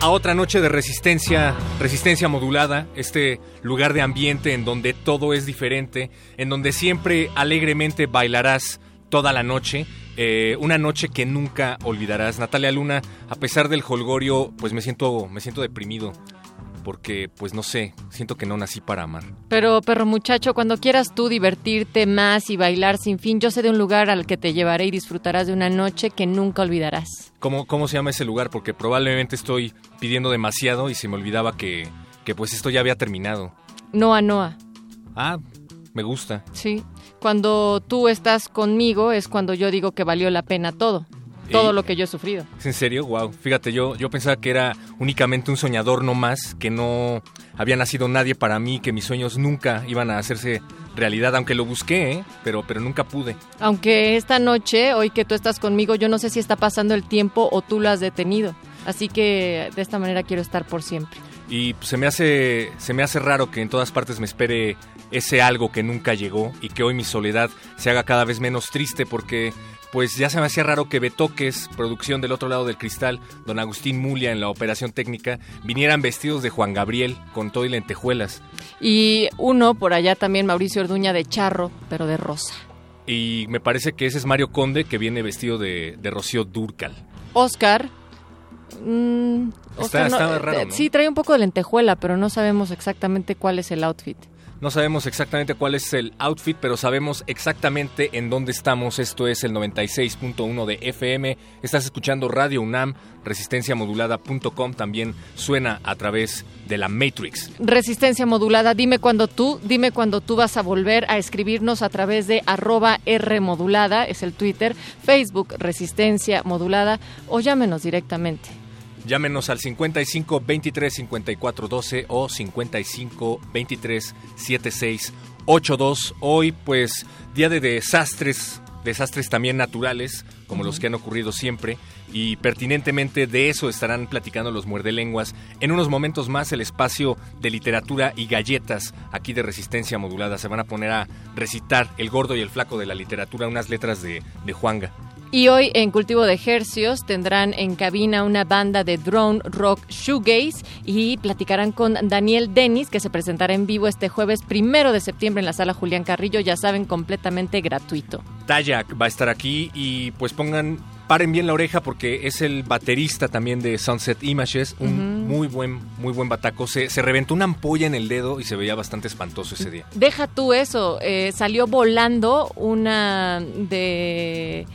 a otra noche de resistencia, resistencia modulada, este lugar de ambiente en donde todo es diferente, en donde siempre alegremente bailarás toda la noche, eh, una noche que nunca olvidarás. Natalia Luna, a pesar del holgorio, pues me siento, me siento deprimido porque pues no sé, siento que no nací para amar. Pero perro muchacho, cuando quieras tú divertirte más y bailar sin fin, yo sé de un lugar al que te llevaré y disfrutarás de una noche que nunca olvidarás. ¿Cómo, cómo se llama ese lugar? Porque probablemente estoy pidiendo demasiado y se me olvidaba que, que pues esto ya había terminado. Noa Noa. Ah, me gusta. Sí, cuando tú estás conmigo es cuando yo digo que valió la pena todo todo lo que yo he sufrido. ¿Es en serio? Wow. Fíjate, yo, yo pensaba que era únicamente un soñador no más, que no había nacido nadie para mí, que mis sueños nunca iban a hacerse realidad, aunque lo busqué, ¿eh? pero, pero nunca pude. Aunque esta noche, hoy que tú estás conmigo, yo no sé si está pasando el tiempo o tú lo has detenido. Así que de esta manera quiero estar por siempre. Y se me hace se me hace raro que en todas partes me espere ese algo que nunca llegó y que hoy mi soledad se haga cada vez menos triste porque pues ya se me hacía raro que Betoques, producción del otro lado del cristal, don Agustín Mulia en la operación técnica, vinieran vestidos de Juan Gabriel con todo y lentejuelas. Y uno por allá también, Mauricio Orduña de charro, pero de rosa. Y me parece que ese es Mario Conde que viene vestido de, de Rocío Durcal. Oscar. Mm, está, raro. ¿no? Sí, trae un poco de lentejuela, pero no sabemos exactamente cuál es el outfit. No sabemos exactamente cuál es el outfit, pero sabemos exactamente en dónde estamos. Esto es el 96.1 de FM. Estás escuchando Radio UNAM, resistenciamodulada.com. También suena a través de la Matrix. Resistencia modulada, dime cuando tú, dime cuando tú vas a volver a escribirnos a través de arroba R modulada, es el Twitter, Facebook Resistencia modulada o llámenos directamente. Llámenos al 55 23 54 12 o 55 23 76 82. Hoy, pues, día de desastres, desastres también naturales, como los que han ocurrido siempre, y pertinentemente de eso estarán platicando los muerdelenguas. En unos momentos más, el espacio de literatura y galletas aquí de resistencia modulada se van a poner a recitar el gordo y el flaco de la literatura, unas letras de, de Juanga. Y hoy en Cultivo de Hercios tendrán en cabina una banda de drone rock shoegaze y platicarán con Daniel Dennis que se presentará en vivo este jueves primero de septiembre en la sala Julián Carrillo, ya saben, completamente gratuito. Dayak va a estar aquí y pues pongan paren bien la oreja porque es el baterista también de Sunset Images, un muy buen, muy buen bataco. Se, se, reventó una ampolla en el dedo y se veía bastante espantoso ese día. Deja tú eso, eh, salió volando una de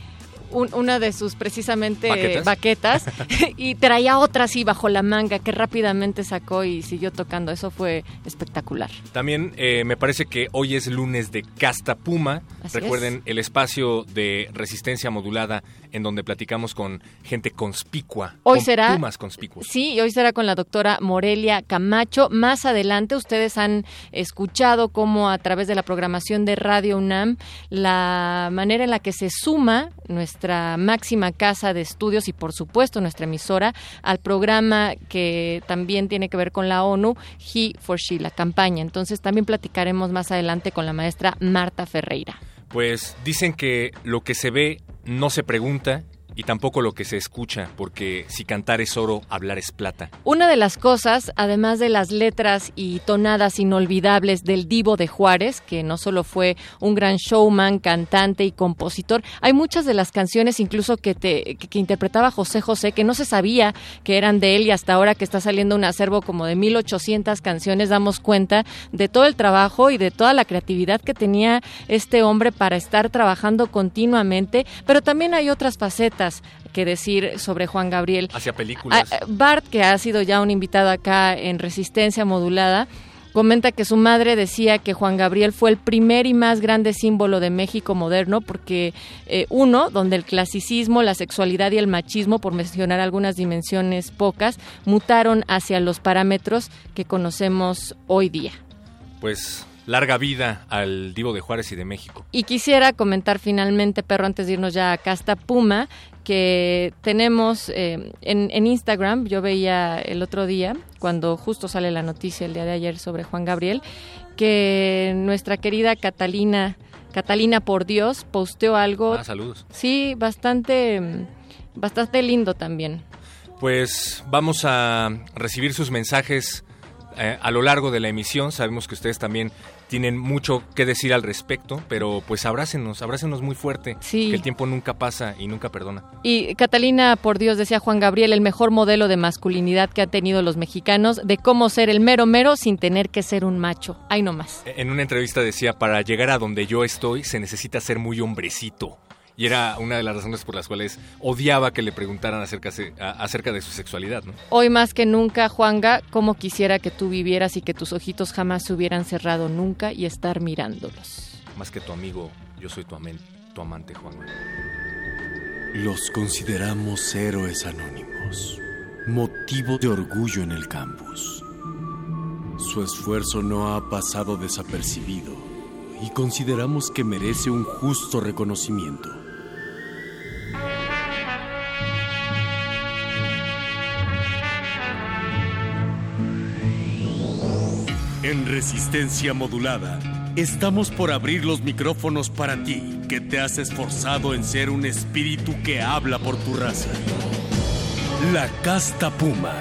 un, una de sus precisamente ¿Baquetas? baquetas y traía otra así bajo la manga que rápidamente sacó y siguió tocando. Eso fue espectacular. También eh, me parece que hoy es lunes de Casta Puma. Así Recuerden el espacio de resistencia modulada en donde platicamos con gente conspicua. Hoy con será- Pumas conspicuos. Sí, y hoy será con la doctora Morelia Camacho. Más adelante ustedes han escuchado cómo a través de la programación de Radio UNAM, la manera en la que se suma nuestra máxima casa de estudios y por supuesto nuestra emisora al programa que también tiene que ver con la ONU, He for She, la campaña. Entonces también platicaremos más adelante con la maestra Marta Ferreira. Pues dicen que lo que se ve no se pregunta y tampoco lo que se escucha, porque si cantar es oro, hablar es plata. Una de las cosas, además de las letras y tonadas inolvidables del Divo de Juárez, que no solo fue un gran showman, cantante y compositor, hay muchas de las canciones incluso que, te, que, interpretaba José José, que no se sabía que eran de él y hasta ahora que está saliendo un acervo como de 1800 canciones, damos cuenta de todo el trabajo y de toda la creatividad que tenía este hombre para estar trabajando continuamente, pero también hay otras facetas que decir sobre Juan Gabriel. Hacia películas. Ah, Bart, que ha sido ya un invitado acá en Resistencia Modulada, comenta que su madre decía que Juan Gabriel fue el primer y más grande símbolo de México moderno porque eh, uno, donde el clasicismo, la sexualidad y el machismo, por mencionar algunas dimensiones pocas, mutaron hacia los parámetros que conocemos hoy día. Pues larga vida al Divo de Juárez y de México. Y quisiera comentar finalmente, perro, antes de irnos ya a Casta Puma, que tenemos eh, en, en, Instagram, yo veía el otro día, cuando justo sale la noticia el día de ayer sobre Juan Gabriel, que nuestra querida Catalina, Catalina por Dios, posteó algo. Ah, saludos. Sí, bastante, bastante lindo también. Pues vamos a recibir sus mensajes eh, a lo largo de la emisión. Sabemos que ustedes también tienen mucho que decir al respecto, pero pues abrácenos, abrácenos muy fuerte, sí. que el tiempo nunca pasa y nunca perdona. Y Catalina, por Dios, decía Juan Gabriel, el mejor modelo de masculinidad que han tenido los mexicanos, de cómo ser el mero mero sin tener que ser un macho. Ahí nomás. En una entrevista decía, para llegar a donde yo estoy se necesita ser muy hombrecito y era una de las razones por las cuales odiaba que le preguntaran acerca, acerca de su sexualidad. ¿no? Hoy más que nunca, Juanga, como quisiera que tú vivieras y que tus ojitos jamás se hubieran cerrado nunca y estar mirándolos. Más que tu amigo, yo soy tu, tu amante, Juanga. Los consideramos héroes anónimos, motivo de orgullo en el campus. Su esfuerzo no ha pasado desapercibido y consideramos que merece un justo reconocimiento. En resistencia modulada, estamos por abrir los micrófonos para ti, que te has esforzado en ser un espíritu que habla por tu raza. La casta puma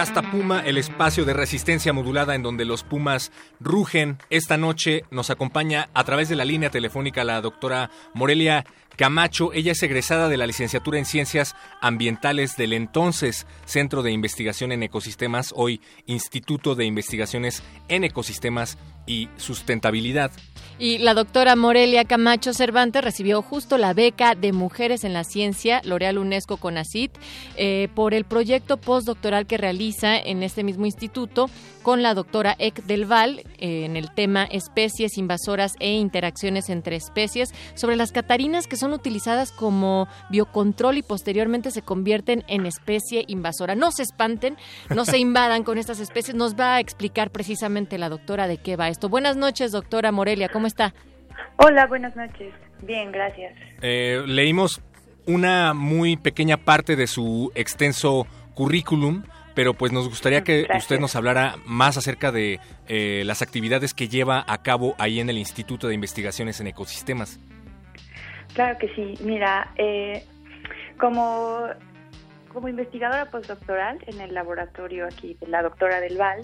Casta Puma, el espacio de resistencia modulada en donde los pumas rugen. Esta noche nos acompaña a través de la línea telefónica la doctora Morelia Camacho. Ella es egresada de la licenciatura en Ciencias Ambientales del entonces Centro de Investigación en Ecosistemas, hoy Instituto de Investigaciones en Ecosistemas y Sustentabilidad. Y la doctora Morelia Camacho Cervantes recibió justo la beca de Mujeres en la Ciencia, L'Oreal UNESCO CONACIT, eh, por el proyecto postdoctoral que realiza en este mismo instituto con la doctora Ek Del Val eh, en el tema especies invasoras e interacciones entre especies sobre las catarinas que son utilizadas como biocontrol y posteriormente se convierten en especie invasora. No se espanten, no se invadan con estas especies. Nos va a explicar precisamente la doctora de qué va esto. Buenas noches, doctora Morelia, ¿cómo está? Hola, buenas noches. Bien, gracias. Eh, leímos una muy pequeña parte de su extenso currículum pero pues nos gustaría que usted nos hablara más acerca de eh, las actividades que lleva a cabo ahí en el Instituto de Investigaciones en Ecosistemas. Claro que sí. Mira, eh, como, como investigadora postdoctoral en el laboratorio aquí de la doctora Del Val,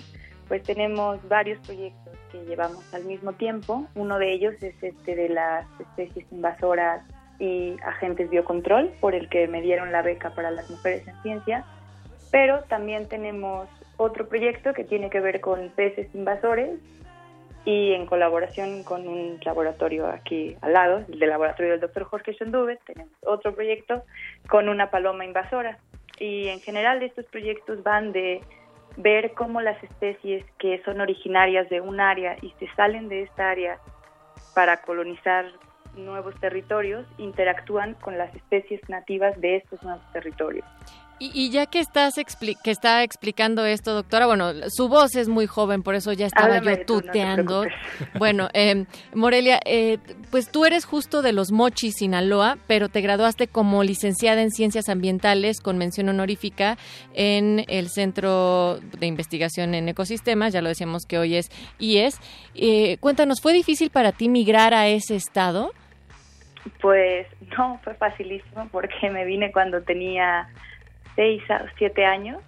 pues tenemos varios proyectos que llevamos al mismo tiempo. Uno de ellos es este de las especies invasoras y agentes biocontrol, por el que me dieron la beca para las mujeres en ciencia pero también tenemos otro proyecto que tiene que ver con peces invasores y en colaboración con un laboratorio aquí al lado, el del laboratorio del doctor Jorge Schonduvet, tenemos otro proyecto con una paloma invasora. Y en general estos proyectos van de ver cómo las especies que son originarias de un área y se salen de esta área para colonizar nuevos territorios interactúan con las especies nativas de estos nuevos territorios. Y, ya que estás que está explicando esto, doctora, bueno, su voz es muy joven, por eso ya estaba yo tuteando. bueno, eh, Morelia, eh, pues tú eres justo de los Mochis, Sinaloa, pero te graduaste como licenciada en Ciencias Ambientales con mención honorífica en el Centro de Investigación en Ecosistemas, ya lo decíamos que hoy es IES. Eh, cuéntanos, ¿fue difícil para ti migrar a ese estado? Pues no, fue facilísimo porque me vine cuando tenía seis a siete años.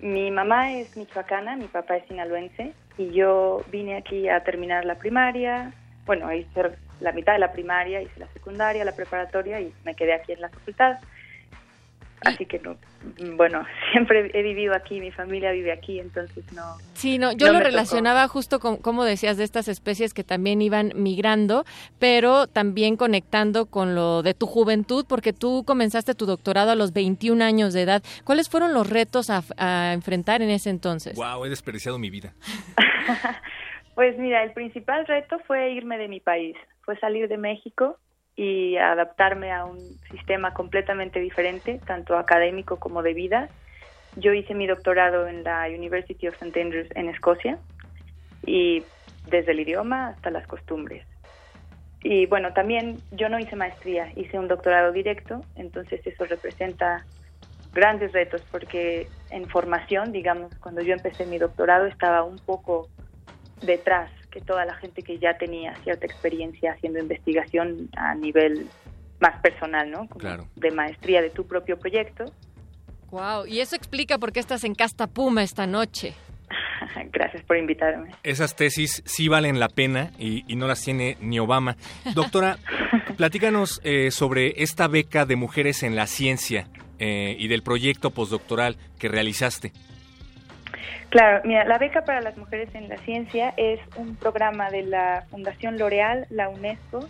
Mi mamá es michoacana, mi papá es sinaloense y yo vine aquí a terminar la primaria, bueno, hice la mitad de la primaria, hice la secundaria, la preparatoria y me quedé aquí en la facultad. Así que no, bueno, siempre he vivido aquí, mi familia vive aquí, entonces no. Sí, no, yo lo relacionaba justo con, como decías, de estas especies que también iban migrando, pero también conectando con lo de tu juventud, porque tú comenzaste tu doctorado a los 21 años de edad. ¿Cuáles fueron los retos a, a enfrentar en ese entonces? Wow, he desperdiciado mi vida. pues mira, el principal reto fue irme de mi país, fue salir de México y adaptarme a un sistema completamente diferente, tanto académico como de vida. Yo hice mi doctorado en la University of St. Andrews en Escocia y desde el idioma hasta las costumbres. Y bueno, también yo no hice maestría, hice un doctorado directo, entonces eso representa grandes retos porque en formación, digamos, cuando yo empecé mi doctorado estaba un poco detrás que toda la gente que ya tenía cierta experiencia haciendo investigación a nivel más personal, ¿no? claro. De maestría de tu propio proyecto. Wow, y eso explica por qué estás en Casta Puma esta noche. Gracias por invitarme. Esas tesis sí valen la pena y, no las tiene ni Obama. Doctora, platícanos eh, sobre esta beca de mujeres en la ciencia eh, y del proyecto postdoctoral que realizaste. Claro, mira, la beca para las mujeres en la ciencia es un programa de la Fundación L'Oreal, la UNESCO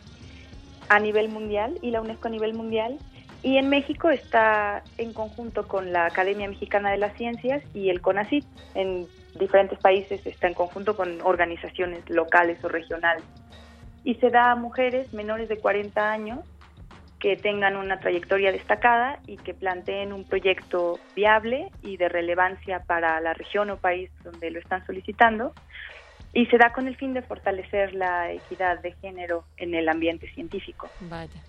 a nivel mundial y la UNESCO a nivel mundial. Y en México está en conjunto con la Academia Mexicana de las Ciencias y el CONACYT. En diferentes países está en conjunto con organizaciones locales o regionales. Y se da a mujeres menores de 40 años que tengan una trayectoria destacada y que planteen un proyecto viable y de relevancia para la región o país donde lo están solicitando. Y se da con el fin de fortalecer la equidad de género en el ambiente científico. Vaya.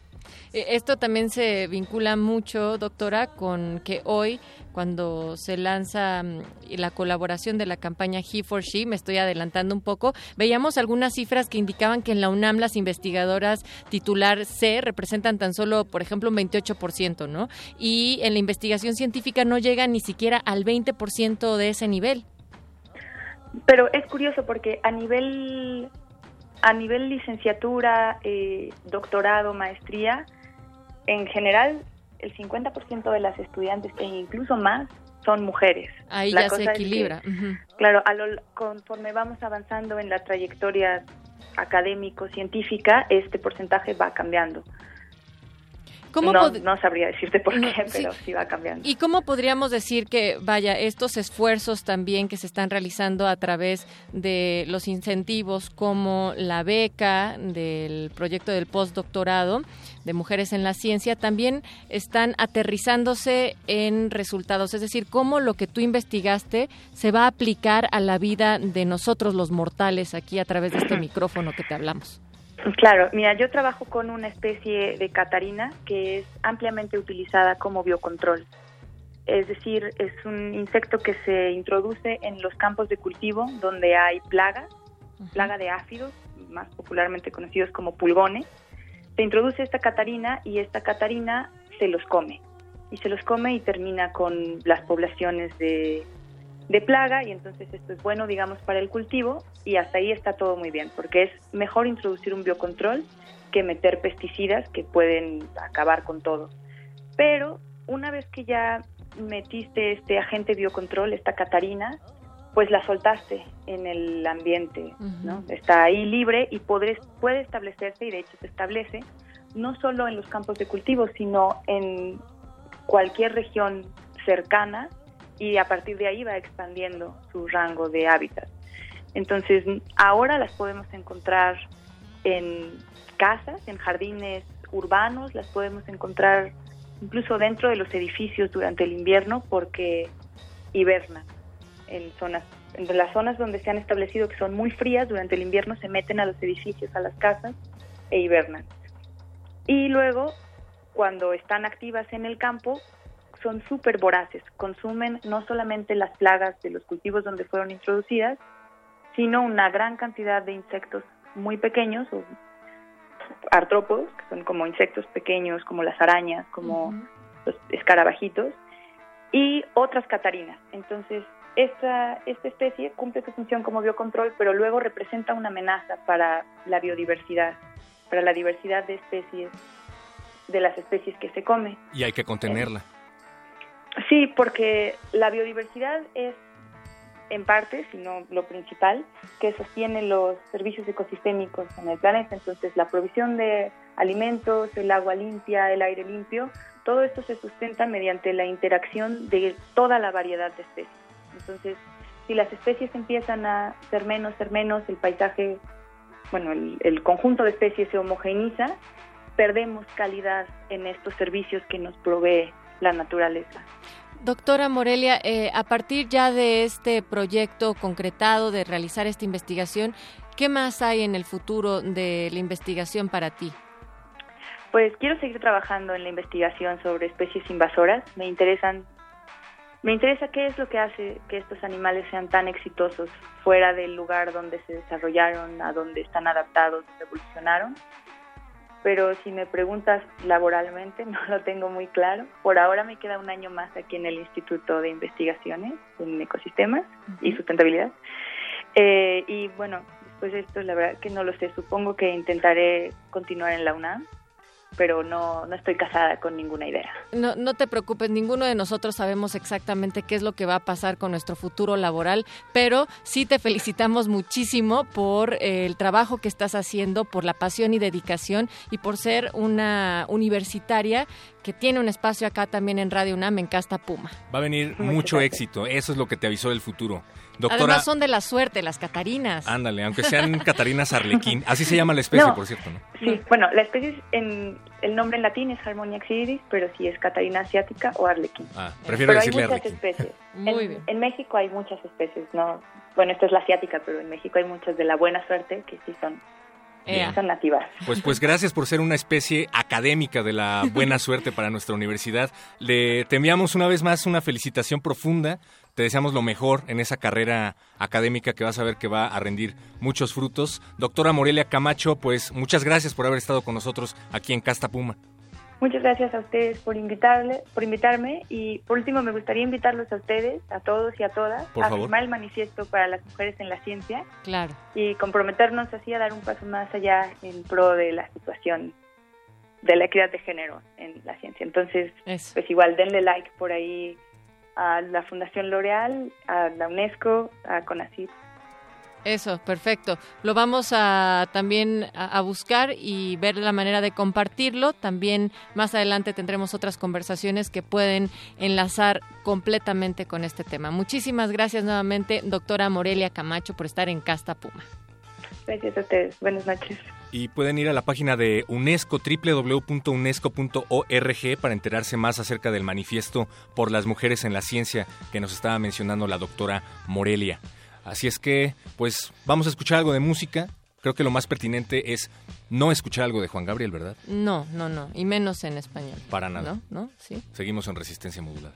Eh, esto también se vincula mucho, doctora, con que hoy, cuando se lanza mm, la colaboración de la campaña He for She, me estoy adelantando un poco, veíamos algunas cifras que indicaban que en la UNAM las investigadoras titular C representan tan solo, por ejemplo, un 28%, ¿no? Y en la investigación científica no llegan ni siquiera al 20% de ese nivel. Pero es curioso porque a nivel a nivel licenciatura, eh, doctorado, maestría, en general el 50% de las estudiantes e incluso más son mujeres. Ahí ya se equilibra. Claro, conforme vamos avanzando en la trayectoria académico-científica, este porcentaje va cambiando no, sabría decirte por qué, pero sí. va cambiando. ¿Y cómo podríamos decir que, vaya, estos esfuerzos también que se están realizando a través de los incentivos como la beca del proyecto del postdoctorado de mujeres en la ciencia, también están aterrizándose en resultados? Es decir, cómo lo que tú investigaste se va a aplicar a la vida de nosotros los mortales aquí a través de este micrófono que te hablamos. Claro, mira, yo trabajo con una especie de catarina que es ampliamente utilizada como biocontrol. Es decir, es un insecto que se introduce en los campos de cultivo donde hay plagas, plaga de áfidos, más popularmente conocidos como pulgones. Se introduce esta catarina y esta catarina se los come. Y se los come y termina con las poblaciones de de plaga y entonces esto es bueno, digamos, para el cultivo y hasta ahí está todo muy bien, porque es mejor introducir un biocontrol que meter pesticidas que pueden acabar con todo. Pero una vez que ya metiste este agente biocontrol, esta Catarina, pues la soltaste en el ambiente, ¿no? Está ahí libre y puede establecerse, y de hecho se establece, no solo en los campos de cultivo, sino en cualquier región cercana y a partir de ahí va expandiendo su rango de hábitat. Entonces, ahora las podemos encontrar en casas, en jardines urbanos, las podemos encontrar incluso dentro de los edificios durante el invierno porque hibernan en zonas en las zonas donde se han establecido que son muy frías durante el invierno se meten a los edificios, a las casas e hibernan. Y luego, cuando están activas en el campo, son súper voraces, consumen no solamente las plagas de los cultivos donde fueron introducidas, sino una gran cantidad de insectos muy pequeños o artrópodos, que son como insectos pequeños, como las arañas, como los escarabajitos, y otras catarinas. Entonces, esta, esta especie cumple su función como biocontrol, pero luego representa una amenaza para la biodiversidad, para la diversidad de especies, de las especies que se come. Y hay que contenerla. Sí, porque la biodiversidad es en parte, sino lo principal, que sostiene los servicios ecosistémicos en el planeta. Entonces, la provisión de alimentos, el agua limpia, el aire limpio, todo esto se sustenta mediante la interacción de toda la variedad de especies. Entonces, si las especies empiezan a ser menos, ser menos, el paisaje, bueno, el, el conjunto de especies se homogeneiza, perdemos calidad en estos servicios que nos provee la naturaleza. Doctora Morelia, eh, a partir ya de este proyecto concretado de realizar esta investigación, ¿qué más hay en el futuro de la investigación para ti? Pues quiero seguir trabajando en la investigación sobre especies invasoras. Me interesan, me interesa qué es lo que hace que estos animales sean tan exitosos fuera del lugar donde se desarrollaron, a donde están adaptados, evolucionaron pero si me preguntas laboralmente no lo tengo muy claro. Por ahora me queda un año más aquí en el Instituto de Investigaciones en Ecosistemas y Sustentabilidad. Eh, y bueno, después de esto la verdad que no lo sé, supongo que intentaré continuar en la UNAM pero no, no estoy casada con ninguna idea. No, no te preocupes, ninguno de nosotros sabemos exactamente qué es lo que va a pasar con nuestro futuro laboral, pero sí te felicitamos muchísimo por eh, el trabajo que estás haciendo, por la pasión y dedicación y por ser una universitaria que tiene un espacio acá también en Radio UNAM en Casta Puma. Va a venir mucho éxito, eso es lo que te avisó del futuro. Doctora, Además son de la suerte, las catarinas. Ándale, aunque sean catarinas arlequín. Así se llama la especie, por cierto, ¿no? Sí, bueno, la especie, en el nombre en latín es Harmonia xidis, pero sí es catarina asiática o arlequín. Ah, prefiero pero decirle hay muchas especies. Muy bien. En México hay muchas especies, ¿no? Bueno, esta es la asiática, pero en México hay muchas de la buena suerte que sí son son nativas. Pues, pues gracias por ser una especie académica de la buena suerte para nuestra universidad. Le te enviamos una vez más una felicitación profunda te deseamos lo mejor en esa carrera académica que vas a ver que va a rendir muchos frutos. Doctora Morelia Camacho, pues muchas gracias por haber estado con nosotros aquí en Casta Puma. Muchas gracias a ustedes por invitarle, por invitarme y por último me gustaría invitarlos a ustedes, a todos y a todas, a firmar el manifiesto para las mujeres en la ciencia. Claro. Y comprometernos así a dar un paso más allá en pro de la situación de la equidad de género en la ciencia. Entonces, pues igual denle like por ahí a la Fundación L'Oreal, a la UNESCO, a CONACYT. Eso, perfecto. Lo vamos a también a, buscar y ver la manera de compartirlo. También más adelante tendremos otras conversaciones que pueden enlazar completamente con este tema. Muchísimas gracias nuevamente, doctora Morelia Camacho, por estar en Casta Puma. Gracias a ustedes. Buenas noches y pueden ir a la página de UNESCO, www.unesco.org, para enterarse más acerca del manifiesto por las mujeres en la ciencia que nos estaba mencionando la doctora Morelia. Así es que, pues, vamos a escuchar algo de música. Creo que lo más pertinente es no escuchar algo de Juan Gabriel, ¿verdad? No, no, no, y menos en español. Para nada. ¿No? ¿No? Sí. Seguimos en resistencia modulada.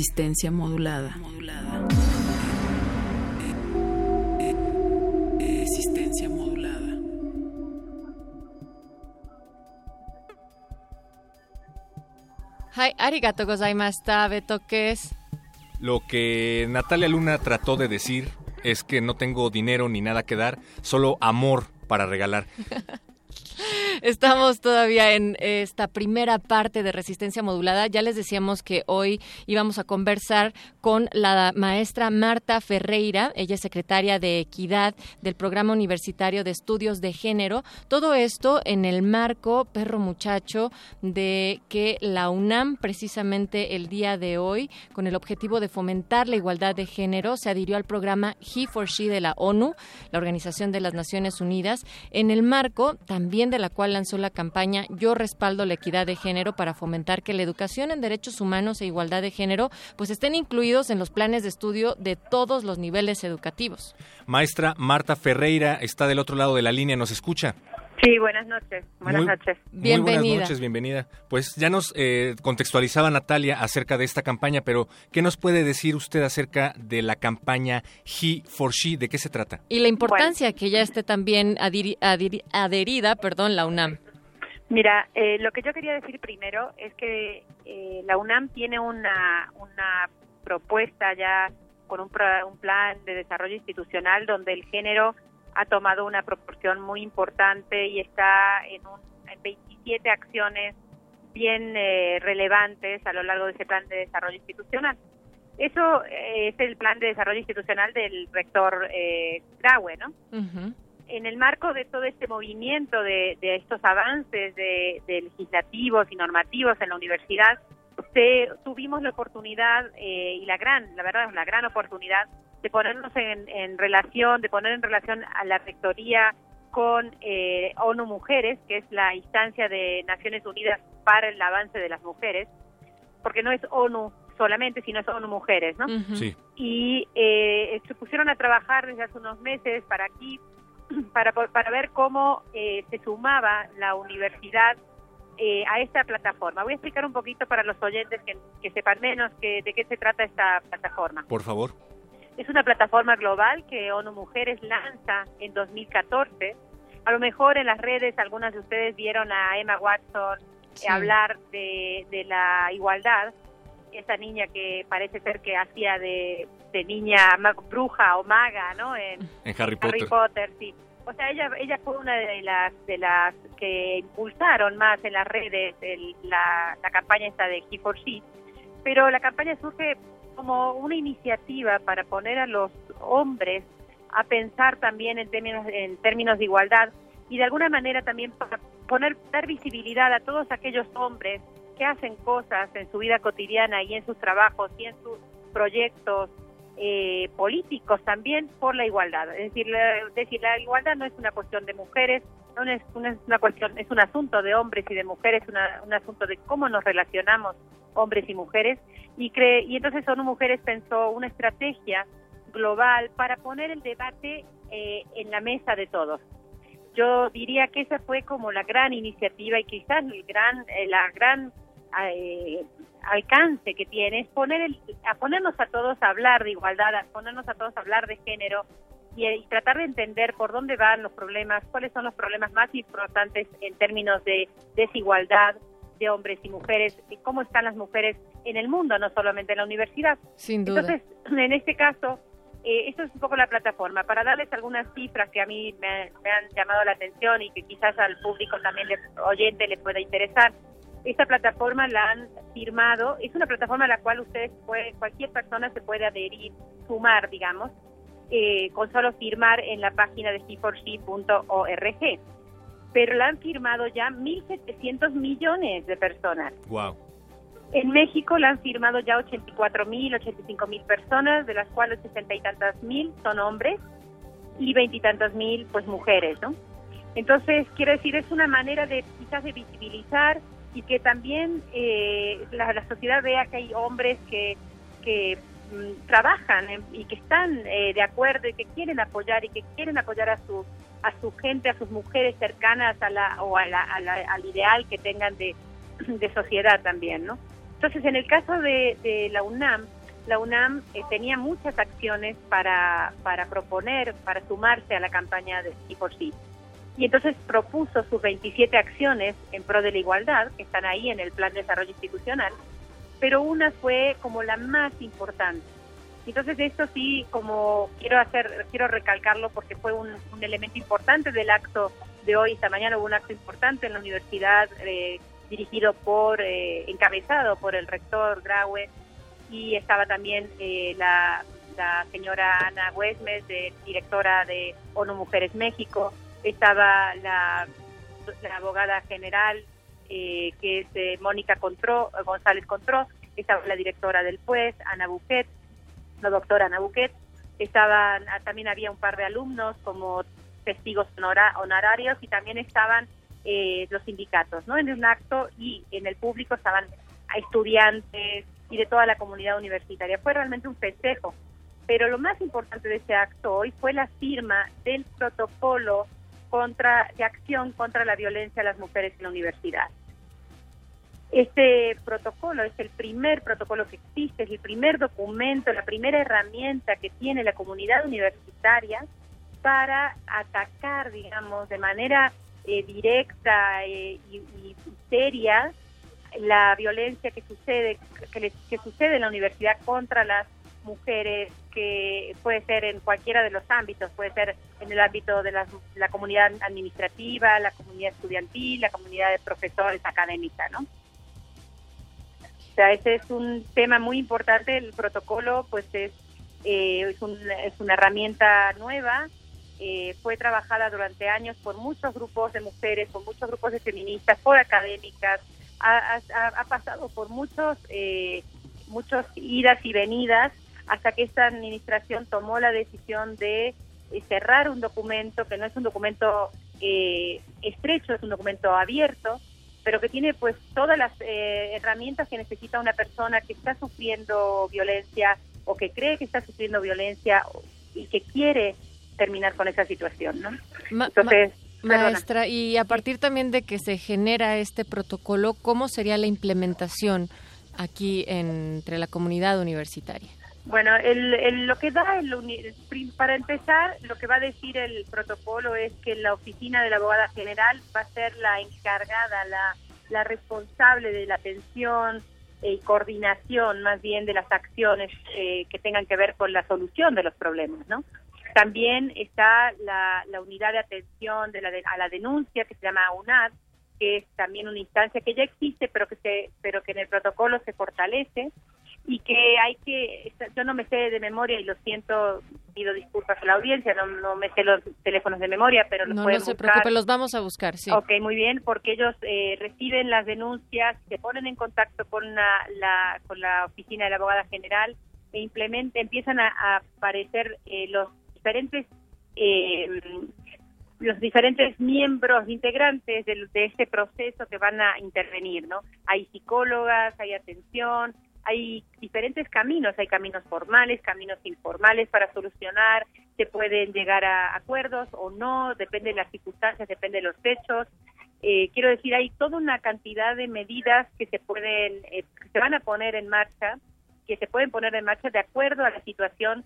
Resistencia modulada. Resistencia modulada. Hi, arigato gozaimashita, Beto, ¿qué es? Lo que Natalia Luna trató de decir es que no tengo dinero ni nada que dar, solo amor para regalar. Estamos todavía en esta primera parte de resistencia modulada. Ya les decíamos que hoy íbamos a conversar con la maestra Marta Ferreira. Ella es secretaria de Equidad del Programa Universitario de Estudios de Género. Todo esto en el marco, perro muchacho, de que la UNAM, precisamente el día de hoy, con el objetivo de fomentar la igualdad de género, se adhirió al programa He for She de la ONU, la Organización de las Naciones Unidas, en el marco también de la lanzó la campaña Yo respaldo la equidad de género para fomentar que la educación en derechos humanos e igualdad de género pues estén incluidos en los planes de estudio de todos los niveles educativos. Maestra Marta Ferreira está del otro lado de la línea, ¿nos escucha? Sí, buenas noches. Buenas noches. Bienvenida. Muy buenas noches, bienvenida. Pues ya nos eh, contextualizaba Natalia acerca de esta campaña, pero ¿qué nos puede decir usted acerca de la campaña He for She? ¿De qué se trata? Y la importancia que ya esté también adherida, perdón, la UNAM. Mira, eh, lo que yo quería decir primero es que eh, la UNAM tiene una, una propuesta ya con un, un plan de desarrollo institucional donde el género ha tomado una proporción muy importante y está en, un, 27 acciones bien eh, relevantes a lo largo de ese plan de desarrollo institucional. Eso eh, es el plan de desarrollo institucional del rector eh, Graue, ¿no? En el marco de todo este movimiento de, estos avances de, legislativos y normativos en la universidad, tuvimos la oportunidad y la gran, la verdad, la gran oportunidad de ponernos en, relación, de poner en relación a la rectoría con eh, ONU Mujeres, que es la instancia de Naciones Unidas para el avance de las mujeres, porque no es ONU solamente, sino es ONU Mujeres, ¿no? Sí. Y eh, se pusieron a trabajar desde hace unos meses para aquí, para, para ver cómo eh, se sumaba la universidad a esta plataforma. Voy a explicar un poquito para los oyentes que, que sepan menos que, de qué se trata esta plataforma. Por favor. Es una plataforma global que ONU Mujeres lanza en 2014. A lo mejor en las redes algunas de ustedes vieron a Emma Watson eh, hablar de, la igualdad, esa niña que parece ser que hacía de, niña bruja o maga, ¿no? En, Harry Potter. Harry Potter, sí. O sea, ella ella fue una de las de las que impulsaron más en las redes la, la campaña esta de He for She. Pero la campaña surge como una iniciativa para poner a los hombres a pensar también en términos, en términos de igualdad y de alguna manera también para poner, dar visibilidad a todos aquellos hombres que hacen cosas en su vida cotidiana y en sus trabajos y en sus proyectos eh, políticos también por la igualdad. Es decir, la, decir, la igualdad no es una cuestión de mujeres, no es una, es una cuestión, es un asunto de hombres y de mujeres, una, un asunto de cómo nos relacionamos hombres y mujeres y cree y entonces ONU Mujeres pensó una estrategia global para poner el debate eh, en la mesa de todos. Yo diría que esa fue como la gran iniciativa y quizás el gran eh, la gran eh, alcance que tiene es poner el, a ponernos a todos a hablar de igualdad, a ponernos a todos a hablar de género y, y, tratar de entender por dónde van los problemas, cuáles son los problemas más importantes en términos de desigualdad, de hombres y mujeres, y cómo están las mujeres en el mundo, no solamente en la universidad. Sin duda. Entonces, en este caso, eh, esto es un poco la plataforma. Para darles algunas cifras que a mí me, han llamado la atención y que quizás al público también le, oyente le pueda interesar, esta plataforma la han firmado, es una plataforma a la cual ustedes puede, cualquier persona se puede adherir, sumar, digamos, eh, con solo firmar en la página de c4c.org pero la han firmado ya 1.700 millones de personas. Wow. En México la han firmado ya 84 mil, 85 mil personas, de las cuales 60 y tantas mil son hombres y veintitantas mil pues mujeres, ¿no? Entonces, quiero decir, es una manera de quizás de visibilizar y que también eh, la, sociedad vea que hay hombres que, que trabajan y que están eh, de acuerdo y que quieren apoyar y que quieren apoyar a su a su gente, a sus mujeres cercanas a la o a la, al ideal que tengan de, de sociedad también, ¿no? Entonces, en el caso de, de la UNAM, la UNAM eh, tenía muchas acciones para, para proponer, para sumarse a la campaña de Sí por Sí. Y entonces propuso sus 27 acciones en pro de la igualdad, que están ahí en el Plan de Desarrollo Institucional, pero una fue como la más importante. Entonces esto sí, como quiero hacer, quiero recalcarlo porque fue un, elemento importante del acto de hoy, esta mañana hubo un acto importante en la universidad eh, dirigido por, eh, encabezado por el rector Graue y estaba también eh, la, señora Ana Huesmes, directora de ONU Mujeres México, estaba la, abogada general eh, que es Mónica Contró, González Contró, estaba la directora del PUES, Ana Buquet, la doctora Ana Buquet, estaban, ah, también había un par de alumnos como testigos honorarios y también estaban eh, los sindicatos, ¿no? En un acto y en el público estaban estudiantes y de toda la comunidad universitaria. Fue realmente un festejo. Pero lo más importante de ese acto hoy fue la firma del protocolo contra de acción contra la violencia a las mujeres en la universidad. Este protocolo es el primer protocolo que existe, es el primer documento, la primera herramienta que tiene la comunidad universitaria para atacar, digamos, de manera eh, directa eh, y, seria la violencia que sucede que, que sucede en la universidad contra las mujeres que puede ser en cualquiera de los ámbitos, puede ser en el ámbito de la, la comunidad administrativa, la comunidad estudiantil, la comunidad de profesores académica, ¿no? Sea, ese es un tema muy importante, el protocolo pues es, eh, es, un, es una herramienta nueva eh, fue trabajada durante años por muchos grupos de mujeres, por muchos grupos de feministas, por académicas, ha, pasado por muchos, eh, muchos idas y venidas hasta que esta administración tomó la decisión de eh, cerrar un documento que no es un documento estrecho, es un documento abierto, pero que tiene pues todas las herramientas que necesita una persona que está sufriendo violencia o que cree que está sufriendo violencia y que quiere terminar con esa situación, ¿no? Entonces, maestra, y a partir también de que se genera este protocolo, ¿cómo sería la implementación aquí entre la comunidad universitaria? Bueno, el, lo que da, el, para empezar, lo que va a decir el protocolo es que la oficina de la abogada general va a ser la encargada, la, la responsable de la atención y coordinación más bien de las acciones eh, que tengan que ver con la solución de los problemas, ¿no? También está la, unidad de atención de la a la denuncia que se llama UNAD, que es también una instancia que ya existe, pero que se, pero que en el protocolo se fortalece y que hay que, yo no me sé de memoria y lo siento, pido disculpas a la audiencia, no, no me sé los teléfonos de memoria, pero los no, pueden no se preocupe, los vamos a buscar, sí. Ok, muy bien, porque ellos eh, reciben las denuncias, se ponen en contacto con la, con la oficina de la abogada general e implementan, empiezan a, aparecer eh, los diferentes eh, los diferentes miembros integrantes de, de, este proceso que van a intervenir, ¿no? Hay psicólogas, hay atención, hay diferentes caminos, hay caminos formales, caminos informales para solucionar, se pueden llegar a acuerdos o no, depende de las circunstancias, depende de los hechos. Eh, quiero decir, hay toda una cantidad de medidas que se pueden, eh, que se van a poner en marcha, que se pueden poner en marcha de acuerdo a la situación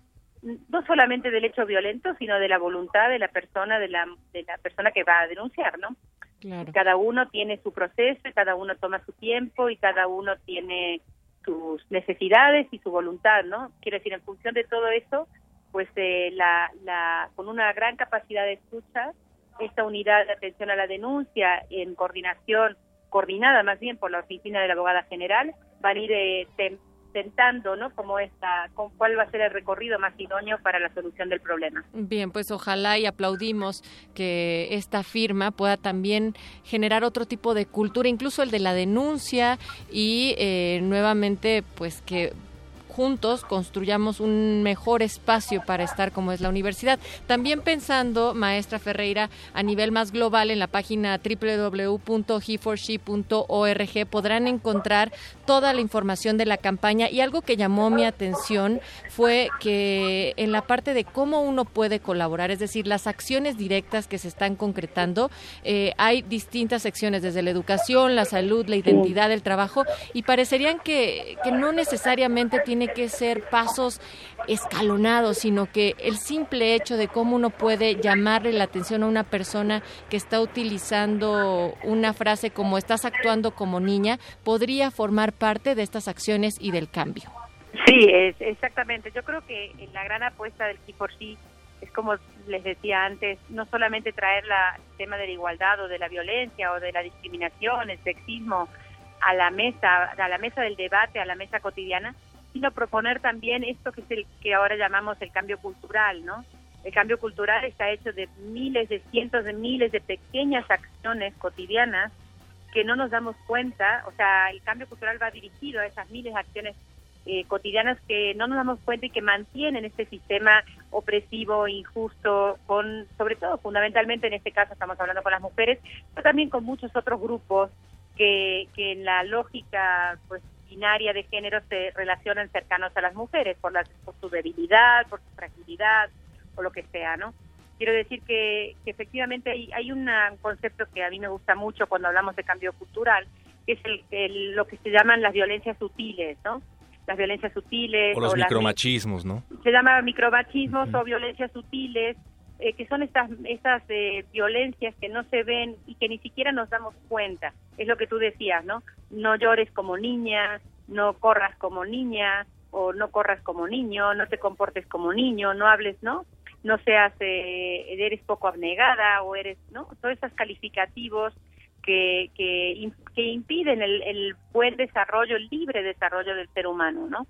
no solamente del hecho violento, sino de la voluntad de la persona, de la, de la persona que va a denunciar, ¿no? Cada uno tiene su proceso, cada uno toma su tiempo y cada uno tiene sus necesidades y su voluntad, ¿no? Quiero decir, en función de todo eso, pues eh, la, la, con una gran capacidad de escucha, esta unidad de atención a la denuncia en coordinación, coordinada más bien por la oficina de la abogada general, van a ir eh, intentando, ¿no? Cómo está, con cuál va a ser el recorrido más idóneo para la solución del problema. Bien, pues ojalá y aplaudimos que esta firma pueda también generar otro tipo de cultura, incluso el de la denuncia y eh, nuevamente, pues que juntos construyamos un mejor espacio para estar como es la universidad. También pensando, maestra Ferreira, a nivel más global en la página www.heforshe.org podrán encontrar toda la información de la campaña y algo que llamó mi atención fue que en la parte de cómo uno puede colaborar, es decir, las acciones directas que se están concretando, eh, hay distintas secciones, desde la educación, la salud, la identidad, el trabajo, y parecerían que, que no necesariamente tiene que ser pasos escalonados, sino que el simple hecho de cómo uno puede llamarle la atención a una persona que está utilizando una frase como estás actuando como niña, podría formar parte de estas acciones y del cambio. Sí, es, exactamente. Yo creo que la gran apuesta del Key sí es como les decía antes, no solamente traer la, el tema de la igualdad o de la violencia o de la discriminación, el sexismo a la mesa, a la mesa del debate, a la mesa cotidiana, sino proponer también esto que es el que ahora llamamos el cambio cultural, ¿no? El cambio cultural está hecho de miles, de cientos de miles de pequeñas acciones cotidianas que no nos damos cuenta, o sea, el cambio cultural va dirigido a esas miles de acciones eh, cotidianas que no nos damos cuenta y que mantienen este sistema opresivo, injusto, con, sobre todo fundamentalmente en este caso estamos hablando con las mujeres, pero también con muchos otros grupos que, que en la lógica pues binaria de género se relacionan cercanos a las mujeres por, la, por su debilidad, por su fragilidad o lo que sea, ¿no? Quiero decir que, que efectivamente hay, hay un concepto que a mí me gusta mucho cuando hablamos de cambio cultural, que es el, el, lo que se llaman las violencias sutiles, ¿no? las violencias sutiles. O los micromachismos, ¿no? Se llama micromachismos o violencias sutiles, eh, que son estas, estas eh, violencias que no se ven y que ni siquiera nos damos cuenta. Es lo que tú decías, ¿no? No llores como niña, no corras como niña, o no corras como niño, no te comportes como niño, no hables, ¿no? No seas, eh, eres poco abnegada o eres, ¿no? Todos esos calificativos que, que, que impiden el, el, buen desarrollo, el libre desarrollo del ser humano, ¿no?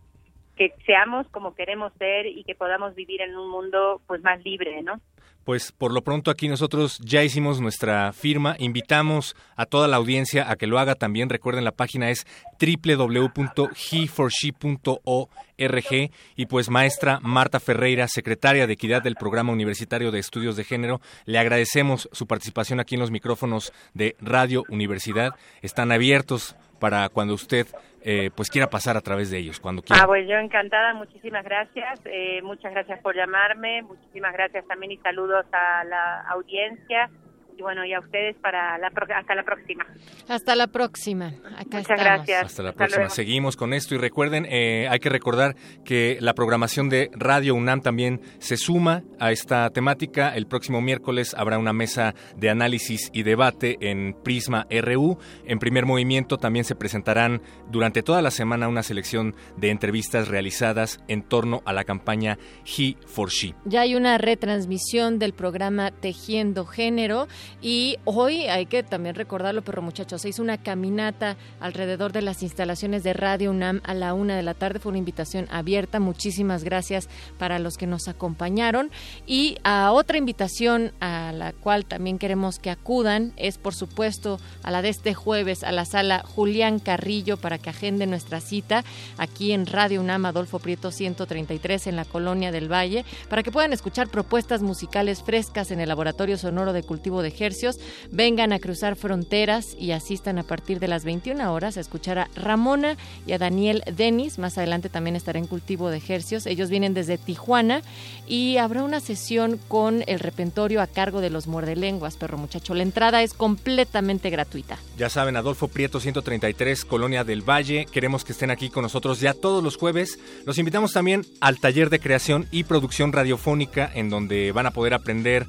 Que seamos como queremos ser y que podamos vivir en un mundo pues más libre, ¿no? Pues por lo pronto aquí nosotros ya hicimos nuestra firma. Invitamos a toda la audiencia a que lo haga también. Recuerden, la página es www.heforshe.org. Y pues maestra Marta Ferreira, secretaria de Equidad del Programa Universitario de Estudios de Género, le agradecemos su participación aquí en los micrófonos de Radio Universidad. Están abiertos para cuando usted eh, pues quiera pasar a través de ellos cuando quiera. Ah, pues yo encantada, muchísimas gracias, eh, muchas gracias por llamarme, muchísimas gracias también y saludos a la audiencia y bueno, y a ustedes para la hasta la próxima. Hasta la próxima. Acá Muchas gracias. Hasta la próxima. Seguimos con esto y recuerden, eh, hay que recordar que la programación de Radio UNAM también se suma a esta temática. El próximo miércoles habrá una mesa de análisis y debate en Prisma RU. En primer movimiento también se presentarán durante toda la semana una selección de entrevistas realizadas en torno a la campaña He for She. Ya hay una retransmisión del programa Tejiendo Género y hoy hay que también recordarlo, pero muchachos, se hizo una caminata alrededor de las instalaciones de Radio UNAM a la una de la tarde. Fue una invitación abierta. Muchísimas gracias para los que nos acompañaron. Y a otra invitación a la cual también queremos que acudan es, por supuesto, a la de este jueves a la sala Julián Carrillo para que agenden nuestra cita aquí en Radio UNAM Adolfo Prieto 133 en la Colonia del Valle para que puedan escuchar propuestas musicales frescas en el Laboratorio Sonoro de Cultivo de Ejercios, vengan a cruzar fronteras y asistan a partir de las 21 horas a escuchar a Ramona y a Daniel Denis. Más adelante también estará en cultivo de ejercios. Ellos vienen desde Tijuana y habrá una sesión con el repentorio a cargo de los muerdelenguas, perro muchacho. La entrada es completamente gratuita. Ya saben, Adolfo Prieto 133, Colonia del Valle. Queremos que estén aquí con nosotros ya todos los jueves. Los invitamos también al taller de creación y producción radiofónica en donde van a poder aprender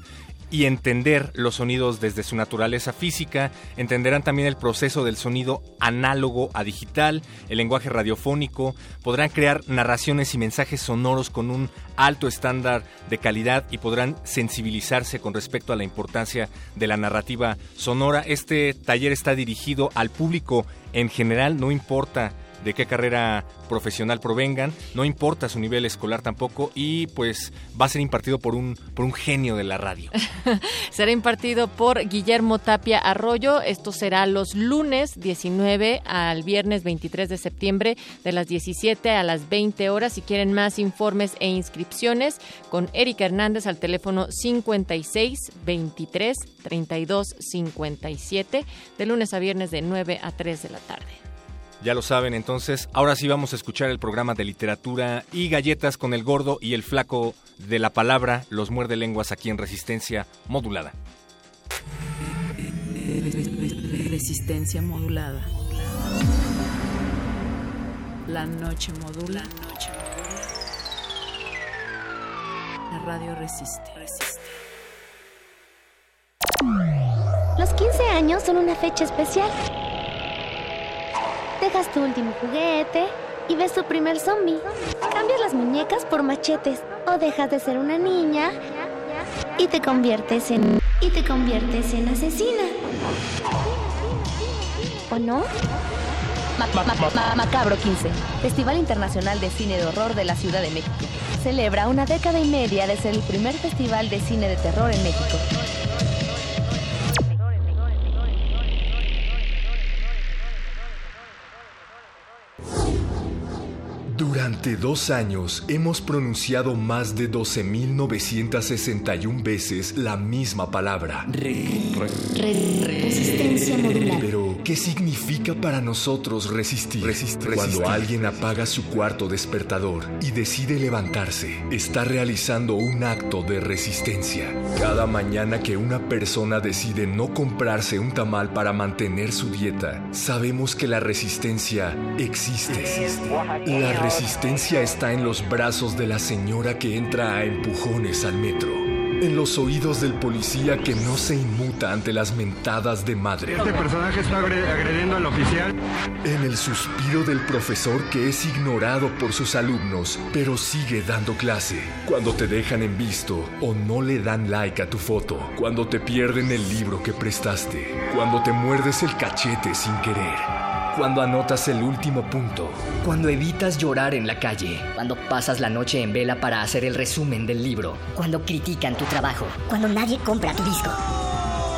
y entender los sonidos desde su naturaleza física, entenderán también el proceso del sonido análogo a digital, el lenguaje radiofónico, podrán crear narraciones y mensajes sonoros con un alto estándar de calidad y podrán sensibilizarse con respecto a la importancia de la narrativa sonora. Este taller está dirigido al público en general, no importa de qué carrera profesional provengan, no importa su nivel escolar tampoco y pues va a ser impartido por un, por un genio de la radio. será impartido por Guillermo Tapia Arroyo, esto será los lunes 19 al viernes 23 de septiembre de las 17 a las 20 horas. Si quieren más informes e inscripciones, con Erika Hernández al teléfono 56 23 32 57 de lunes a viernes de 9 a 3 de la tarde. Ya lo saben, entonces, ahora sí vamos a escuchar el programa de literatura y galletas con el gordo y el flaco de la palabra, los muerde lenguas aquí en Resistencia Modulada. Resistencia modulada. La noche modula. La radio resiste. Los 15 años son una fecha especial. Dejas tu último juguete y ves tu primer zombie. Cambias las muñecas por machetes o dejas de ser una niña y te conviertes en y te conviertes en asesina. ¿O no? Macabro 15, Festival Internacional de Cine de Horror de la Ciudad de México. Celebra una década y media de ser el primer festival de cine de terror en México. Durante dos años hemos pronunciado más de 12.961 veces la misma palabra. Resistencia modular. Pero, ¿qué significa para nosotros resistir? Cuando alguien apaga su cuarto despertador y decide levantarse, está realizando un acto de resistencia. Cada mañana que una persona decide no comprarse un tamal para mantener su dieta, sabemos que la resistencia existe. La resistencia está en los brazos de la señora que entra a empujones al metro. En los oídos del policía que no se inmuta ante las mentadas de madre. Este personaje está agrediendo al oficial. En el suspiro del profesor que es ignorado por sus alumnos, pero sigue dando clase. Cuando te dejan en visto o no le dan like a tu foto. Cuando te pierden el libro que prestaste. Cuando te muerdes el cachete sin querer. Cuando anotas el último punto. Cuando evitas llorar en la calle. Cuando pasas la noche en vela para hacer el resumen del libro. Cuando critican tu trabajo. Cuando nadie compra tu disco.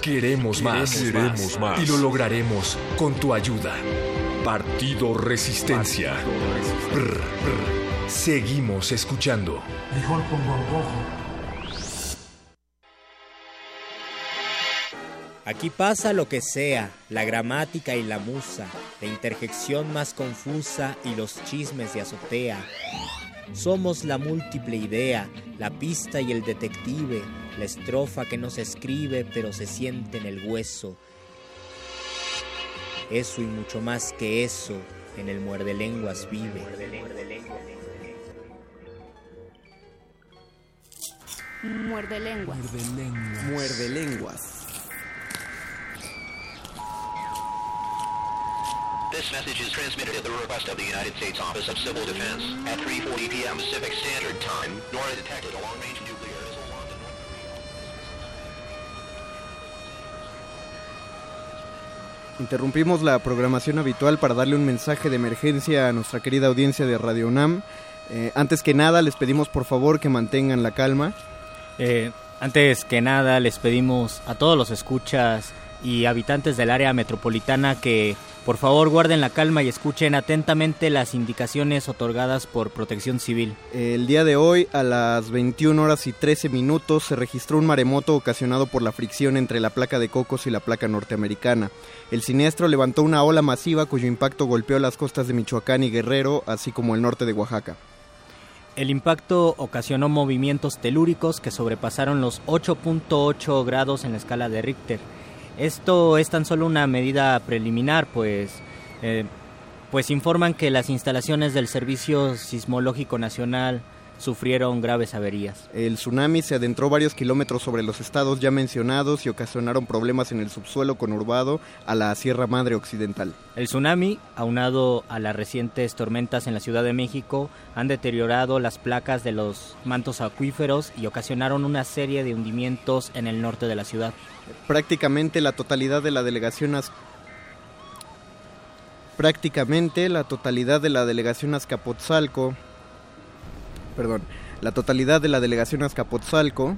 Queremos más. Queremos más. Y lo lograremos con tu ayuda. Partido Resistencia. Brr, brr. Seguimos escuchando. Frijol con gorgojo. Aquí pasa lo que sea, la gramática y la musa, la interjección más confusa y los chismes de azotea. Somos la múltiple idea, la pista y el detective, la estrofa que no se escribe pero se siente en el hueso. Eso y mucho más que eso en el muerde lenguas vive. Muerde lenguas. Muerde lenguas. Muerde lenguas. This message is transmitted at the request of the United States Office of Civil Defense at 3:40 p.m. Pacific Standard Time. NORAD detected a long-range nuclear Interrumpimos la programación habitual para darle un mensaje de emergencia a nuestra querida audiencia de Radio UNAM. Eh, antes que nada, les pedimos por favor que mantengan la calma. Eh, antes que nada, les pedimos a todos los escuchas y habitantes del área metropolitana que por favor guarden la calma y escuchen atentamente las indicaciones otorgadas por Protección Civil. El día de hoy, a las 21 horas y 13 minutos, se registró un maremoto ocasionado por la fricción entre la placa de Cocos y la placa norteamericana. El siniestro levantó una ola masiva cuyo impacto golpeó las costas de Michoacán y Guerrero, así como el norte de Oaxaca. El impacto ocasionó movimientos telúricos que sobrepasaron los 8.8 grados en la escala de Richter. Esto es tan solo una medida preliminar, pues eh, pues informan que las instalaciones del Servicio Sismológico Nacional sufrieron graves averías. El tsunami se adentró varios kilómetros sobre los estados ya mencionados y ocasionaron problemas en el subsuelo conurbado a la Sierra Madre Occidental. El tsunami, aunado a las recientes tormentas en la Ciudad de México, han deteriorado las placas de los mantos acuíferos y ocasionaron una serie de hundimientos en el norte de la ciudad. Prácticamente la totalidad de la delegación Az- prácticamente la totalidad de la delegación Azcapotzalco perdón, la totalidad de la delegación Azcapotzalco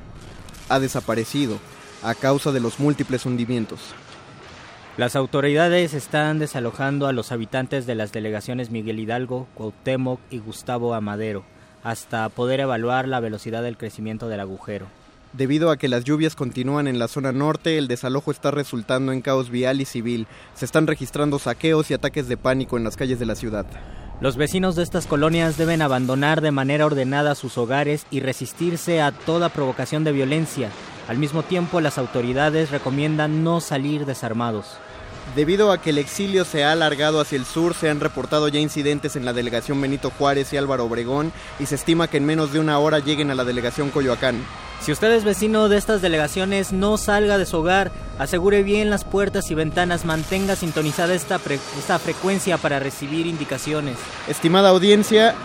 ha desaparecido a causa de los múltiples hundimientos. Las autoridades están desalojando a los habitantes de las delegaciones Miguel Hidalgo, Cuauhtémoc y Gustavo Amadero, hasta poder evaluar la velocidad del crecimiento del agujero. Debido a que las lluvias continúan en la zona norte, el desalojo está resultando en caos vial y civil. Se están registrando saqueos y ataques de pánico en las calles de la ciudad. Los vecinos de estas colonias deben abandonar de manera ordenada sus hogares y resistirse a toda provocación de violencia. Al mismo tiempo, las autoridades recomiendan no salir desarmados. Debido a que el exilio se ha alargado hacia el sur, se han reportado ya incidentes en la delegación Benito Juárez y Álvaro Obregón y se estima que en menos de una hora lleguen a la delegación Coyoacán. Si usted es vecino de estas delegaciones, no salga de su hogar, asegure bien las puertas y ventanas, mantenga sintonizada esta, esta frecuencia para recibir indicaciones. Estimada audiencia,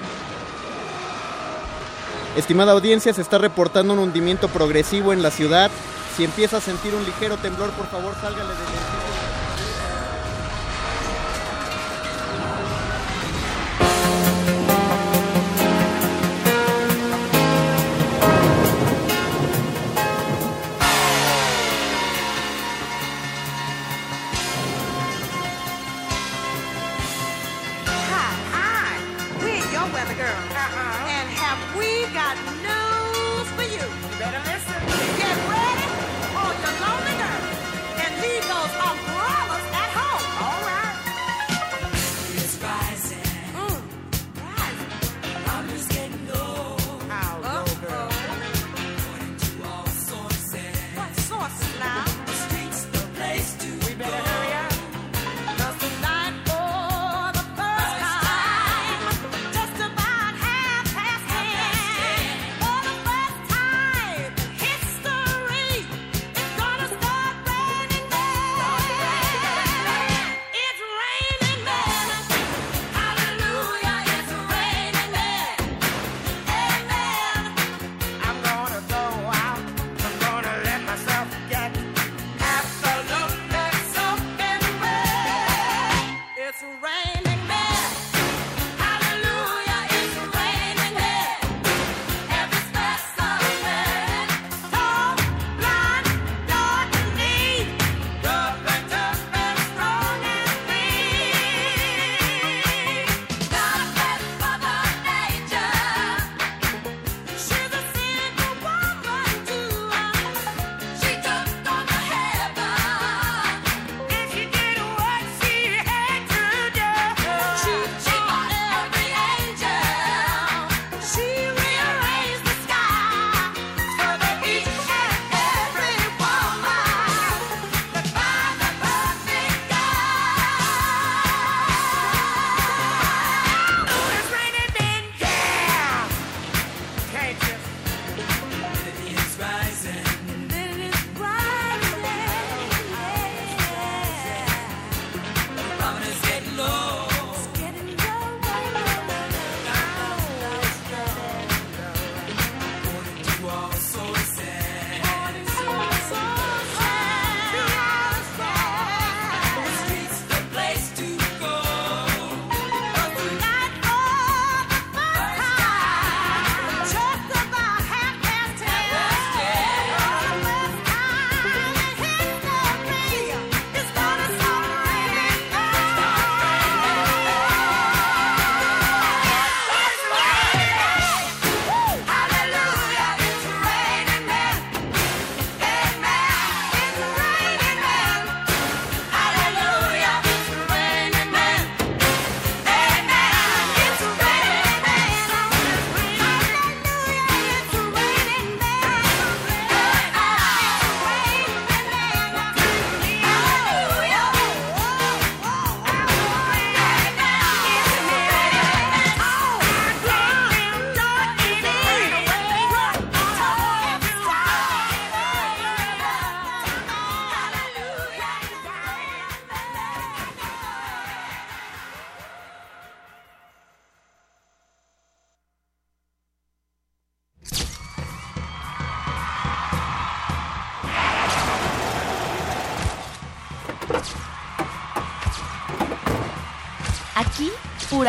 estimada audiencia, se está reportando un hundimiento progresivo en la ciudad. Si empieza a sentir un ligero temblor, por favor, sálgale del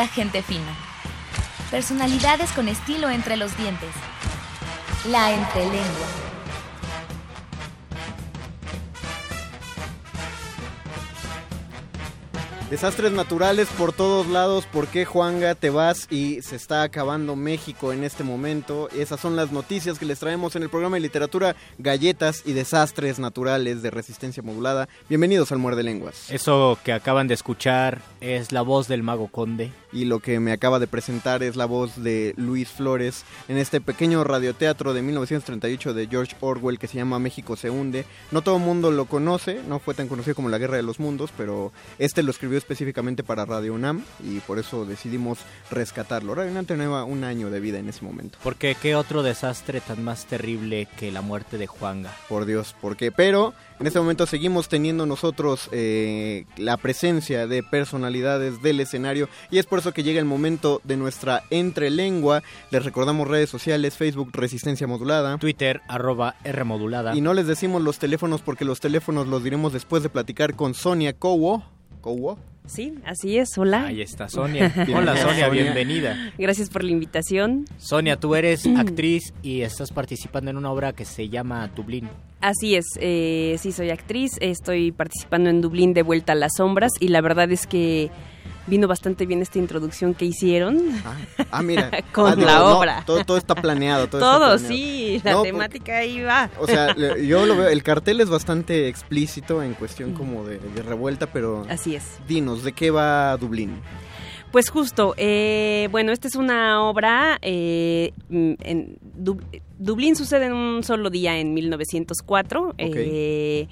gente fina. Personalidades con estilo entre los dientes. La entrelengua. Desastres naturales por todos lados. ¿Por qué, Juanga, te vas y se está acabando México en este momento? Esas son las noticias que les traemos en el programa de literatura Galletas y Desastres Naturales de Resistencia Modulada. Bienvenidos al Muerde Lenguas. Eso que acaban de escuchar es la voz del Mago Conde. Y lo que me acaba de presentar es la voz de Luis Flores en este pequeño radioteatro de 1938 de George Orwell que se llama México se hunde. No todo el mundo lo conoce, no fue tan conocido como La Guerra de los Mundos, pero este lo escribió específicamente para Radio UNAM y por eso decidimos rescatarlo. Radio UNAM tenía un año de vida en ese momento. Porque qué otro desastre tan más terrible que la muerte de Juanga. Por Dios, ¿por qué? Pero en este momento seguimos teniendo nosotros eh, la presencia de personalidades del escenario y es por eso que llega el momento de nuestra entrelengua. Les recordamos redes sociales, Facebook Resistencia Modulada, Twitter arroba R Modulada. Y no les decimos los teléfonos porque los teléfonos los diremos después de platicar con Sonia Cowo. ¿Cowo? Sí, así es. Hola. Ahí está Sonia. Hola Sonia, bienvenida. Gracias por la invitación. Sonia, tú eres actriz y estás participando en una obra que se llama Dublín. Así es, eh, sí soy actriz, estoy participando en Dublín de Vuelta a las Sombras y la verdad es que vino bastante bien esta introducción que hicieron. Ah, ah mira. Con Ah, digo, la no, obra. todo, todo está planeado. Todo, Todo, está planeado. sí, la No, temática ahí va. O sea, yo lo veo, el cartel es bastante explícito en cuestión como de, de revuelta, pero... Así es. Dinos, ¿de qué va Dublín? Pues justo, eh, bueno, esta es una obra, eh, mm, en Du- Dublín sucede en un solo día en 1904, eh,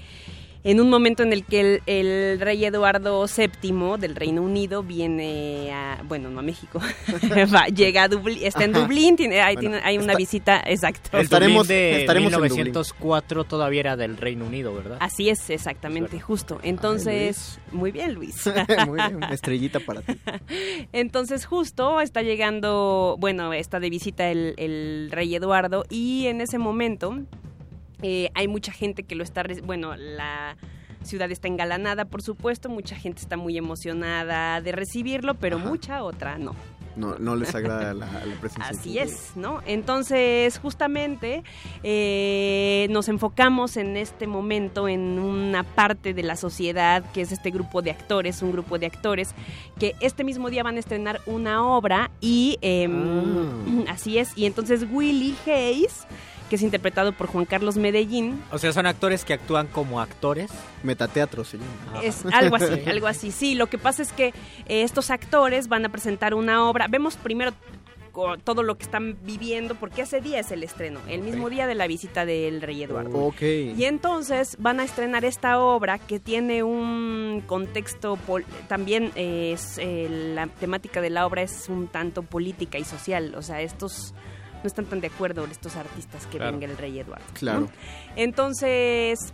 en un momento en el que el, el rey Eduardo VII del Reino Unido viene a, bueno, no a México, Va, llega a Dublín, está en Ajá. Dublín, tiene, hay, Bueno, tiene- hay una está- visita, exacto. El Dublín de estaremos en 1904 todavía era del Reino Unido, ¿verdad? Así es, exactamente, justo. Entonces, muy bien, Luis. Muy bien, una estrellita para ti. Entonces justo está llegando, bueno, está de visita el, el rey Eduardo y en ese momento eh, hay mucha gente que lo está, bueno, la ciudad está engalanada, por supuesto, mucha gente está muy emocionada de recibirlo, pero mucha otra no. No, no les agrada la, la presencia. Así es, ¿no? Entonces, justamente eh, nos enfocamos en este momento en una parte de la sociedad que es este grupo de actores, un grupo de actores que este mismo día van a estrenar una obra y em, así es. Y entonces Willy Hayes, que es interpretado por Juan Carlos Medellín, O sea, son actores que actúan como actores. Metateatro se llama. Es algo así, algo así. Sí, lo que pasa es que eh, estos actores van a presentar una obra. Vemos primero todo lo que están viviendo, porque ese día es el estreno, el mismo día de la visita del rey Eduardo. Ok. Y entonces van a estrenar esta obra que tiene un contexto, pol- también eh, es, eh, la temática de la obra es un tanto política y social, o sea, estos no están tan de acuerdo estos artistas que Claro. venga el rey Eduardo. ¿no? Claro. Entonces,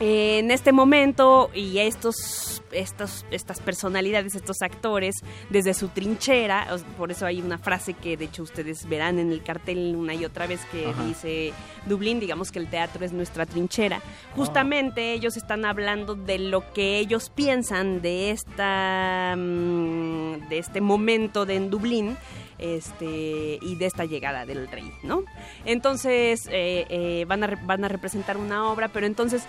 eh, en este momento y estos, estos, estas personalidades, estos actores, desde su trinchera, por eso hay una frase que de hecho ustedes verán en el cartel una y otra vez que Ajá. dice Dublín, digamos que el teatro es nuestra trinchera. Justamente ellos están hablando de lo que ellos piensan de esta mm, de este momento de en Dublín este y de esta llegada del rey, ¿no? Entonces eh, eh, van, a, van a representar una obra, pero entonces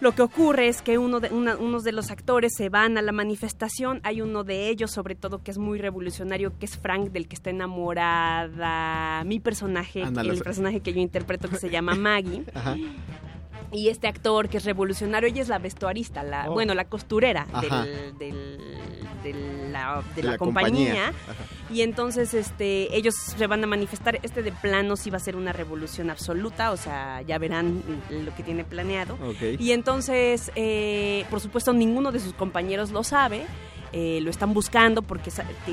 lo que ocurre es que uno de, una- unos de los actores se van a la manifestación, hay uno de ellos sobre todo que es muy revolucionario, que es Frank, del que está enamorada mi personaje, el personaje que yo interpreto que se llama Maggie. Ajá. Y este actor que es revolucionario, ella es la vestuarista, la, Oh. bueno, la costurera del- de la, de la la compañía. compañía. Y entonces este, ellos se van a manifestar. Este de plano sí va a ser una revolución absoluta, o sea, ya verán lo que tiene planeado. Y entonces, eh, por supuesto, ninguno de sus compañeros lo sabe. eh, lo están buscando porque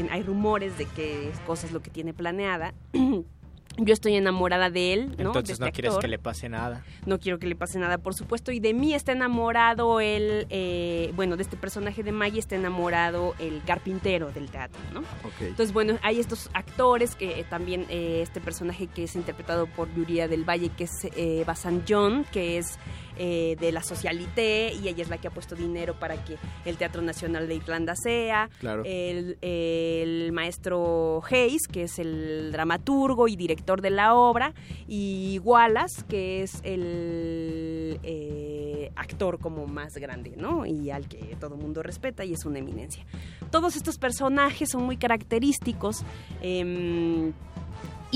hay rumores de que es cosas lo que tiene planeada. Yo estoy enamorada de él, ¿no? Entonces de este no quieres actor. que le pase nada. No quiero que le pase nada, por supuesto. Y de mí está enamorado el, eh, bueno, de este personaje de Maggie está enamorado el carpintero del teatro, ¿no? Entonces, bueno, hay estos actores que eh, también eh, este personaje que es interpretado por Yuria del Valle, que es eh, Basan John, que es eh, de la Socialité y ella es la que ha puesto dinero para que el Teatro Nacional de Irlanda sea. Claro. El, el maestro Hayes, que es el dramaturgo y director de la obra, y Wallace, que es el eh, actor como más grande, ¿no? Y al que todo mundo respeta y es una eminencia. Todos estos personajes son muy característicos. em,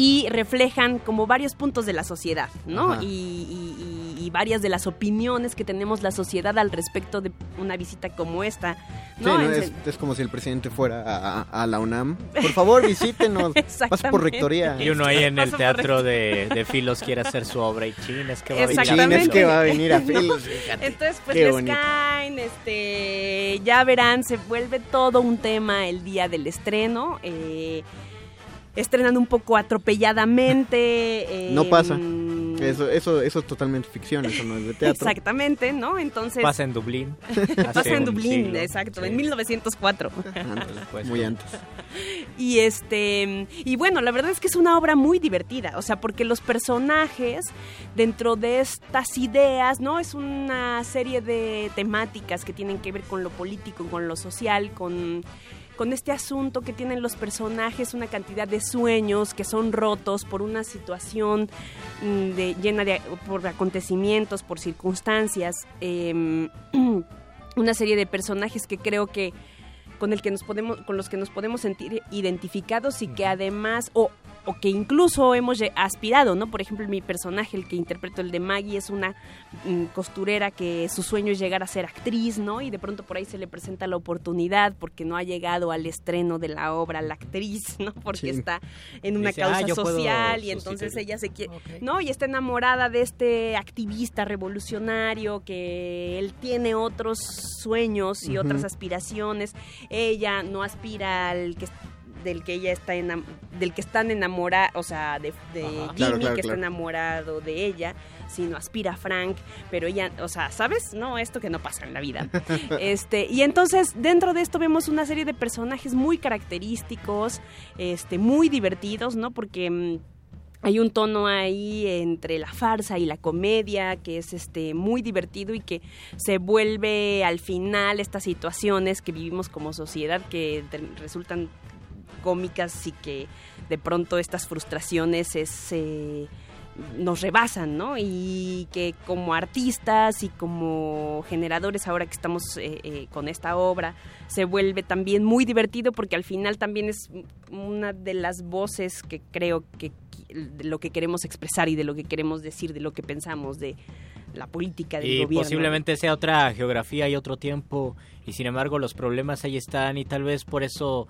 y reflejan como varios puntos de la sociedad, ¿no? Y, y- y- y varias de las opiniones que tenemos la sociedad al respecto de una visita como esta, Sí, Es, es como si el presidente fuera a, a- a la UNAM. Por favor, visítenos. Pasa por rectoría. Y uno ahí en el teatro de, de Filos quiere hacer su obra y chin, es que va a venir a Chin, es Filos. que va a venir a. Filos. Entonces, pues Qué les bonito. caen, este, ya verán, se vuelve todo un tema el día del estreno. eh, estrenan un poco atropelladamente. No em, pasa. Eso, eso, eso es totalmente ficción, eso no es de teatro. Exactamente, ¿no? Entonces... Pasa en Dublín. Pasa en Dublín, siglo. exacto, en 1904. Antes, muy antes. Y este y bueno, la verdad es que es una obra muy divertida, o sea, porque los personajes dentro de estas ideas, ¿no? Es una serie de temáticas que tienen que ver con lo político, con lo social, con con este asunto que tienen los personajes, una cantidad de sueños que son rotos por una situación mm, de, llena de por acontecimientos, por circunstancias, em, una serie de personajes que creo que con el que nos podemos con los que nos podemos sentir identificados y que además o, o que incluso hemos aspirado, ¿no? Por ejemplo, mi personaje, el que interpreto el de Maggie, es una mm, costurera que su sueño es llegar a ser actriz, ¿no? Y de pronto por ahí se le presenta la oportunidad porque no ha llegado al estreno de la obra la actriz, ¿no? Porque Sí. está en una Dice, "Ah, causa social y entonces sustituir". ella se quiere, ¿no? Y está enamorada de este activista revolucionario que él tiene otros sueños y otras aspiraciones. Ella no aspira al que del que ella está enam- del que están enamorados, o sea, de. Jimmy Claro, claro, que claro. está enamorado de ella, sino aspira a Frank, pero ella, o sea, ¿sabes? No, esto que no pasa en la vida. Este, y entonces dentro de esto vemos una serie de personajes muy característicos, este, muy divertidos, ¿no? Porque mm, hay un tono ahí entre la farsa y la comedia que es este muy divertido y que se vuelve al final estas situaciones que vivimos como sociedad que resultan cómicas y que de pronto estas frustraciones es eh, nos rebasan, ¿no? Y que como artistas y como generadores, ahora que estamos eh, eh, con esta obra, se vuelve también muy divertido porque al final también es una de las voces que creo que de lo que queremos expresar y de lo que queremos decir, de lo que pensamos, de la política del Y gobierno. posiblemente sea otra geografía y otro tiempo, y sin embargo los problemas ahí están y tal vez por eso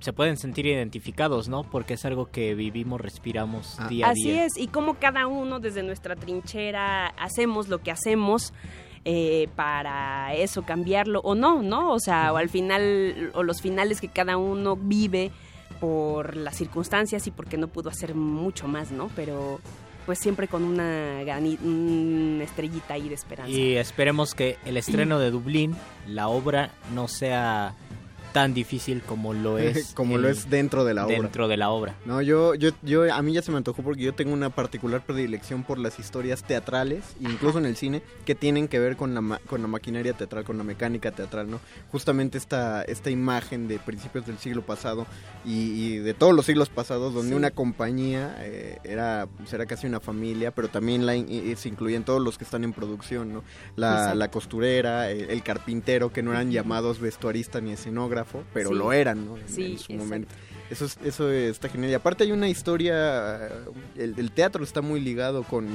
se pueden sentir identificados, ¿no? Porque es algo que vivimos, respiramos día a Así día. es, y como cada uno desde nuestra trinchera hacemos lo que hacemos eh, para eso cambiarlo o no, ¿no? O sea, o al final, o los finales que cada uno vive por las circunstancias y porque no pudo hacer mucho más, ¿no? Pero pues siempre con una estrellita ahí de esperanza. Y esperemos que el estreno de Dublín, la obra, no sea tan difícil como lo es Como lo es dentro de la obra. dentro de la obra. No, yo, yo, yo, a mí ya se me antojó porque yo tengo una particular predilección por las historias teatrales, incluso en el cine, que tienen que ver con la, con la maquinaria teatral, con la mecánica teatral, ¿no? Justamente esta, esta imagen de principios del siglo pasado y, y de todos los siglos pasados, donde Sí. una compañía eh, era, pues, era casi una familia, pero también la, se incluían todos los que están en producción, ¿no? La, costurera, el, el carpintero, que no eran llamados vestuarista ni pero Sí. lo eran, ¿no? En, Sí, en su exacto. momento. Eso, es- eso está genial. Y aparte hay una historia, el, el teatro está muy ligado con,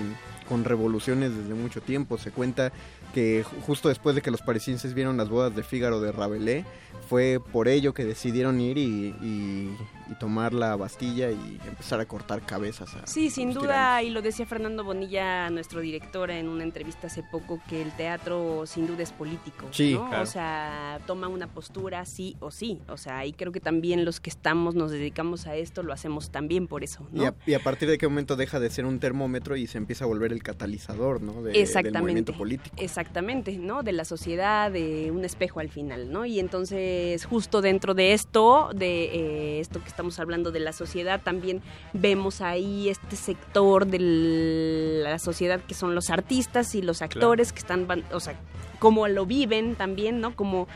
con revoluciones desde mucho tiempo. Se cuenta que ju- justo después de que los parisienses vieron las bodas de Fígaro de Rabelais, fue por ello que decidieron ir y, y- y tomar la Bastilla y empezar a cortar cabezas. a Sí, sin duda, y lo decía Fernando Bonilla, nuestro director, en una entrevista hace poco, que el teatro sin duda es político. Sí, ¿no? claro. O sea, toma una postura sí o sí. O sea, y creo que también los que estamos, nos dedicamos a esto, lo hacemos también por eso, ¿no? Y, a, y a partir de qué momento deja de ser un termómetro y se empieza a volver el catalizador ¿no? de- del Exactamente. movimiento político. Exactamente, ¿no? De la sociedad, de un espejo al final, ¿no? Y entonces, justo dentro de esto, de eh, esto que estamos hablando de la sociedad, también vemos ahí este sector de la sociedad que son los artistas y los actores que están, van- o sea, cómo lo viven también, ¿no? Como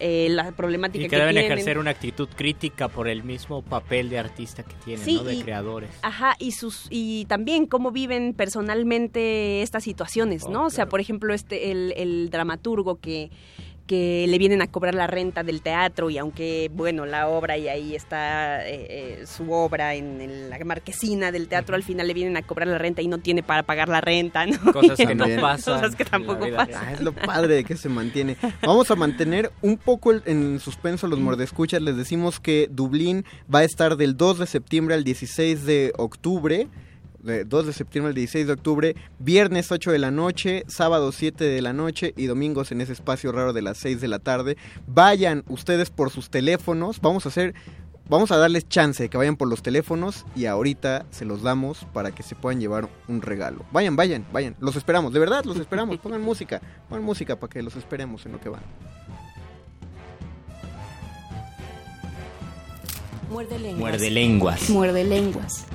eh, la problemática Y que que deben tienen. ejercer una actitud crítica por el mismo papel de artista que tienen, Sí, ¿no? De y- creadores. Ajá, y sus y también cómo viven personalmente estas situaciones, ¿no? o sea, por ejemplo, este el, el dramaturgo que que le vienen a cobrar la renta del teatro y aunque, bueno, la obra y ahí está eh, eh, su obra en el- la marquesina del teatro, al final le vienen a cobrar la renta y no tiene para pagar la renta, ¿no? Cosas que no pasan Cosas que en tampoco pasan. Ah, es lo padre de que se mantiene. Vamos a mantener un poco el- en suspenso los mordescuchas. Les decimos que Dublín va a estar del 2 de septiembre al 16 de octubre. De 2 de septiembre al 16 de octubre, viernes 8 de la noche, sábado 7 de la noche y domingos en ese espacio raro de las 6 de la tarde. Vayan ustedes por sus teléfonos, vamos a hacer Vamos a darles chance de que vayan por los teléfonos y ahorita se los damos para que se puedan llevar un regalo. Vayan, vayan, vayan. Los esperamos, de verdad, los esperamos. Pongan música, pongan música para que los esperemos en lo que van. Muerde lenguas. Muerde lenguas. Muerde lenguas.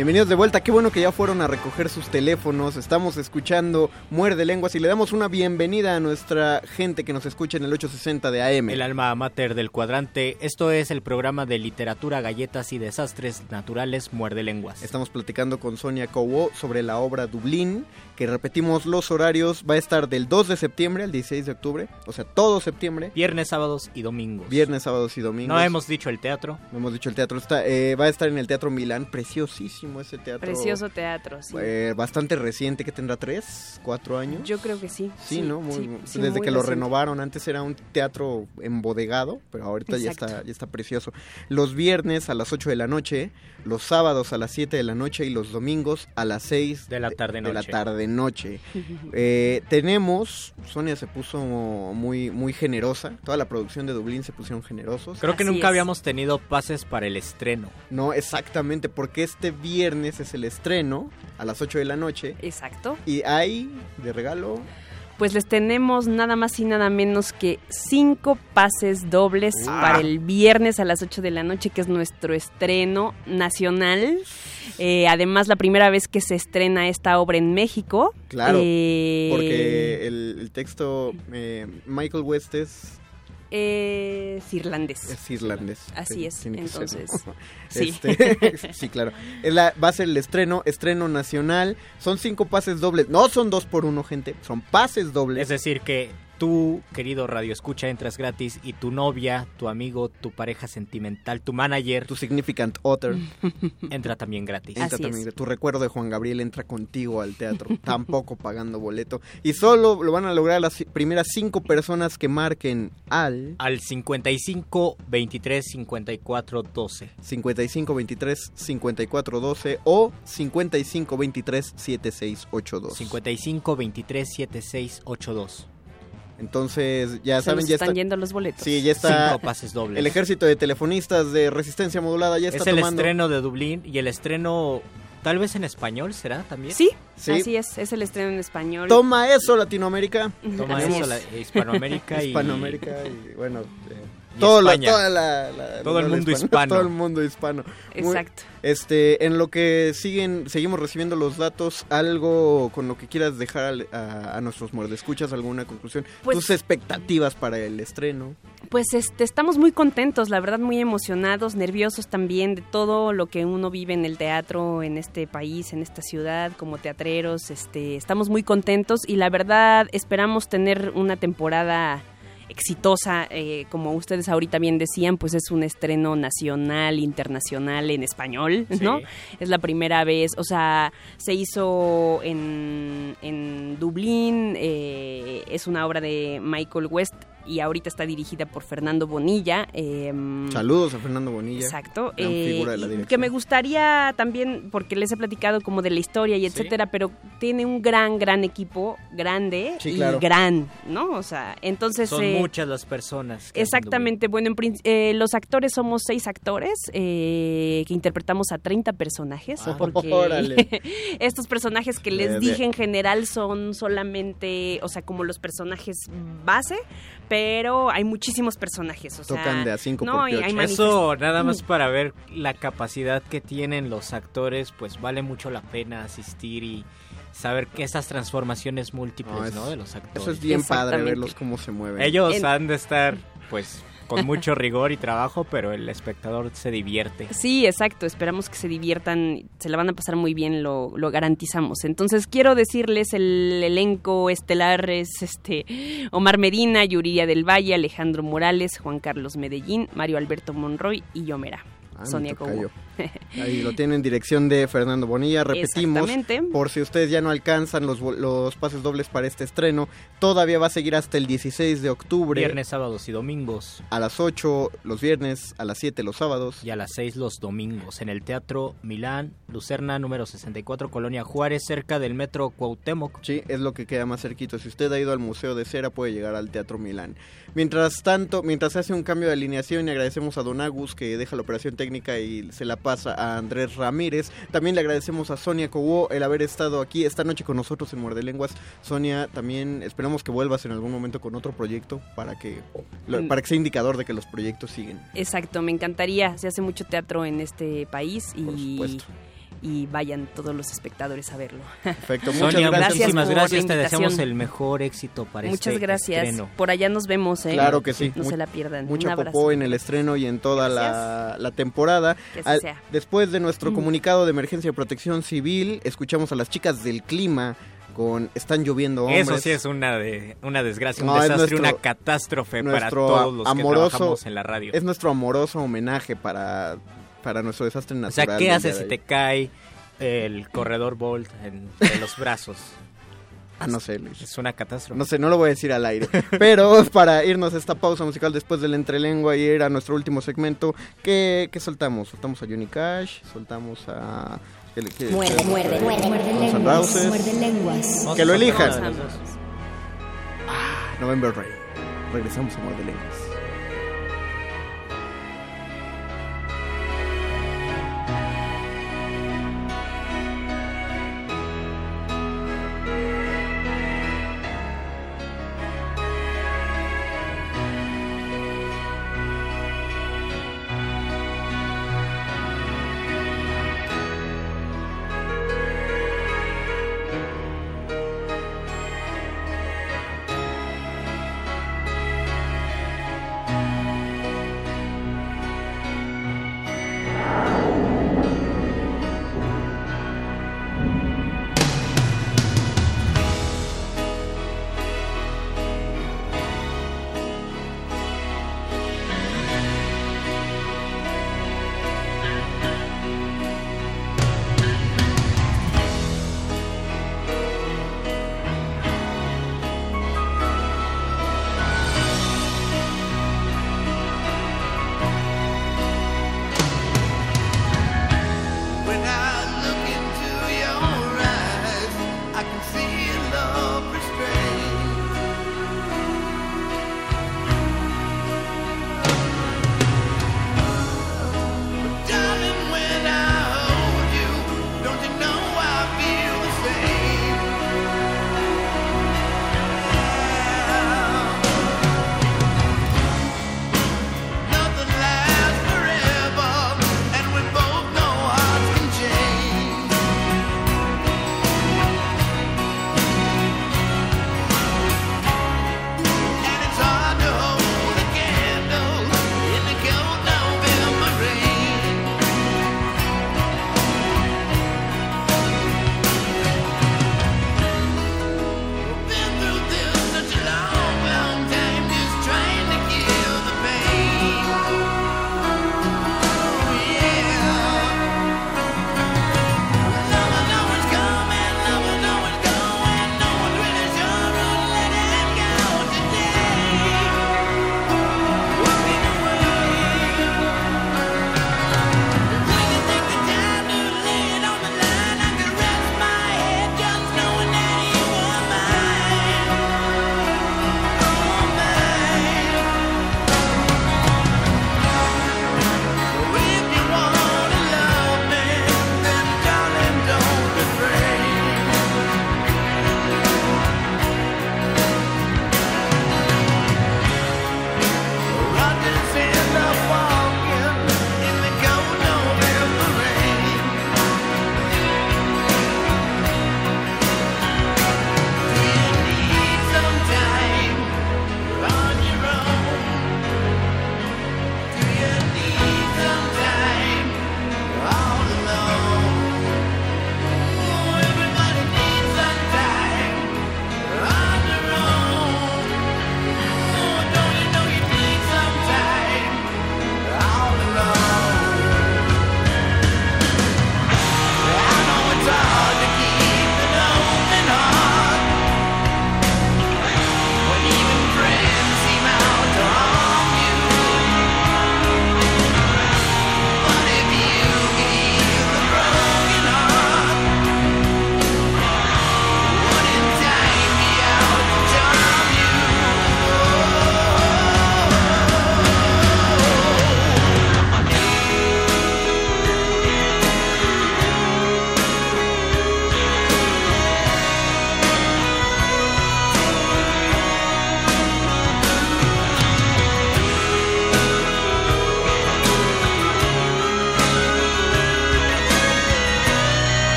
Bienvenidos de vuelta, qué bueno que ya fueron a recoger sus teléfonos. Estamos escuchando Muerde Lenguas y le damos una bienvenida a nuestra gente que nos escucha en el 860 de AM. El alma mater del cuadrante. Esto es el programa de literatura, galletas y desastres naturales Muerde lenguas. Estamos platicando con Sonia Cowo sobre la obra Dublín, que repetimos los horarios, va a estar del 2 de septiembre al 16 de octubre, o sea, todo septiembre. Viernes, sábados y domingos. Viernes, sábados y domingos. No hemos dicho el teatro. No hemos dicho el teatro. Está, eh, va a estar en el Teatro Milán, preciosísimo ese teatro. Precioso teatro, sí. Eh, bastante reciente, que tendrá tres, cuatro años. Yo creo que sí. Sí, ¿no? Muy- sí, desde muy que lo renovaron, antes era un teatro embodegado, pero ahorita ya está, ya está precioso. Los viernes a las 8 de la noche, los sábados a las 7 de la noche y los domingos a las 6 De la tarde de la noche. tarde noche. Eh, tenemos, Sonia se puso muy, muy generosa, toda la producción de Dublín se pusieron generosos. Creo que Así nunca es. habíamos tenido pases para el estreno. No, exactamente, porque este viernes es el estreno a las 8 de la noche Exacto. y hay de regalo Pues les tenemos nada más y nada menos que cinco pases dobles para el viernes a las 8 de la noche, que es nuestro estreno nacional. Eh, además, la primera vez que se estrena esta obra en México. Claro, Eh, porque el, el texto eh, Michael West es, Es irlandés. es irlandés. Así Sí, es, entonces, sí. Este, sí, claro. Es la- va a ser el estreno, estreno nacional. Son cinco pases dobles. No son dos por uno, gente. Son pases dobles. Es decir, que tú, querido Radio Escucha, entras gratis y tu novia, tu amigo, tu pareja sentimental, tu manager, tu significant other entra también gratis. Entra Así también, es. Tu recuerdo de Juan Gabriel entra contigo al teatro, tampoco pagando boleto. Y solo lo van a lograr las primeras cinco personas que marquen al Al 55 23 54 12. 55 23 54 12 o 55 23 76 82. 55 23 76 82. Entonces, ya Se saben, ya están está. yendo los boletos. Sí, ya está. Cinco pases dobles. El ejército de telefonistas de resistencia modulada ya está es el tomando. estreno de Dublín y el estreno, tal vez en español, ¿será también? Sí, Sí. así es. Es el estreno en español. Toma eso, Latinoamérica. Toma Así eso, es. la Hispanoamérica y... Hispanoamérica y bueno, Todo, la- toda la- la- Todo el mundo hispano. Todo el mundo hispano. Muy- Exacto. este, en lo que siguen, seguimos recibiendo los datos, algo con lo que quieras dejar al- a, a nuestros escuchas alguna conclusión, Pues- tus expectativas para el estreno. Pues este, estamos muy contentos, la verdad muy emocionados, nerviosos también de todo lo que uno vive en el teatro en este país, en esta ciudad, como teatreros. Este, estamos muy contentos y la verdad esperamos tener una temporada exitosa, eh, como ustedes ahorita bien decían, pues es un estreno nacional, internacional en español, ¿no? Es la primera vez, o sea, se hizo en, en Dublín, eh, es una obra de Michael West y ahorita está dirigida por Fernando Bonilla. eh, Saludos a Fernando Bonilla. Exacto. gran eh, figura de la y dirección. que me gustaría también, porque les he platicado como de la historia y etcétera, pero tiene un gran, gran equipo, grande Sí, y claro. gran, ¿no? O sea, entonces... Son eh, muchas las personas. Exactamente, bueno, en prin- eh, los actores somos seis actores eh, que interpretamos a 30 personajes, Ah, porque órale. estos personajes que les De- de- dije en general son solamente, o sea, como los personajes base, pero hay muchísimos personajes, o sea, Tocan de a cinco no, por Eso nada más Mm. para ver la capacidad que tienen los actores, pues vale mucho la pena asistir y saber que esas transformaciones múltiples, No, De los actores. Eso es bien padre verlos cómo se mueven. Ellos En- han de estar, pues, con mucho rigor y trabajo, pero el espectador se divierte. Sí, exacto. Esperamos que se diviertan, se la van a pasar muy bien, lo, lo garantizamos. Entonces quiero decirles el elenco estelar es este Omar Medina, Yuriria del Valle, Alejandro Morales, Juan Carlos Medellín, Mario Alberto Monroy y Yomera. Ah, Sonia. Cobo. Ahí lo tienen, dirección de Fernando Bonilla. Repetimos, Exactamente. por si ustedes ya no alcanzan los, los pases dobles para este estreno, todavía va a seguir hasta el 16 de octubre. Viernes, sábados y domingos. A las 8 los viernes, a las 7 los sábados. Y a las 6 los domingos en el Teatro Milán, Lucerna, número 64, Colonia Juárez, cerca del Metro Cuauhtémoc. Sí, es lo que queda más cerquito. Si usted ha ido al Museo de Cera, puede llegar al Teatro Milán. Mientras tanto, mientras se hace un cambio de alineación y agradecemos a Don Agus que deja la operación técnica y se la pasa a Andrés Ramírez, también le agradecemos a Sonia Cobo el haber estado aquí esta noche con nosotros en Muerde Lenguas. Sonia, también esperamos que vuelvas en algún momento con otro proyecto para que, Mm. para que sea indicador de que los proyectos siguen. Exacto, me encantaría. Se hace mucho teatro en este país y, supuesto. Y vayan todos los espectadores a verlo. Perfecto, muchas Sonia, gracias. muchísimas por gracias. Te deseamos el mejor éxito para Muchas este gracias. estreno. Por allá nos vemos, ¿eh? Claro que sí. No Mu- se la pierdan. Mucha Un popó en el estreno y en toda la, la temporada. Que así Al- sea. después de nuestro Mm. comunicado de emergencia de protección civil, escuchamos a las chicas del clima con Están lloviendo hombres. Eso sí es una de una desgracia, un No, es desastre, nuestro- una catástrofe para todos los que amoroso- trabajamos en la radio. Es nuestro amoroso homenaje para, para nuestro desastre o natural. sea, ¿qué haces si te cae el corredor Bolt en, en los brazos? Ah, no sé, Luis. Es una catástrofe. No sé, no lo voy a decir al aire. Pero para irnos a esta pausa musical después del entrelengua y ir a nuestro último segmento, ¿qué, qué soltamos? Soltamos a Johnny Cash, soltamos a... ¿qué Muerde, muerde, muerde, muerde lenguas, muerde lenguas. Que lo elijan. Vamos a- November Rain. Regresamos a Muerde Lenguas.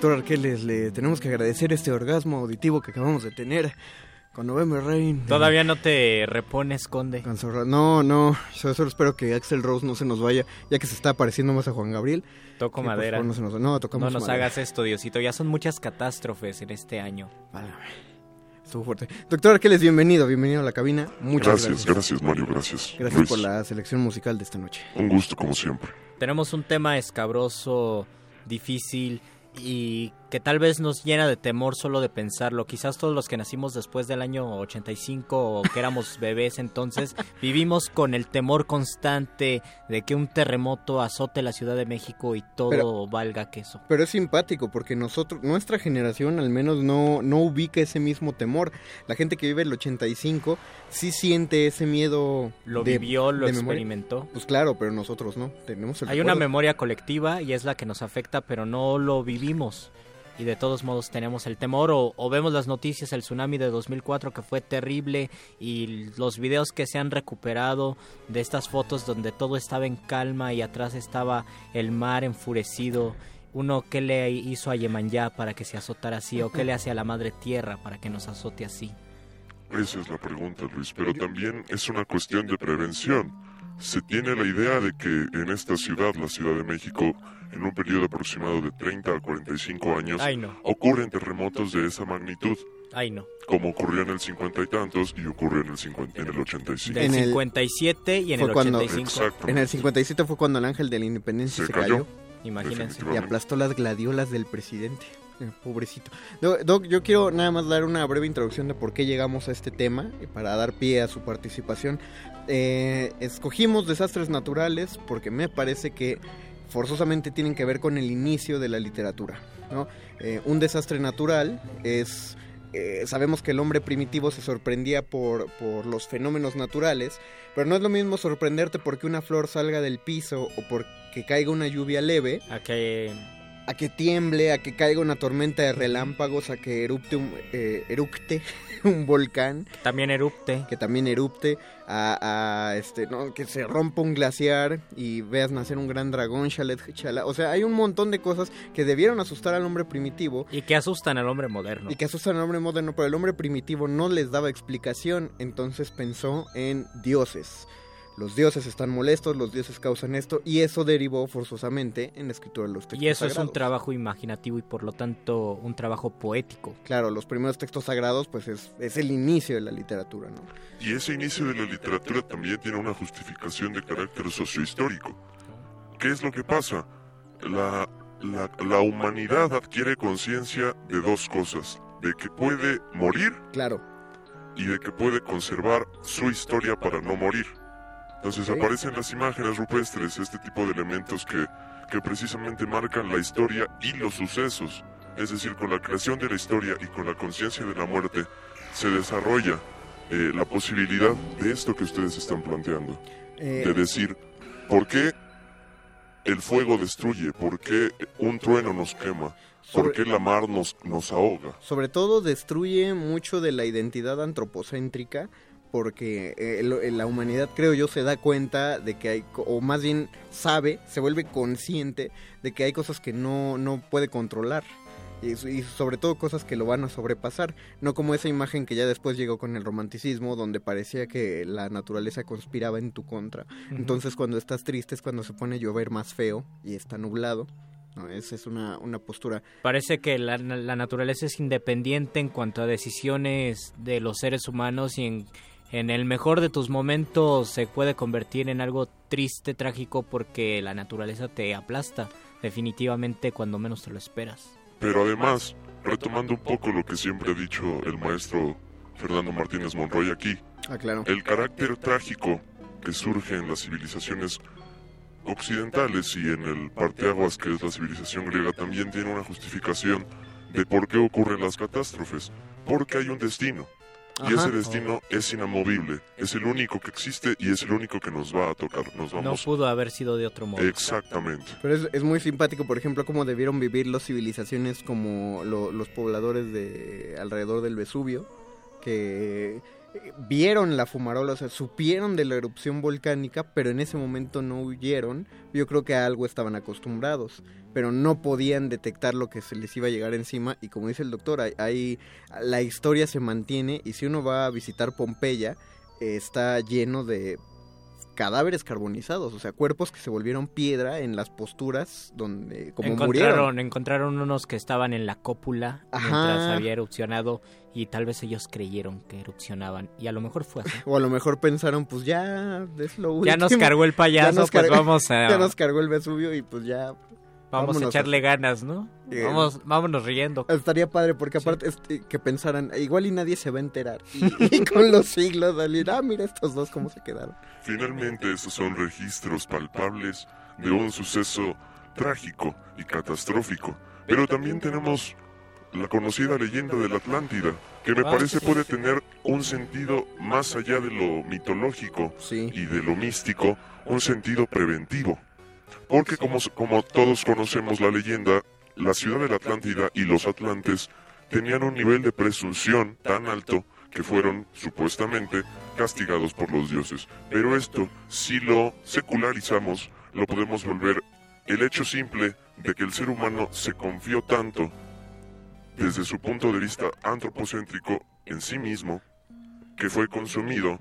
Doctor Arqueles le tenemos que agradecer este orgasmo auditivo que acabamos de tener con November Rain. Todavía no te repones, Conde. Con No, no, yo solo espero que Axel Rose no se nos vaya, ya que se está pareciendo más a Juan Gabriel. Toco Que, madera. favor, no, se nos- no, tocamos No nos madera. hagas esto, Diosito. Ya son muchas catástrofes en este año. Estuvo fuerte. Doctor Arqueles, bienvenido, bienvenido a la cabina. Muchas gracias, gracias. gracias, Mario, gracias. Gracias Luis, por la selección musical de esta noche. Un gusto como siempre. Tenemos un tema escabroso, difícil y que tal vez nos llena de temor solo de pensarlo. Quizás todos los que nacimos después del año 85 o que éramos bebés entonces vivimos con el temor constante de que un terremoto azote la Ciudad de México y todo Pero- valga queso. Pero es simpático porque nosotros, nuestra generación al menos no, no ubica ese mismo temor. La gente que vive el 85 sí siente ese miedo. Lo de- vivió, lo de memoria. experimentó. Pues claro, pero nosotros no. Tenemos el Hay una memoria colectiva y es la que nos afecta, pero no lo vivimos. Y de todos modos tenemos el temor o, vemos las noticias, el tsunami de 2004 que fue terrible y los videos que se han recuperado de estas fotos donde todo estaba en calma y atrás estaba el mar enfurecido. Uno, ¿qué le hizo a Yemanyá para que se azotara así? ¿O qué le hace a la madre tierra para que nos azote así? Esa es la pregunta, Luis, pero también es una cuestión de prevención. Se tiene la idea de que en esta ciudad, la Ciudad de México, en un periodo aproximado de 30 a 45 años, Ay, no. ocurren terremotos de esa magnitud, Ay, no. como ocurrió en el 50 y tantos y ocurrió en el, 50 en el 85. Del 57 y en fue el cuando- 85. En el 57 fue cuando el ángel de la independencia se, Se cayó. cayó. Imagínense. Y aplastó las gladiolas del presidente. Pobrecito. Doc, Doc, yo quiero nada más dar una breve introducción de por qué llegamos a este tema y para dar pie a su participación. Eh, escogimos desastres naturales porque me parece que forzosamente tienen que ver con el inicio de la literatura. ¿no? Eh, un desastre natural es... eh, sabemos que el hombre primitivo se sorprendía por, por los fenómenos naturales, pero no es lo mismo sorprenderte porque una flor salga del piso o porque caiga una lluvia leve A que a que tiemble, a que caiga una tormenta de relámpagos, a que erupte un, eh, eructe un volcán. También erupte. Que también erupte, a, a, este, no, que se rompa un glaciar y veas nacer un gran dragón, chalet, chala. O sea, hay un montón de cosas que debieron asustar al hombre primitivo. Y que asustan al hombre moderno. Y que asustan al hombre moderno, pero el hombre primitivo no les daba explicación, entonces pensó en dioses. Los dioses están molestos, los dioses causan esto, y eso derivó forzosamente en la escritura de los textos Y eso es un trabajo imaginativo y por lo tanto un trabajo poético. Claro, los primeros textos sagrados, pues es, es el inicio de la literatura, ¿no? Y ese inicio de la literatura también tiene una justificación de carácter sociohistórico. ¿Qué es lo que pasa? La, la, la humanidad adquiere conciencia de dos cosas. De que puede morir Claro. y de que puede conservar su historia para no morir. Entonces aparecen las imágenes rupestres, este tipo de elementos que, que precisamente marcan la historia y los sucesos. Es decir, con la creación de la historia y con la conciencia de la muerte se desarrolla eh, la posibilidad de esto que ustedes están planteando. Eh, De decir, ¿por qué el fuego destruye? ¿Por qué un trueno nos quema? ¿Por qué la mar nos, nos ahoga? Sobre todo destruye mucho de la identidad antropocéntrica porque eh, eh, la humanidad, creo yo, se da cuenta de que hay, o más bien sabe, se vuelve consciente de que hay cosas que no, no puede controlar. Y, y sobre todo cosas que lo van a sobrepasar, no como esa imagen que ya después llegó con el romanticismo, donde parecía que la naturaleza conspiraba en tu contra. Ujú. Entonces cuando estás triste es cuando se pone a llover más feo y está nublado. No, esa es una, una postura Parece que la, la naturaleza es independiente en cuanto a decisiones de los seres humanos y en, en el mejor de tus momentos se puede convertir en algo triste, trágico, porque la naturaleza te aplasta definitivamente cuando menos te lo esperas. Pero además, retomando un poco lo que siempre ha dicho el maestro Fernando Martínez Monroy aquí, Ah, claro. el carácter trágico que surge en las civilizaciones occidentales y en el parteaguas que es la civilización griega también tiene una justificación de por qué ocurren las catástrofes. Porque hay un destino. Y Ajá. ese destino es inamovible, es el único que existe y es el único que nos va a tocar. Nos No vamos. pudo haber sido de otro modo. Exactamente. Pero es, es muy simpático, por ejemplo, cómo debieron vivir las civilizaciones como lo- los pobladores de alrededor del Vesubio, que vieron la fumarola, o sea, supieron de la erupción volcánica, pero en ese momento no huyeron. Yo creo que a algo estaban acostumbrados, pero no podían detectar lo que se les iba a llegar encima. Y como dice el doctor, hay- la historia se mantiene y si uno va a visitar Pompeya, eh, está lleno de cadáveres carbonizados, o sea, cuerpos que se volvieron piedra en las posturas donde como encontraron, murieron. encontraron unos que estaban en la cópula Ajá. mientras había erupcionado y tal vez ellos creyeron que erupcionaban y a lo mejor fue así. O a lo mejor pensaron, pues ya es lo último. Ya nos cargó el payaso, Ya nos pues vamos a- Ya nos cargó el Vesubio y pues ya... Vamos a vámonos echarle ganas, ¿no? Eh, Vamos, vámonos riendo. Estaría padre porque aparte este, que pensaran, igual y nadie se va a enterar. Y, y con los siglos salir, ah, mira estos dos cómo se quedaron. Finalmente, estos son registros palpables de un suceso trágico y catastrófico. Pero también tenemos la conocida leyenda de la Atlántida, que me Ah, parece puede tener un sentido más allá de lo mitológico y de lo místico, un sentido preventivo. Porque como, como todos conocemos la leyenda, la ciudad de la Atlántida y los atlantes tenían un nivel de presunción tan alto que fueron, supuestamente, castigados por los dioses. Pero esto, si lo secularizamos, lo podemos volver el hecho simple de que el ser humano se confió tanto desde su punto de vista antropocéntrico en sí mismo, que fue consumido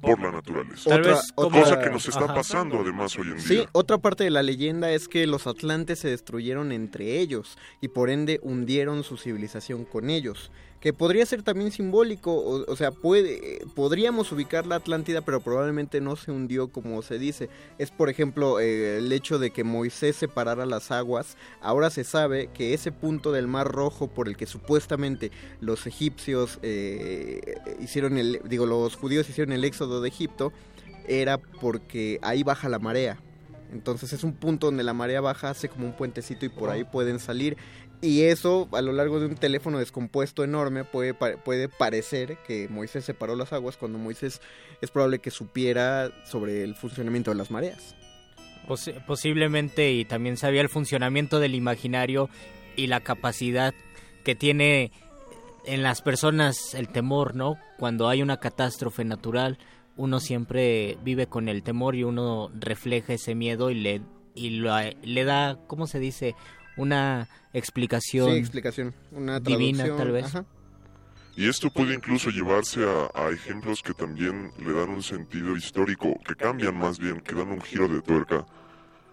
por la naturaleza. Tal vez como- cosa que nos está Ajá. pasando además hoy en Sí, día. otra parte de la leyenda es que los atlantes se destruyeron entre ellos y por ende hundieron su civilización con ellos, que podría ser también simbólico, o, o sea, puede, podríamos ubicar la Atlántida, pero probablemente no se hundió como se dice. Es por ejemplo eh, el hecho de que Moisés separara las aguas, ahora se sabe que ese punto del Mar Rojo por el que supuestamente los egipcios eh, hicieron el, digo, los judíos hicieron el éxodo de Egipto, era porque ahí baja la marea. Entonces es un punto donde la marea baja, hace como un puentecito y por ahí pueden salir. Y eso a lo largo de un teléfono descompuesto enorme puede, puede parecer que Moisés separó las aguas cuando Moisés es probable que supiera sobre el funcionamiento de las mareas. Posi- posiblemente y también sabía el funcionamiento del imaginario y la capacidad que tiene en las personas el temor, ¿no? Cuando hay una catástrofe natural, uno siempre vive con el temor y uno refleja ese miedo y le y lo- le da, ¿cómo se dice? Una explicación, Sí, explicación. Una divina tal vez. ajá. Y esto puede incluso llevarse a, a ejemplos que también le dan un sentido histórico, que cambian más bien, que dan un giro de tuerca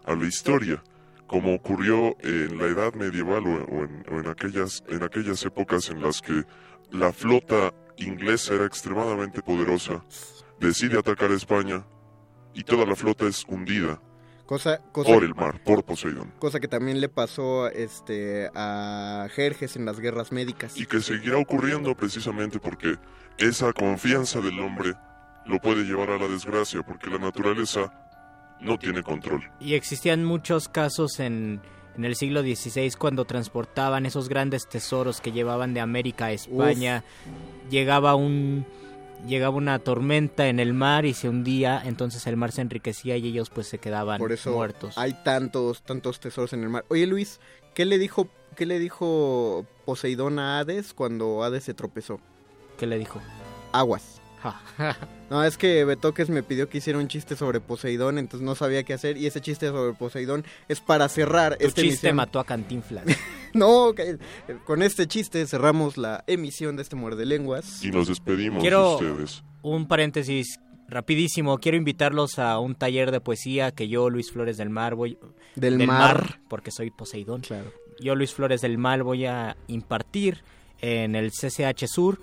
a la historia, como ocurrió en la Edad Medieval o, o en, o en aquellas, en aquellas épocas en las que la flota inglesa era extremadamente poderosa, decide atacar a España y toda la flota es hundida Cosa, cosa, por el mar, por Poseidón. cosa que también le pasó este, a Jerjes en las guerras médicas. y que seguirá ocurriendo precisamente porque esa confianza del hombre lo puede llevar a la desgracia porque la naturaleza no tiene control. Y existían muchos casos en, en el siglo XVI cuando transportaban esos grandes tesoros que llevaban de América a España. Llegaba un llegaba una tormenta en el mar y se hundía, entonces el mar se enriquecía y ellos pues se quedaban Por eso muertos. hay tantos, tantos tesoros en el mar. Oye Luis, ¿qué le dijo, qué le dijo Poseidón a Hades cuando Hades se tropezó? ¿Qué le dijo? Aguas. No, es que Betoques me pidió que hiciera un chiste sobre Poseidón, entonces no sabía qué hacer. Y ese chiste sobre Poseidón es para cerrar Tu esta chiste emisión. mató a Cantinflas. no, con este chiste cerramos la emisión de este Muerde Lenguas. Y nos despedimos Quiero de ustedes. un paréntesis rapidísimo. Quiero invitarlos a un taller de poesía que yo, Luis Flores del Mar, voy... Del Mar. porque soy Poseidón. Claro. Yo, Luis Flores del Mar, voy a impartir en el CCH Sur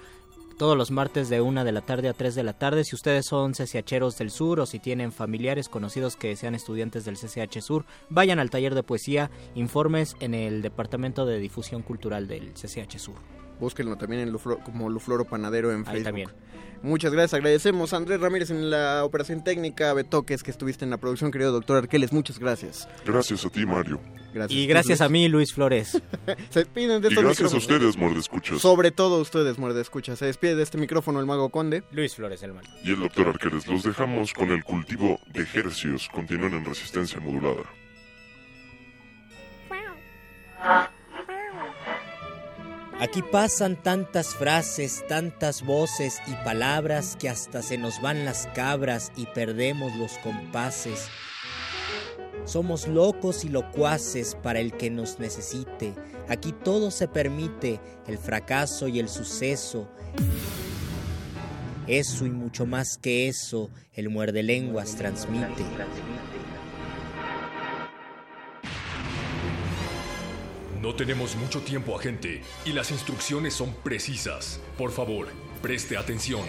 todos los martes de 1 de la tarde a 3 de la tarde. Si ustedes son CCHeros del Sur o si tienen familiares conocidos que sean estudiantes del CCH Sur, vayan al taller de poesía, informes en el Departamento de Difusión Cultural del CCH Sur. Búsquenlo también en Luflo- como Lufloro Panadero en Ahí Facebook. también. Muchas gracias, agradecemos a Andrés Ramírez en la operación técnica, Betoques que estuviste en la producción, querido doctor Arqueles, muchas gracias. Gracias a ti, Mario. Gracias. Y gracias a mí, Luis Flores. Se despiden de Y estos gracias a ustedes, Mordescuchas. Sobre todo ustedes, muerde escucha. Se despide de este micrófono el mago conde. Luis Flores, el mal. Y el doctor Arqueles. Los dejamos con el cultivo de hercios. Continúen en resistencia modulada. Aquí pasan tantas frases, tantas voces y palabras que hasta se nos van las cabras y perdemos los compases. Somos locos y locuaces para el que nos necesite. Aquí todo se permite, el fracaso y el suceso. Eso y mucho más que eso, el muerde lenguas transmite. No tenemos mucho tiempo, agente, y las instrucciones son precisas. Por favor, preste atención.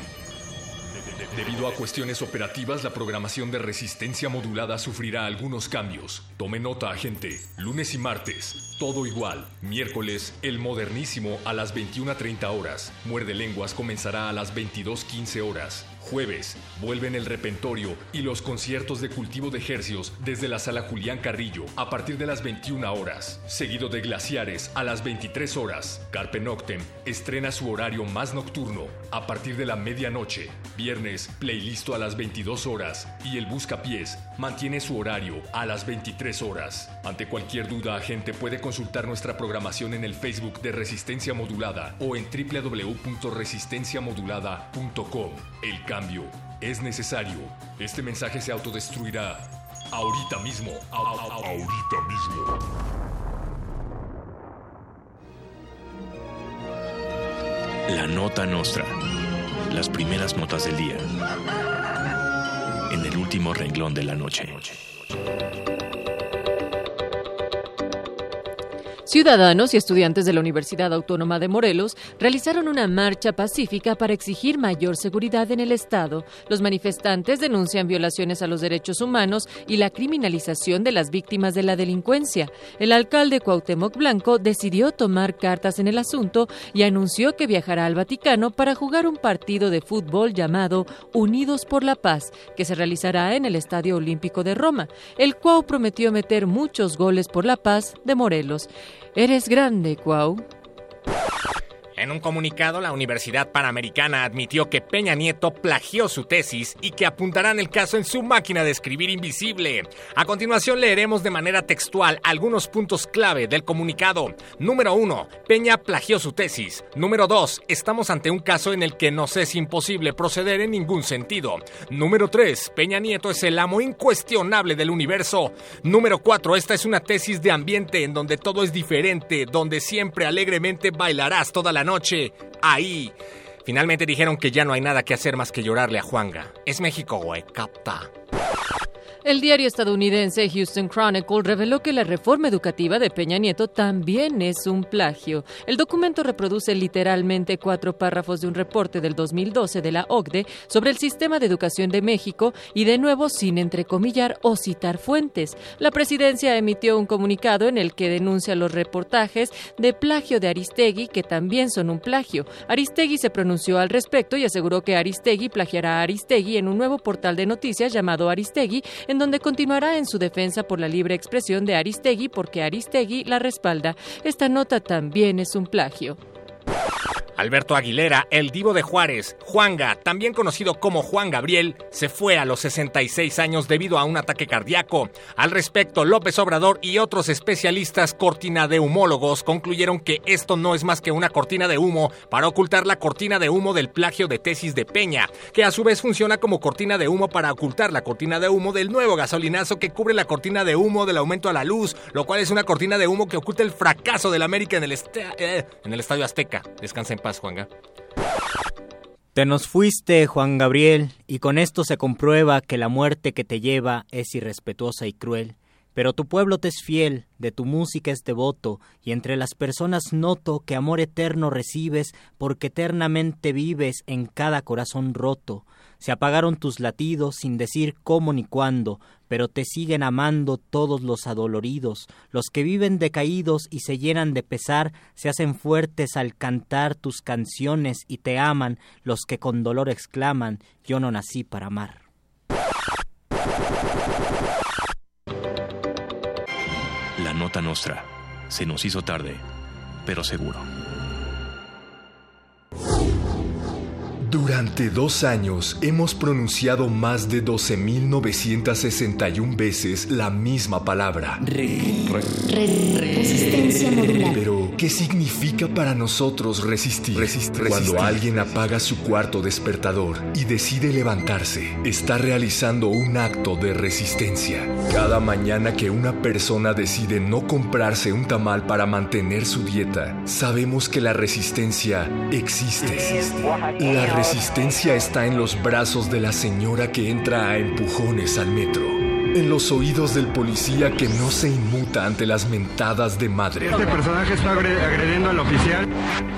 De- de- Debido a cuestiones operativas, la programación de resistencia modulada sufrirá algunos cambios. Tome nota, agente. Lunes y martes, todo igual. Miércoles, el modernísimo a las 21.30 horas. Muerde lenguas comenzará a las 22.15 horas. Jueves, vuelven el repentorio y los conciertos de cultivo de ejercios desde la sala Julián Carrillo a partir de las 21 horas. Seguido de glaciares a las 23 horas. Carpe Noctem estrena su horario más nocturno a partir de la medianoche. Viernes, playlisto a las 22 horas y el Buscapiés mantiene su horario a las 23 horas. Ante cualquier duda, agente puede consultar nuestra programación en el Facebook de Resistencia Modulada o en www.resistenciamodulada.com. El es necesario. Este mensaje se autodestruirá ahorita mismo. Ahorita mismo. La nota nostra. Las primeras notas del día. En el último renglón de la noche. Ciudadanos y estudiantes de la Universidad Autónoma de Morelos realizaron una marcha pacífica para exigir mayor seguridad en el Estado. Los manifestantes denuncian violaciones a los derechos humanos y la criminalización de las víctimas de la delincuencia. El alcalde Cuauhtémoc Blanco decidió tomar cartas en el asunto y anunció que viajará al Vaticano para jugar un partido de fútbol llamado Unidos por la Paz, que se realizará en el Estadio Olímpico de Roma. El Cuau prometió meter muchos goles por la paz de Morelos. Eres grande, Cuau. En un comunicado, la Universidad Panamericana admitió que Peña Nieto plagió su tesis y que apuntarán el caso en su máquina de escribir invisible. A continuación leeremos de manera textual algunos puntos clave del comunicado. Número 1. Peña plagió su tesis. Número 2. Estamos ante un caso en el que nos es imposible proceder en ningún sentido. Número 3. Peña Nieto es el amo incuestionable del universo. Número 4. Esta es una tesis de ambiente en donde todo es diferente, donde siempre alegremente bailarás toda la noche. Ahí. Finalmente dijeron que ya no hay nada que hacer más que llorarle a Juanga. Es México, güey, capta. El diario estadounidense Houston Chronicle reveló que la reforma educativa de Peña Nieto también es un plagio. El documento reproduce literalmente cuatro párrafos de un reporte del 2012 de la OCDE sobre el sistema de educación de México y de nuevo sin entrecomillar o citar fuentes. La presidencia emitió un comunicado en el que denuncia los reportajes de plagio de Aristegui que también son un plagio. Aristegui se pronunció al respecto y aseguró que Aristegui plagiará a Aristegui en un nuevo portal de noticias llamado Aristegui, en donde continuará en su defensa por la libre expresión de Aristegui porque Aristegui la respalda. Esta nota también es un plagio. Alberto Aguilera, el divo de Juárez, Juanga, también conocido como Juan Gabriel, se fue a los 66 años debido a un ataque cardíaco. Al respecto, López Obrador y otros especialistas cortina de humólogos concluyeron que esto no es más que una cortina de humo para ocultar la cortina de humo del plagio de tesis de Peña, que a su vez funciona como cortina de humo para ocultar la cortina de humo del nuevo gasolinazo que cubre la cortina de humo del aumento a la luz, lo cual es una cortina de humo que oculta el fracaso del América en el, esta- eh, en el Estadio Azteca. Descansa Te nos fuiste, Juan Gabriel, y con esto se comprueba que la muerte que te lleva es irrespetuosa y cruel. Pero tu pueblo te es fiel, de tu música es devoto, y entre las personas noto que amor eterno recibes, porque eternamente vives en cada corazón roto. Se apagaron tus latidos sin decir cómo ni cuándo, pero te siguen amando todos los adoloridos, los que viven decaídos y se llenan de pesar, se hacen fuertes al cantar tus canciones y te aman los que con dolor exclaman, yo no nací para amar. La nota nostra. Se nos hizo tarde, pero seguro. Durante dos años hemos pronunciado más de 12.961 veces la misma palabra. Resistencia modular. Pero, ¿qué significa para nosotros resistir? Cuando alguien apaga su cuarto despertador y decide levantarse, está realizando un acto de resistencia. Cada mañana que una persona decide no comprarse un tamal para mantener su dieta, sabemos que la resistencia existe. La resistencia está en los brazos de la señora que entra a empujones al metro. En los oídos del policía que no se inmuta ante las mentadas de madre. Este personaje está agre- agrediendo al oficial.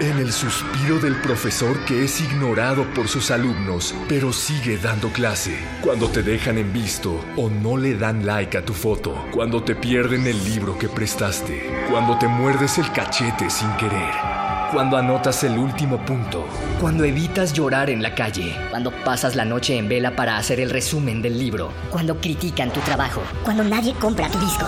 En el suspiro del profesor que es ignorado por sus alumnos, pero sigue dando clase. Cuando te dejan en visto o no le dan like a tu foto. Cuando te pierden el libro que prestaste. Cuando te muerdes el cachete sin querer. Cuando anotas el último punto. Cuando evitas llorar en la calle. Cuando pasas la noche en vela para hacer el resumen del libro. Cuando critican tu trabajo. Cuando nadie compra tu disco.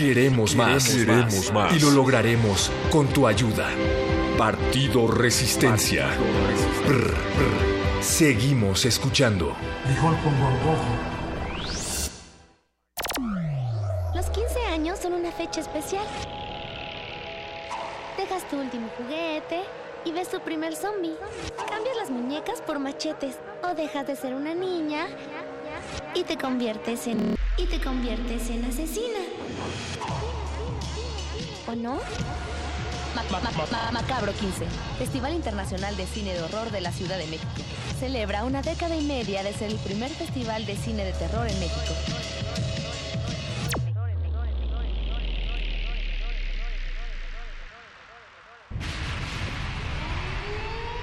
Queremos más. Queremos más. Y lo lograremos con tu ayuda. Partido Resistencia. Brr, brr. Seguimos escuchando. Los 15 años son una fecha especial. Dejas tu último juguete y ves tu primer zombie. Cambias las muñecas por machetes o dejas de ser una niña y te conviertes en y te conviertes en asesina. ¿O no? Ma- ma- ma- ma- Macabro 15, Festival Internacional de Cine de Horror de la Ciudad de México. Celebra una década y media de ser el primer festival de cine de terror en México.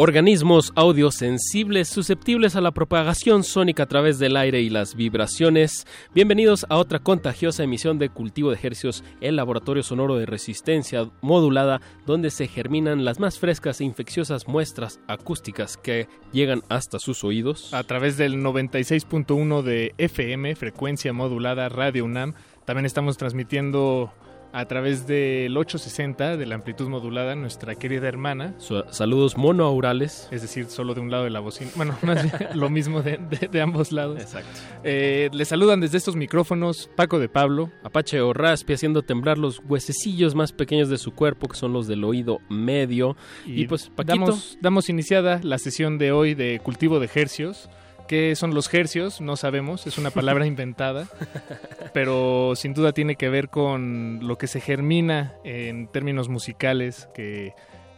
Organismos audiosensibles susceptibles a la propagación sónica a través del aire y las vibraciones. Bienvenidos a otra contagiosa emisión de Cultivo de Ejercios, el laboratorio sonoro de resistencia modulada, donde se germinan las más frescas e infecciosas muestras acústicas que llegan hasta sus oídos. A través del 96.1 de FM, frecuencia modulada Radio UNAM. También estamos transmitiendo a través del 860 de la amplitud modulada, nuestra querida hermana. Saludos monoaurales. Es decir, solo de un lado de la bocina. Bueno, más bien lo mismo de, de- de ambos lados. Exacto. Eh, les saludan desde estos micrófonos Paco de Pablo. Apache o Raspi haciendo temblar los huesecillos más pequeños de su cuerpo, que son los del oído medio. Y, pues, Paquito. Damos, damos iniciada la sesión de hoy de cultivo de hercios. ¿Qué son los hercios? No sabemos, es una palabra inventada, pero sin duda tiene que ver con lo que se germina en términos musicales que,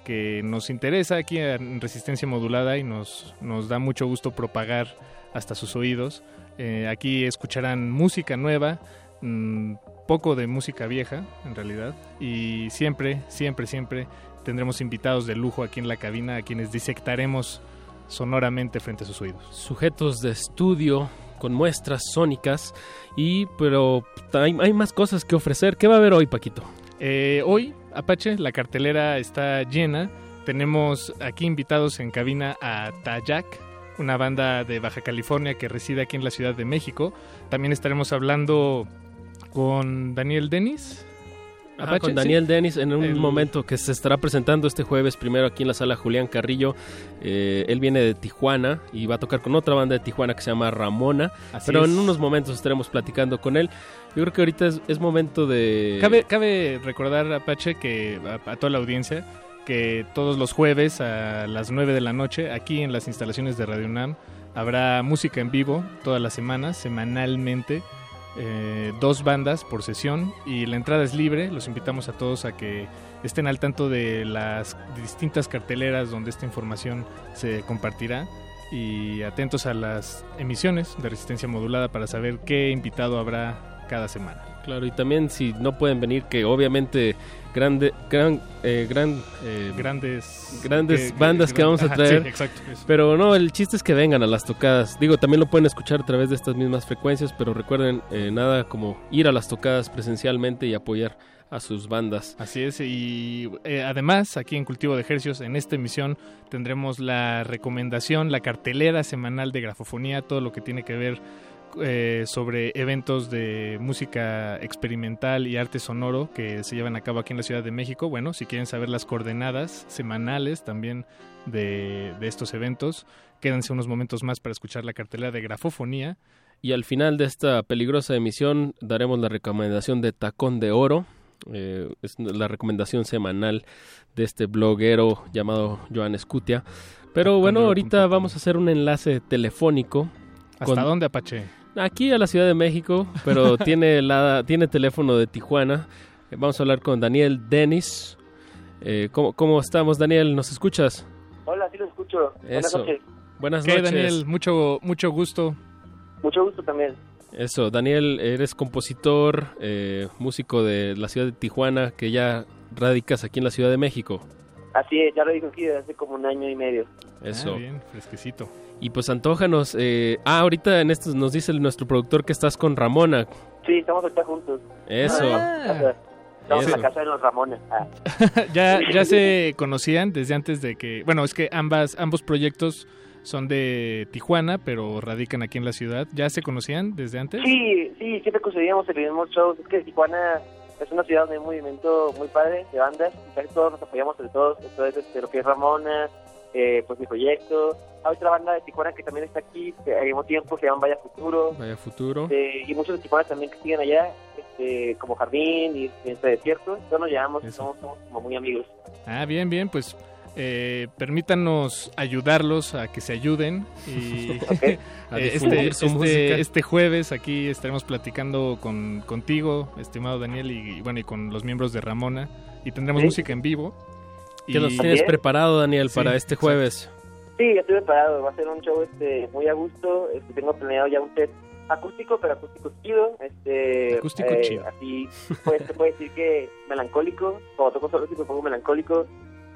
que nos interesa aquí en Resistencia Modulada y nos, nos da mucho gusto propagar hasta sus oídos. Eh, aquí escucharán música nueva, mm, poco de música vieja en realidad, y siempre, siempre, siempre tendremos invitados de lujo aquí en la cabina a quienes disectaremos sonoramente frente a sus oídos. Sujetos de estudio con muestras sónicas y pero hay, hay más cosas que ofrecer. ¿Qué va a haber hoy, Paquito? Eh, hoy, Apache, la cartelera está llena. Tenemos aquí invitados en cabina a Tayak, una banda de Baja California que reside aquí en la Ciudad de México. También estaremos hablando con Daniel Denis. Ajá, Apache, con ¿sí? Daniel Denis en un El- momento que se estará presentando este jueves primero aquí en la sala Julián Carrillo. Eh, él viene de Tijuana y va a tocar con otra banda de Tijuana que se llama Ramona. Así pero es. en unos momentos estaremos platicando con él. Yo creo que ahorita es, es momento de... Cabe, cabe recordar, Apache, que a, a toda la audiencia, que todos los jueves a las 9 de la noche, aquí en las instalaciones de Radio UNAM, habrá música en vivo todas las semanas, semanalmente, eh, dos bandas por sesión y la entrada es libre. Los invitamos a todos a que estén al tanto de las distintas carteleras donde esta información se compartirá y atentos a las emisiones de resistencia modulada para saber qué invitado habrá cada semana. Claro, y también si no pueden venir, que obviamente grande, gran, eh, gran, eh, Grandes- grandes que- bandas que- que vamos a traer. sí, exacto, eso. Pero no, el chiste es que vengan a las tocadas. Digo, también lo pueden escuchar a través de estas mismas frecuencias, pero recuerden, eh, nada como ir a las tocadas presencialmente y apoyar a sus bandas. Así es, y además aquí en Cultivo de Ejercios, en esta emisión, tendremos la recomendación, la cartelera semanal de grafofonía, todo lo que tiene que ver eh, sobre eventos de música experimental y arte sonoro que se llevan a cabo aquí en la Ciudad de México. Bueno, si quieren saber las coordenadas semanales también de, de estos eventos, quédense unos momentos más para escuchar la cartelera de grafofonía. Y al final de esta peligrosa emisión daremos la recomendación de Tacón de Oro. Eh, es la recomendación semanal de este bloguero llamado Joan Escutia. Pero bueno, ahorita vamos a hacer un enlace telefónico. ¿Hasta dónde, Apache? Aquí a la Ciudad de México, pero tiene, la, tiene teléfono de Tijuana. Eh, Vamos a hablar con Daniel Denis. Eh, ¿cómo, ¿Cómo estamos, Daniel? ¿Nos escuchas? Hola, sí lo escucho. Buenas Eso. noches. Buenas ¿Qué, noches. Daniel? Mucho, mucho gusto. Mucho gusto también. Eso, Daniel, eres compositor, eh, músico de la ciudad de Tijuana, que ya radicas aquí en la Ciudad de México. Así es, ya lo dijo aquí desde hace como un año y medio. Eso. Ah, bien, fresquecito. Y pues antójanos. Eh, ah, ahorita en estos nos dice nuestro productor que estás con Ramona. Sí, estamos ahorita juntos. Eso. Ah. Estamos en la casa de los Ramones. Ah. ya, ya se conocían desde antes de que, bueno, es que ambas, ambos proyectos son de Tijuana, pero radican aquí en la ciudad. ¿Ya se conocían desde antes? Sí, sí, siempre conseguíamos el mismo shows. Es que Tijuana es una ciudad de un movimiento muy padre de bandas. Y casi todos nos apoyamos entre todos. Entonces, este, lo que es Ramona, eh, pues mi proyecto. Hay otra banda de Tijuana que también está aquí, que al mismo tiempo se llama Vaya Futuro. Vaya futuro. Eh, y muchos de Tijuana también que siguen allá, este, como Jardín y este desierto. Todos nos llevamos, somos, somos como muy amigos. Ah, bien, bien, pues eh, permítanos ayudarlos a que se ayuden y eh, A este, este- este jueves aquí estaremos platicando con contigo, estimado Daniel, y, y bueno, y con los miembros de Ramona y tendremos Sí. música en vivo. ¿Qué nos tienes preparado, Daniel, para este jueves? Sí, ya estoy preparado. Va a ser un show este, muy a gusto. Este, tengo planeado ya un set acústico, pero acústico chido. Este, Acústico eh, chido. Así, pues, se puede decir que melancólico. Cuando toco solo, sí me pongo melancólico.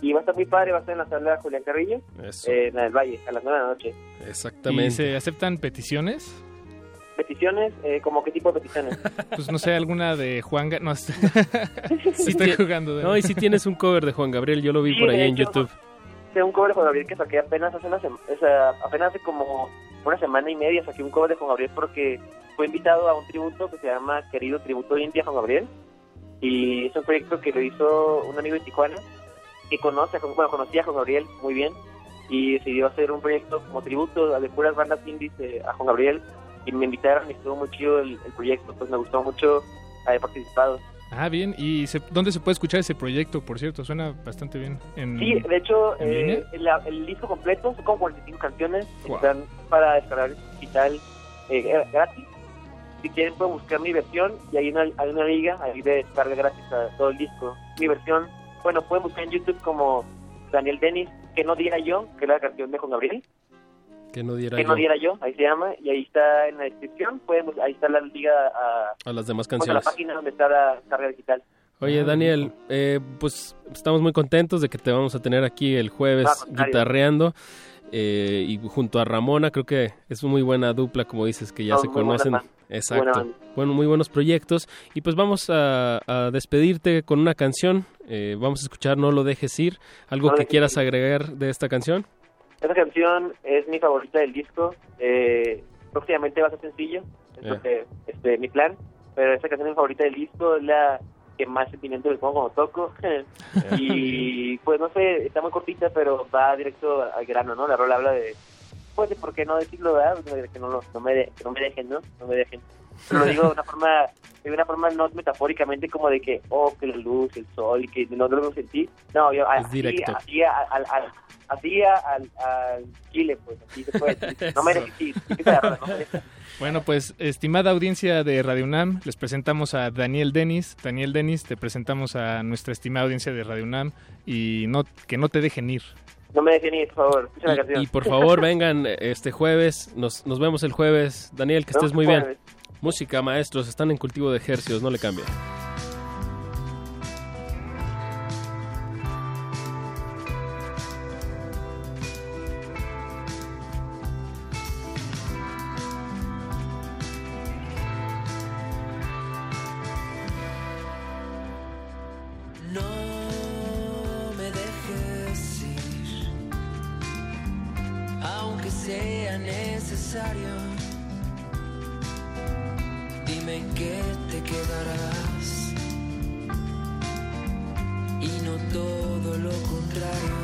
Y va a estar muy padre. Va a estar en la sala Julián Carrillo, eh, en la del Valle, a las 9 de la noche. ¿Y se aceptan peticiones? Peticiones, eh, ¿como qué tipo de peticiones? Pues no sé, alguna de Juan... Ga- No, Sí estoy jugando. De... No, y si tienes un cover de Juan Gabriel, yo lo vi Sí, por ahí de en hecho, YouTube. Sé un cover de Juan Gabriel que saqué apenas hace una sema- o sea, apenas hace como una semana y media saqué un cover de Juan Gabriel porque fue invitado a un tributo que se llama Querido Tributo India Juan Gabriel y es un proyecto que lo hizo un amigo de Tijuana que conoce, bueno, conocía a Juan Gabriel muy bien y decidió hacer un proyecto como tributo de puras bandas indies eh, a Juan Gabriel y me invitaron y estuvo muy chido el, el proyecto, pues me gustó mucho haber participado. Ah, bien. ¿Y se- dónde se puede escuchar ese proyecto, por cierto? Suena bastante bien. En... Sí, de hecho, eh, el, el disco completo son como 45 canciones. Wow. Están para descargar digital eh, gratis. Si quieren, pueden buscar mi versión y hay una, hay una liga ahí de descarga gratis a todo el disco. Mi versión, bueno, pueden buscar en YouTube como Daniel Dennis, que no diera yo, que es la canción de Juan Gabriel. Que no diera Que yo no diera yo, ahí se llama, y ahí está en la descripción. Pueden, ahí está la liga a, a las demás pues, a la canciones. página donde está la descarga digital. Oye, Daniel, eh, pues estamos muy contentos de que te vamos a tener aquí el jueves Ah, guitarreando. eh, y junto a Ramona, creo que es una muy buena dupla, como dices, que ya Son se conocen. Exacto. Bueno, muy buenos proyectos. Y pues vamos a, a despedirte con una canción. Eh, vamos a escuchar No lo dejes ir. ¿Algo No que quieras agregar de esta canción? Esa canción es mi favorita del disco. Eh, próximamente va a ser sencillo, es lo Ya. que, este, mi plan. Pero esa canción es mi favorita del disco, es la que más sentimiento le pongo cuando toco. y pues no sé, está muy cortita, pero va directo al grano, ¿no? La rola habla de, pues de por qué no decirlo, ¿verdad? De Que no, me de- que no me dejen, ¿no? No me dejen. Pero lo digo de una forma, de una forma no metafóricamente como de que, oh, que la luz, el sol, y que no lo sentí. No, yo así, así, al, al, así al, al Chile, pues, así se puede decir. No me dejes. Bueno, pues estimada audiencia de Radio UNAM, les presentamos a Daniel Denis. Daniel Denis, te presentamos a nuestra estimada audiencia de Radio UNAM y no que no te dejen ir. No me ir, por favor. Escucha la canción. Y por favor, vengan este jueves. Nos, nos vemos el jueves. Daniel, que estés muy bien. Música, maestros, están en cultivo de ejercicios, no le cambie. Y no todo lo contrario.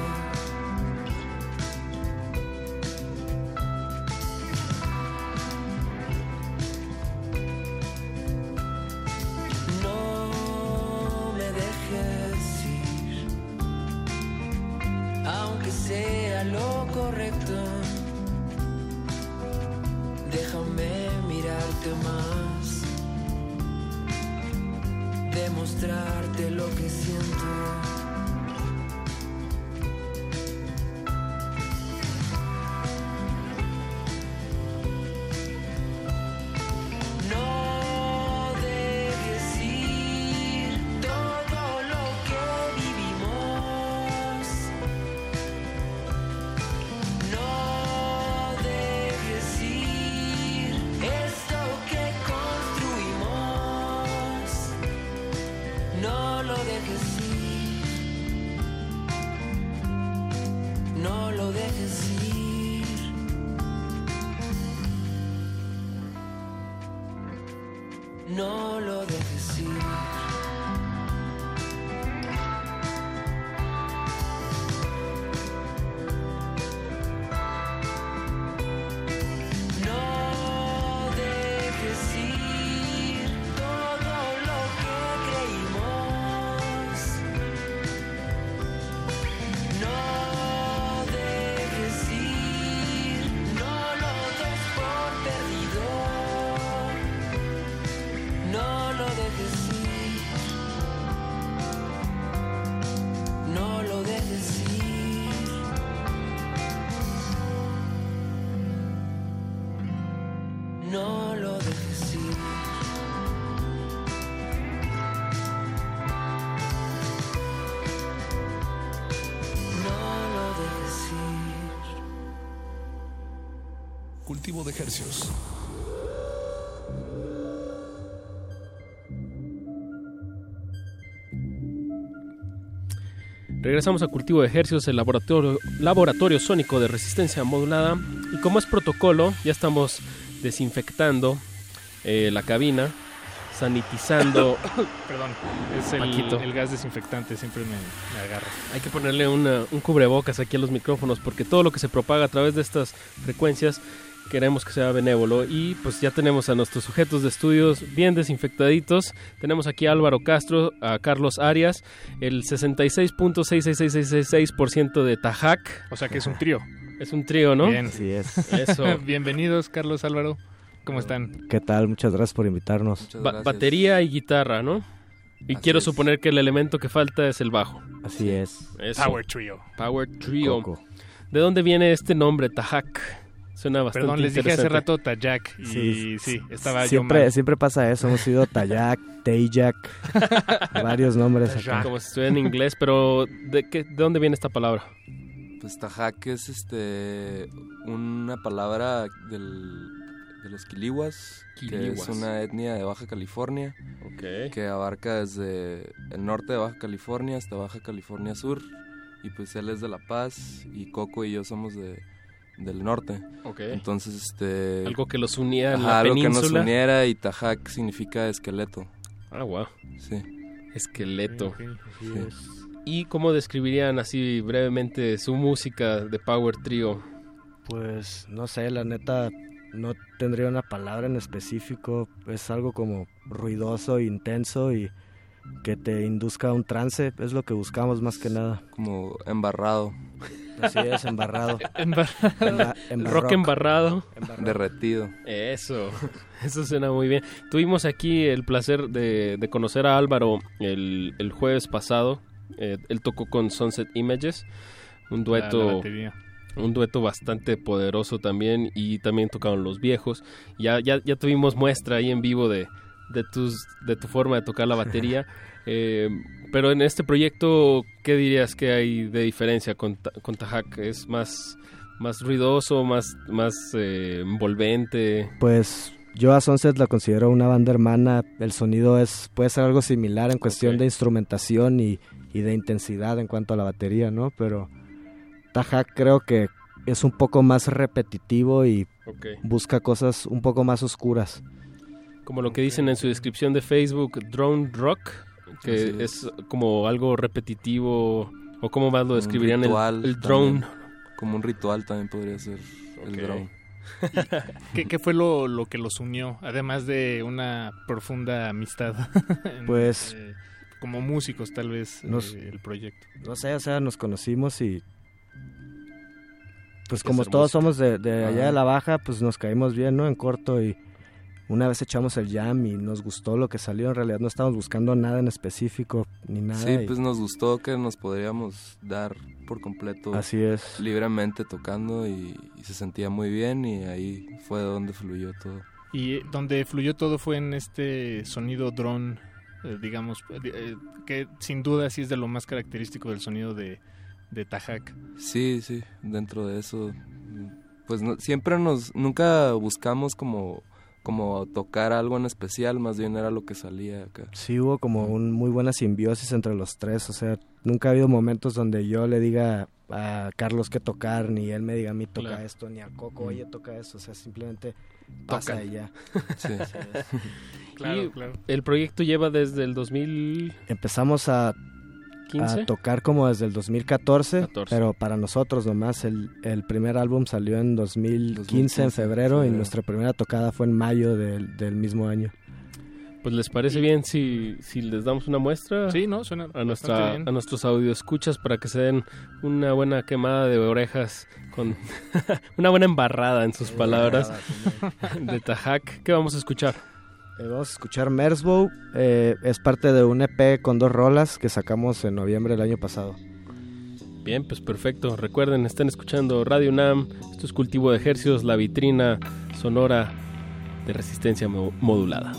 De ejercicios. Regresamos a Cultivo de Ejercicios, el laboratorio, laboratorio sónico de resistencia modulada. Y como es protocolo, ya estamos desinfectando eh, la cabina, sanitizando. Perdón, es el, gas desinfectante, siempre me, me agarra. Hay que ponerle una- un cubrebocas aquí a los micrófonos porque todo lo que se propaga a través de estas frecuencias queremos que sea benévolo y pues ya tenemos a nuestros sujetos de estudios bien desinfectaditos. Tenemos aquí a Álvaro Castro, a Carlos Arias, el 66.66666% de Tajac. O sea que es un trío. Es un trío, ¿no? Bien. Así es. Eso. Bienvenidos, Carlos Álvaro. ¿Cómo están? ¿Qué tal? Muchas gracias por invitarnos. Ba- batería y guitarra, ¿no? Y quiero suponer que el elemento que falta es el bajo. Así es. Eso. Power Trio. Power Trio. Coco. ¿De dónde viene este nombre, Tajac? Suena bastante Perdón, les dije hace rato Tajak y sí, estaba yo siempre, mal. siempre pasa eso. Hemos sido Tayak, Tejak, varios nombres acá. Como si estuviera en inglés, pero ¿de, qué, ¿de dónde viene esta palabra? Pues Tajak es este una palabra del, de los quilihuas, que es una etnia de Baja California, Ok. que abarca desde el norte de Baja California hasta Baja California Sur y pues él es de La Paz y Coco y yo somos de del norte. Ok. Entonces, este... Algo que los unía en Ajá, la algo que península. nos uniera y Tajac significa esqueleto. Ah, wow. Sí. Esqueleto. Sí. ¿Y cómo describirían así brevemente su música de Power Trio? Pues no sé, la neta no tendría una palabra en específico. Es algo como ruidoso, intenso y que te induzca a un trance. Es lo que buscamos más que nada. Como embarrado. Así es, embarrado. Embarrado. Emba- embarrock. Rock embarrado. Derretido. Eso, eso suena muy bien. Tuvimos aquí el placer de, de conocer a Álvaro el, el jueves pasado. Eh, él tocó con Sunset Images, un dueto, la un dueto bastante poderoso también y también tocaron los viejos. Ya, ya, ya tuvimos muestra ahí en vivo de, de, tus, de tu forma de tocar la batería. Eh, pero en este proyecto, ¿qué dirías que hay de diferencia con, con Tajac? ¿Es más, más ruidoso, más, más eh, envolvente? Pues yo a Sunset la considero una banda hermana. El sonido es puede ser algo similar en cuestión de instrumentación y, y de intensidad en cuanto a la batería, ¿no? Pero Tajac creo que es un poco más repetitivo y busca cosas un poco más oscuras. Como lo que dicen en su descripción de Facebook, drone rock, que es. como algo repetitivo, o cómo más lo describirían el, ritual el drone. también. Como un ritual también podría ser el drone. ¿Qué, qué fue lo, lo que los unió? Además de una profunda amistad. en, Pues- eh, como músicos, tal vez, Nos- eh, el proyecto. No sé, o sea, nos conocimos y pues como todos somos de, de allá de la baja, pues nos caímos bien, ¿no? En corto y una vez echamos el jam y nos gustó lo que salió. En realidad no estábamos buscando nada en específico ni nada. Sí, y- pues nos gustó que nos podríamos dar por completo. Así es. Libremente tocando y, y se sentía muy bien y ahí fue donde fluyó todo. Y eh, donde fluyó todo fue en este sonido drone, eh, digamos, eh, eh, que sin duda sí es de lo más característico del sonido de, de Tajac. Sí, sí, dentro de eso, pues no- siempre nos, nunca buscamos como, como tocar algo en especial, más bien era lo que salía acá. Sí hubo como un muy buena simbiosis entre los tres, o sea, nunca ha habido momentos donde yo le diga a Carlos qué tocar, ni él me diga a mí toca Claro. esto, ni a Coco, oye, toca eso, o sea, simplemente pasa Tocan. y ya. Sí. Claro, Y claro. El proyecto lleva desde el 2000... Empezamos a, 15? a tocar como desde el 2014, 14. pero para nosotros nomás, el, el primer álbum salió en 2015, 2015, en febrero, y nuestra primera tocada fue en mayo del, del mismo año. Pues les parece bien si, si les damos una muestra Sí, no, suena a, nuestra, bien. a nuestros escuchas para que se den una buena quemada de orejas con una buena embarrada en sus palabras de Tajac. ¿Qué vamos a escuchar? Eh, vamos a escuchar Mersbow, eh, es parte de un EP con dos rolas que sacamos en noviembre del año pasado. Bien, pues perfecto. Recuerden, están escuchando Radio Nam. Esto es Cultivo de Ejercios, la vitrina sonora de resistencia mo- modulada.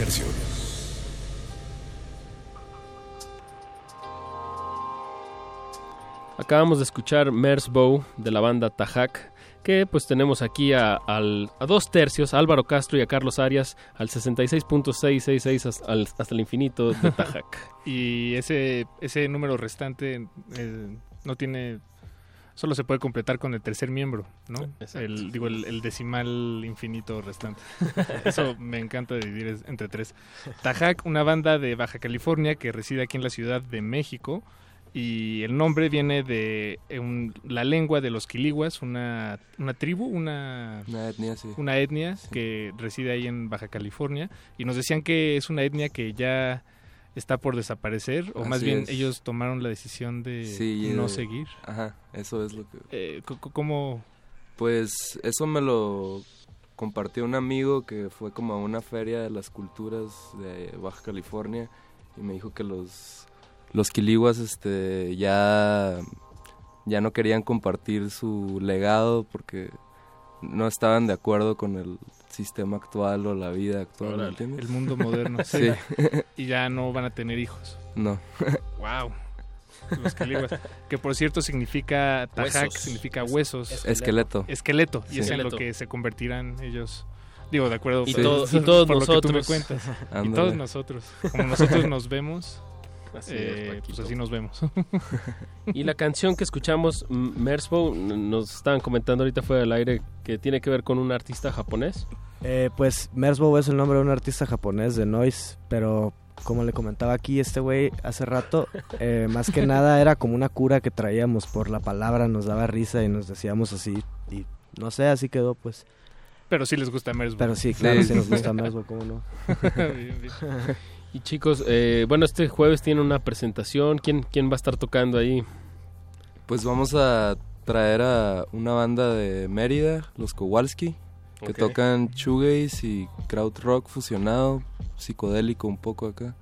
Ejercicios. Acabamos de escuchar Mersbow de la banda Tajak, que pues tenemos aquí a, al- a dos tercios, a Álvaro Castro y a Carlos Arias, al 66.666 hasta, al- hasta el infinito de Tajak. Y ese, ese número restante eh, no tiene... Solo se puede completar con el tercer miembro, ¿no? El, digo, el, el decimal infinito restante. Eso me encanta dividir entre tres. Tajac, una banda de Baja California que reside aquí en la Ciudad de México. Y el nombre viene de eh, un- la lengua de los quiliguas, una, una tribu, una, Una etnia, sí. una etnia que reside ahí en Baja California. Y nos decían que es una etnia que ya está por desaparecer, o más bien es. ellos tomaron la decisión de Sí, no seguir. Ajá, eso es lo que... Eh, ¿Cómo...? Pues eso me lo compartió un amigo que fue como a una feria de las culturas de Baja California y me dijo que los los quiliguas este ya ya no querían compartir su legado porque no estaban de acuerdo con el sistema actual o la vida actual, ¿me Órale, entiendes? el mundo moderno. sí. y ya no van a tener hijos. No. Wow. Los quiliguas. Que por cierto significa tajac, Huesos. significa huesos. Esqueleto. Esqueleto. Esqueleto. Y Sí. es en lo que se convertirán ellos. Digo, de acuerdo. Y por- todo- y todos por lo que tú me nosotros. cuentas. Y todos nosotros. Como nosotros nos vemos, Así eh, es, pues así nos vemos. Y la canción que escuchamos, Mersbow, nos estaban comentando ahorita fuera del aire que tiene que ver con un artista japonés. Eh, pues Mersbow es el nombre de un artista japonés de noise, pero como le comentaba aquí este güey hace rato, eh, más que nada era como una cura que traíamos por la palabra, nos daba risa y nos decíamos así y no sé, así quedó pues. Pero sí les gusta Mersbow. Pero sí, claro, sí, nos gusta Mersbow, ¿cómo no? Bien, bien. Y chicos, eh, bueno, este jueves tiene una presentación. ¿Quién, ¿Quién va a estar tocando ahí? Pues vamos a traer a una banda de Mérida, los Kowalski, que tocan shoegaze y krautrock fusionado, psicodélico un poco acá.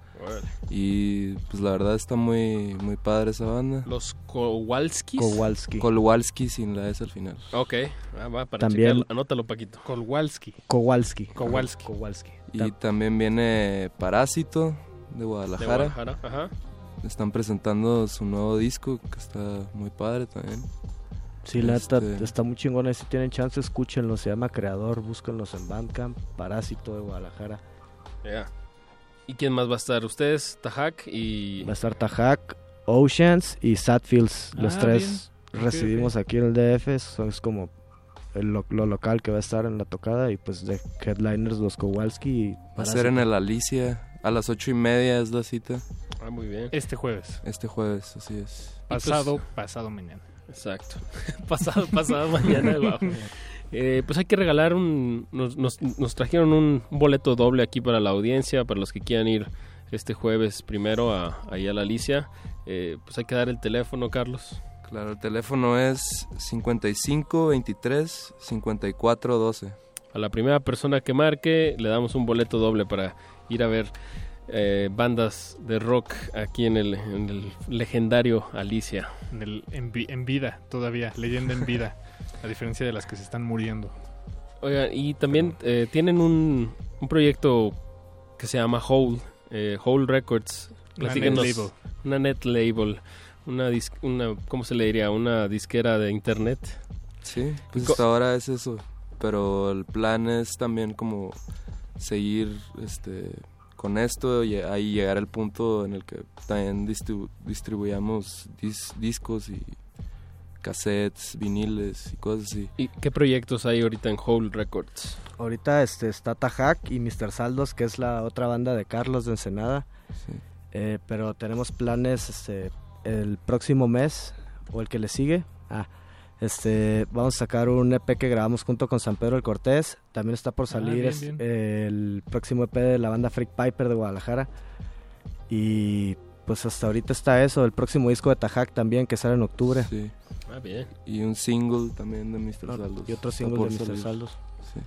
Y pues la verdad está muy muy padre esa banda. Los Kowalskis. Kowalski. Kowalski sin la S al final. Ok, ah, va para También- checarlo. Anótalo, Paquito. Kowalski. Kowalski. Kowalski. Kowalski. Y también viene Parásito de Guadalajara. De Guadalajara, ajá. Están presentando su nuevo disco que está muy padre también. Sí, la Este, está muy chingona. y Si tienen chance, escúchenlo. Se llama Creador. Búsquenlos en Bandcamp. Parásito de Guadalajara. Ya. ¿Y quién más va a estar? Ustedes, Tajak y... Va a estar Tajac, Oceans y Sadfields. Los Ah, tres bien. Residimos aquí en el DF. Eso es como el lo, lo local que va a estar en la tocada. Y pues de headliners los Kowalski y Va a ser en el Alicia. A las ocho y media es la cita. Ah, muy bien. Este jueves. Este jueves, así es. Pasado, pasado mañana. Exacto. pasado, pasado mañana. Eh, pues hay que regalar un... Nos, nos, nos trajeron un, un boleto doble aquí para la audiencia, para los que quieran ir este jueves primero a, ahí a la Alicia. Eh, pues hay que dar el teléfono, Carlos. Claro, el teléfono es 55 23 54 12. A la primera persona que marque le damos un boleto doble para ir a ver eh, bandas de rock aquí en el, en el legendario Alicia. En, el- en vi- en vida, todavía. Leyenda en vida. A diferencia de las que se están muriendo. Oigan, y también eh, tienen un, un proyecto que se llama Hole, eh, Hole Records. Una net label. Una net label. Una, dis- una, ¿cómo se le diría? Una disquera de internet. Sí, pues Co- hasta ahora es eso. Pero el plan es también como seguir este con esto y ahí llegar al punto en el que también distribu- distribuyamos dis- discos y cassettes, viniles y cosas así. ¿Y qué proyectos hay ahorita en Hole Records? Ahorita este, está Tajac y Mr. Saldos, que es la otra banda de Carlos de Ensenada. Eh, pero tenemos planes este, el próximo mes o el que le sigue. Ah, este, vamos a sacar un EP que grabamos junto con San Pedro el Cortés. También está por salir bien, es- bien. el próximo EP de la banda Freak Piper de Guadalajara. Y pues hasta ahorita está eso. El próximo disco de Tajac también, que sale en octubre. Sí. Ah, bien. Y un single también de Mr. No, Saldos. y otro single de Mr. salir. Saldos. Sí.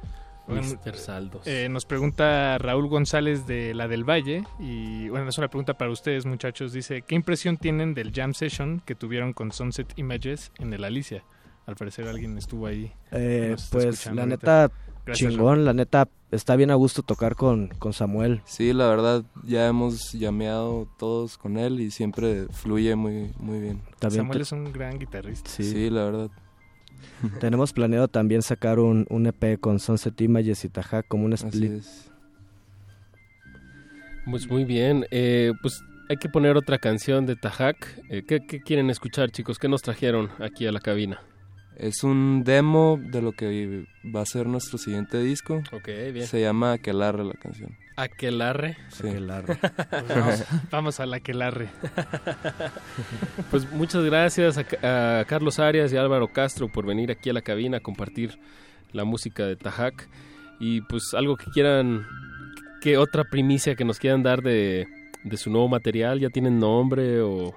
Mr. Saldos. Eh, nos pregunta Raúl González de La del Valle. Y bueno, es una pregunta para ustedes, muchachos. Dice: ¿Qué impresión tienen del jam session que tuvieron con Sunset Images en el Alicia? Al parecer alguien estuvo ahí. Eh, pues la neta Gracias, chingón, la neta, está bien a gusto tocar con, con Samuel. Sí, la verdad, ya hemos llameado todos con él y siempre fluye muy, muy bien. También Samuel te- es un gran guitarrista. Sí, la verdad. Tenemos planeado también sacar un, un EP con Sunset Images y Tajac como un split. Pues muy bien, eh, pues hay que poner otra canción de Tajak. Eh, ¿qué, qué quieren escuchar, chicos? ¿Qué nos trajeron aquí a la cabina? Es un demo de lo que va a ser nuestro siguiente disco. Ok, bien. Se llama Aquelarre la canción. Aquelarre. Sí. Pues vamos, vamos a la que larre. Pues muchas gracias a, a Carlos Arias y Álvaro Castro por venir aquí a la cabina a compartir la música de Tajak. Y pues algo que quieran, que otra primicia que nos quieran dar de, de su nuevo material, ¿ya tienen nombre o,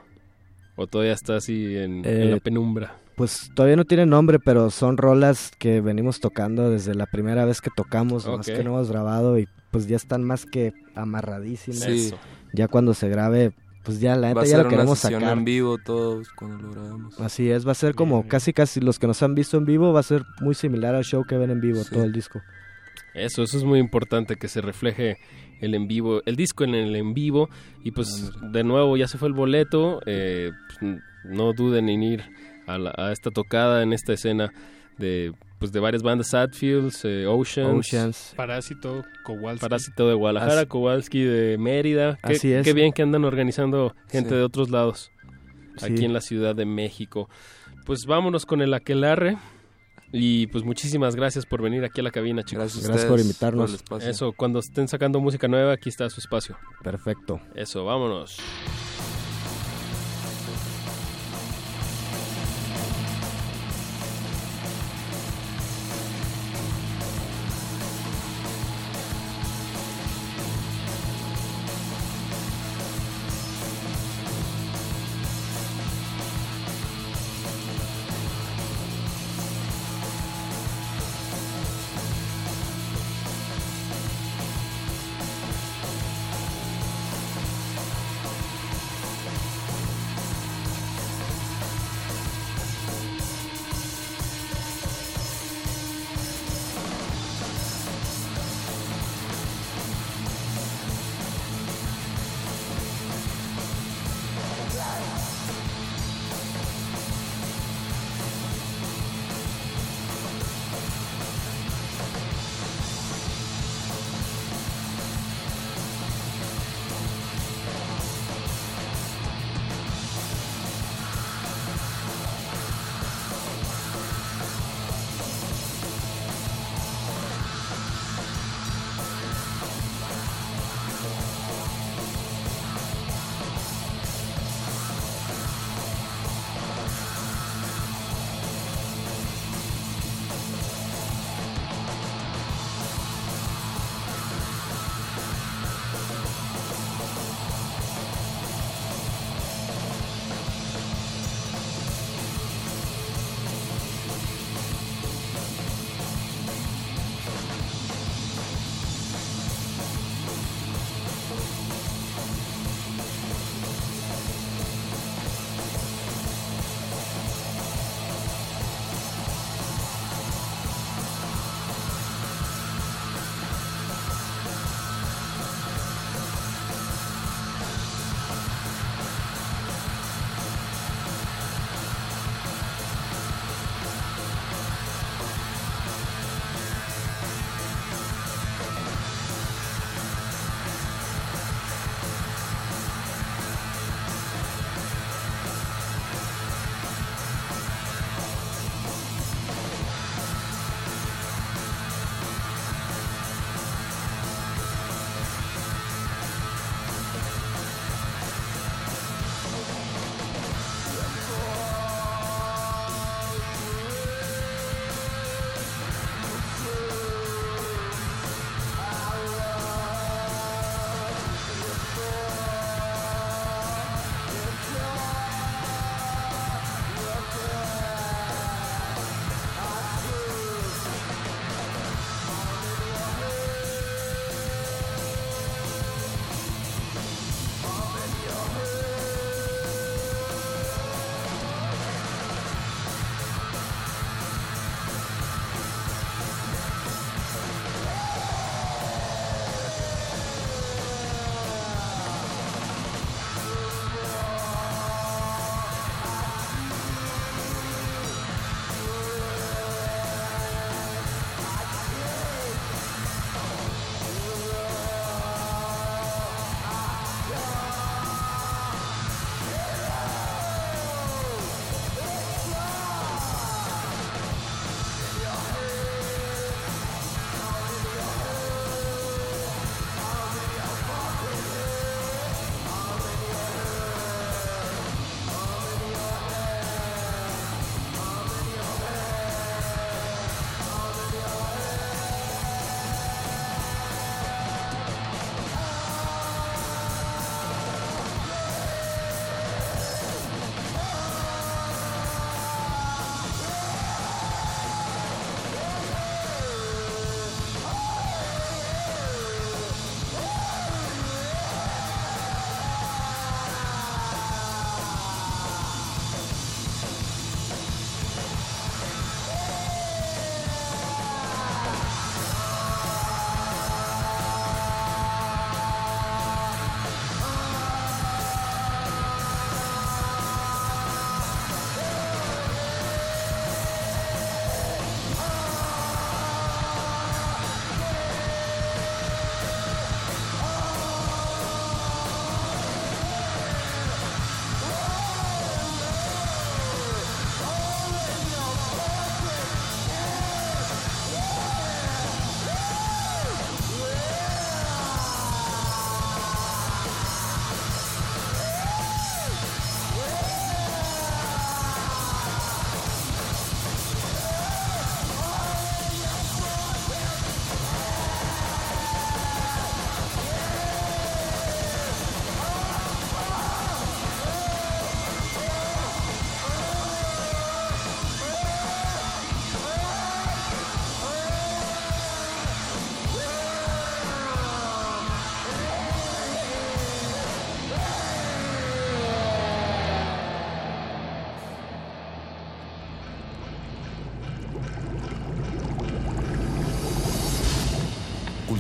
o todavía está así en, en la Eh, penumbra? Pues todavía no tiene nombre, pero son rolas que venimos tocando desde la primera vez que tocamos, más Ok. que no hemos grabado y pues ya están más que amarradísimas. Sí. Ya cuando se grabe, pues ya la neta ya lo queremos sesión sacar. en vivo todos cuando lo grabamos. Así es, va a ser como casi casi los que nos han visto en vivo, va a ser muy similar al show que ven en vivo todo el disco. Eso, eso es muy importante que se refleje el en vivo, el disco en el en vivo y pues de nuevo ya se fue el boleto, eh, pues, no duden en ir a, la- a esta tocada en esta escena de pues de varias bandas, Sadfields, eh, Oceans, Oceans. Parásito, Kowalski. Parásito de Guadalajara, Así- Kowalski de Mérida, qué, Así es. qué bien que andan organizando gente Sí. de otros lados aquí Sí. en la Ciudad de México. Pues vámonos con el aquelarre. Y pues muchísimas gracias por venir aquí a la cabina, chicos. Gracias Gracias por invitarnos. por. Eso, cuando estén sacando música nueva, aquí está su espacio. Perfecto. Eso, vámonos.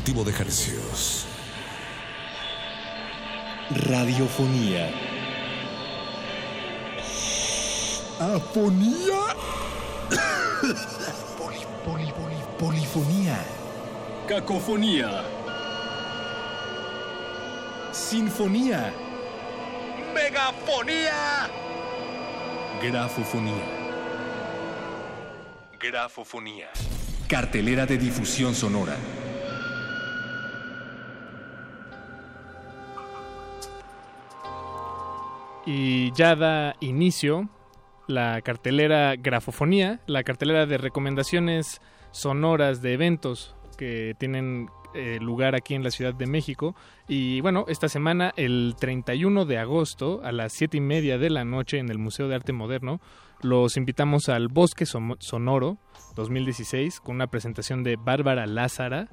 Cultivo de hercios. Radiofonía. Afonía. Poli, poli, poli, polifonía. Cacofonía. Sinfonía. Megafonía. Grafofonía. Grafofonía. Cartelera de difusión sonora. Y ya da inicio la cartelera Grafofonía, la cartelera de recomendaciones sonoras de eventos que tienen eh, lugar aquí en la Ciudad de México. Y bueno, esta semana, el 31 de agosto, a las 7 y media de la noche en el Museo de Arte Moderno, los invitamos al Bosque Sonoro 2016 con una presentación de Bárbara Lázara.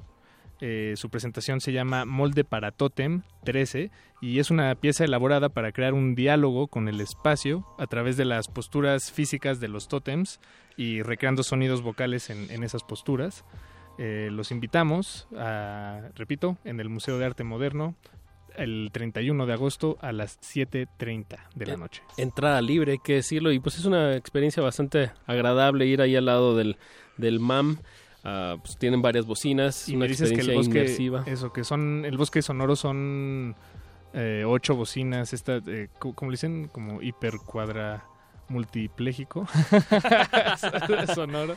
Eh, su presentación se llama Molde para Totem 13 y es una pieza elaborada para crear un diálogo con el espacio a través de las posturas físicas de los tótems y recreando sonidos vocales en, en esas posturas. Eh, los invitamos, a, repito, en el Museo de Arte Moderno el 31 de agosto a las 7.30 de la En- noche. Entrada libre, hay que decirlo, y pues es una experiencia bastante agradable ir ahí al lado del, del MAM. Ah, pues tienen varias bocinas, Y una me dices que el bosque, inmersiva. eso, que son, el bosque sonoro son eh, ocho bocinas, esta, eh, ¿cómo le dicen? Como hipercuadra multipléjico sonoro.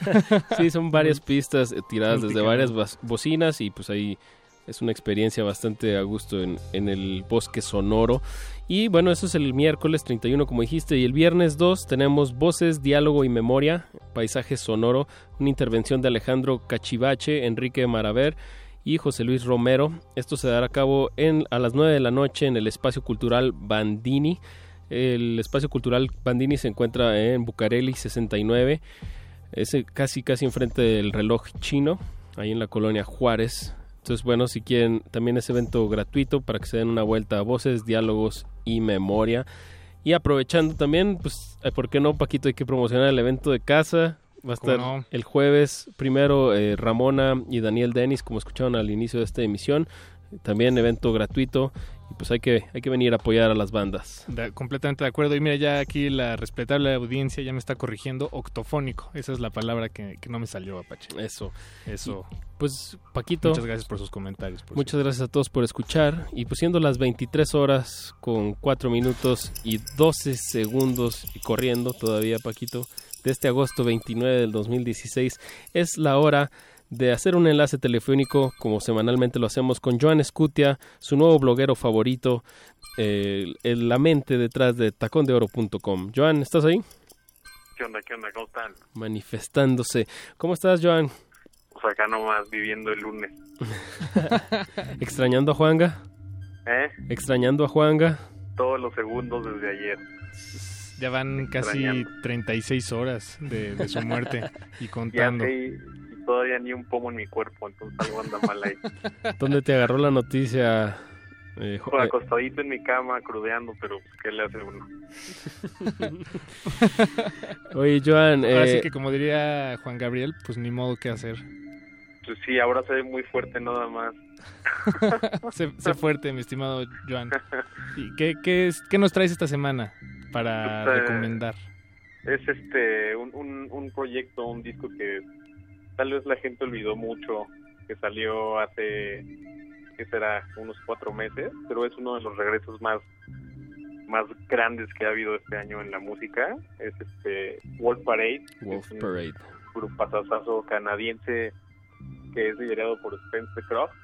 sí, son varias pistas eh, tiradas desde varias bocinas y pues ahí es una experiencia bastante a gusto en, en el bosque sonoro. Y bueno, eso es el miércoles 31 como dijiste y el viernes 2 tenemos voces, diálogo y memoria, paisaje sonoro, una intervención de Alejandro Cachivache, Enrique Maraver y José Luis Romero. Esto se dará a cabo a las 9 de la noche en el espacio cultural Bandini. El espacio cultural Bandini se encuentra en Bucareli 69 es casi casi enfrente del reloj chino, ahí en la colonia Juárez. Entonces, bueno, si quieren, también es evento gratuito para que se den una vuelta a voces, diálogos y memoria. Y aprovechando también, pues, eh, ¿por qué no, Paquito? Hay que promocionar el evento de casa. Va a ¿Cómo estar no? el jueves primero eh, Ramona y Daniel Denis, como escucharon al inicio de esta emisión. También evento gratuito. Y pues hay que, hay que venir a apoyar a las bandas. Da- completamente de acuerdo. Y mira, ya aquí la respetable audiencia ya me está corrigiendo. Octofónico. Esa es la palabra que, que no me salió, Apache. Eso. Eso. Pues, Paquito. Muchas gracias por sus comentarios. por Muchas gracias a todos por escuchar. Y pues siendo las 23 horas con 4 minutos y 12 segundos y corriendo todavía, Paquito, de este agosto 29 del 2016, es la hora de hacer un enlace telefónico como semanalmente lo hacemos con Joan Escutia, su nuevo bloguero favorito, eh, el- la mente detrás de tacondeoro.com. Joan, ¿estás ahí? ¿Qué onda, qué onda? ¿Cómo están? Manifestándose. ¿Cómo estás, Joan? Pues acá nomás viviendo el lunes. ¿Extrañando a Juanga? ¿Eh? ¿Extrañando a Juanga? Todos los segundos desde ayer. Ya van casi Extrañando. 36 horas de, de su muerte y contando. Todavía ni un pomo en mi cuerpo, entonces algo anda mal ahí. ¿Dónde te agarró la noticia? eh, Pues eh, acostadito en mi cama, crudeando, pero pues, ¿qué le hace uno? Oye, Joan, Ahora eh, sí que como diría Juan Gabriel, pues ni modo que hacer. Pues sí, ahora se ve muy fuerte nada más. sé, sé fuerte, mi estimado Joan. ¿Y qué, qué, es- qué nos traes esta semana para Pues, eh, recomendar? Es este un, un, un proyecto, un disco que tal vez la gente olvidó mucho, que salió hace, ¿qué será? Unos cuatro meses, pero es uno de los regresos más más grandes que ha habido este año en la música. Es este Wolf Parade. Wolf es un Parade. grupazazazo canadiense que es liderado por Spencer Croft,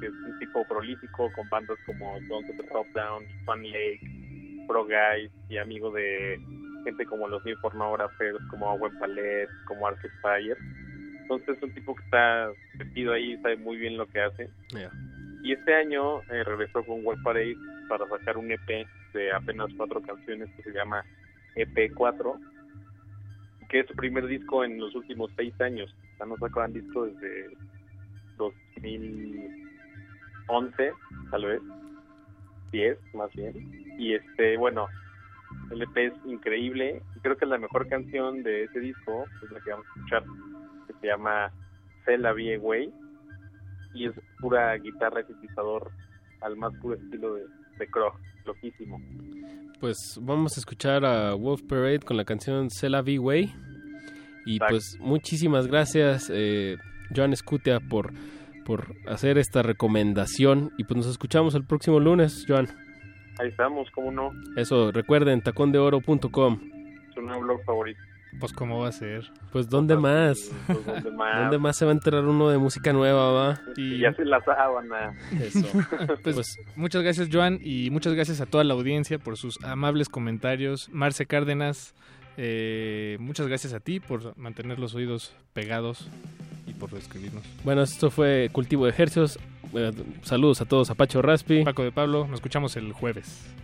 que es un tipo prolífico con bandas como Don't Set the Top Down, Fun Lake, Pro Guys y amigo de gente como los New Pornographers, como Owen Palette, como Arcade Fire. Entonces es un tipo que está metido ahí, sabe muy bien lo que hace. Y este año eh, regresó con Wolf Parade para sacar un EP de apenas cuatro canciones que se llama EP4, que es su primer disco en los últimos seis años. O sea, no sacaban disco desde 2011, tal vez, 10 más bien. Y este, bueno, el EP es increíble. y Creo que la mejor canción de ese disco es la que vamos a escuchar, se llama C'est la vie Way. y es pura guitarra y sintetizador al más puro estilo de, de Krog, loquísimo. Pues vamos a escuchar a Wolf Parade con la canción Cela Way. Y pues muchísimas gracias, eh, Joan Scutia, por, por hacer esta recomendación. Y pues nos escuchamos el próximo lunes, Joan. Ahí estamos, cómo no, Eso, recuerden, tacondeoro.com. es un nuevo blog favorito. Pues cómo va a ser. Pues ¿dónde más? Pues, ¿dónde más? ¿Dónde más se va a enterar uno de música nueva, va? Y ya se la sábana. Eso. Pues, muchas gracias Joan y muchas gracias a toda la audiencia por sus amables comentarios. Marce Cárdenas, eh, muchas gracias a ti por mantener los oídos pegados y por escribirnos. Bueno, esto fue Cultivo de Ejercios. Eh, saludos a todos, a Pacho Raspi. Paco de Pablo, nos escuchamos el jueves.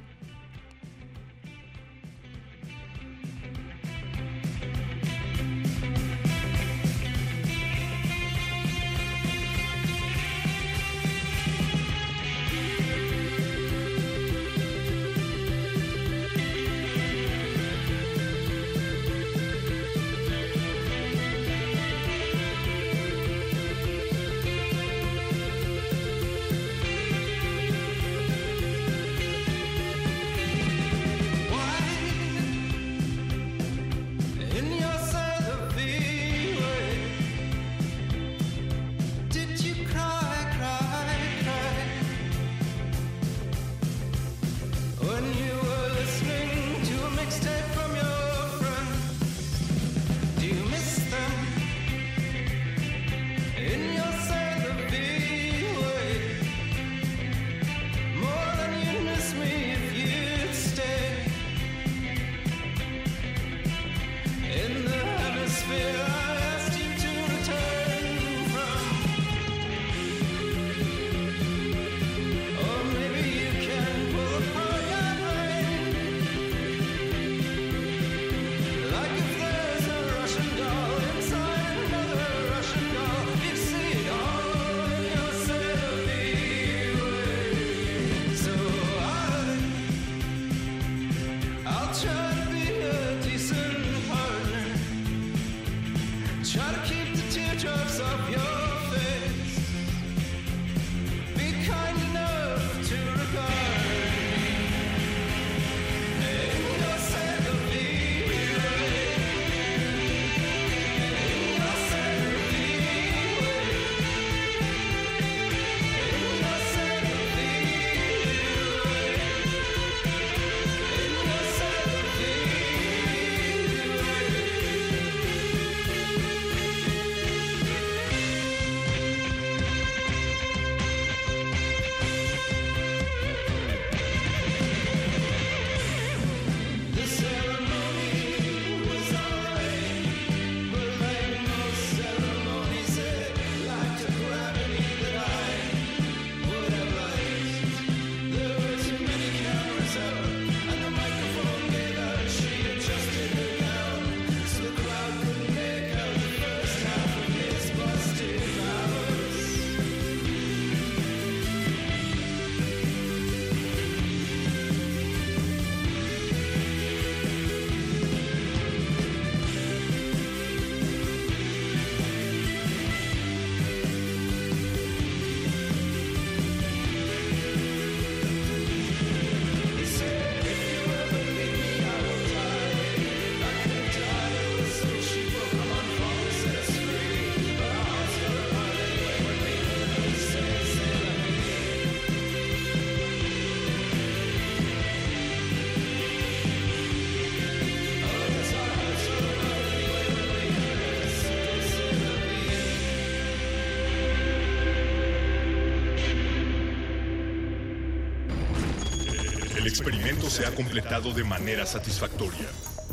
Experimento se ha completado de manera satisfactoria.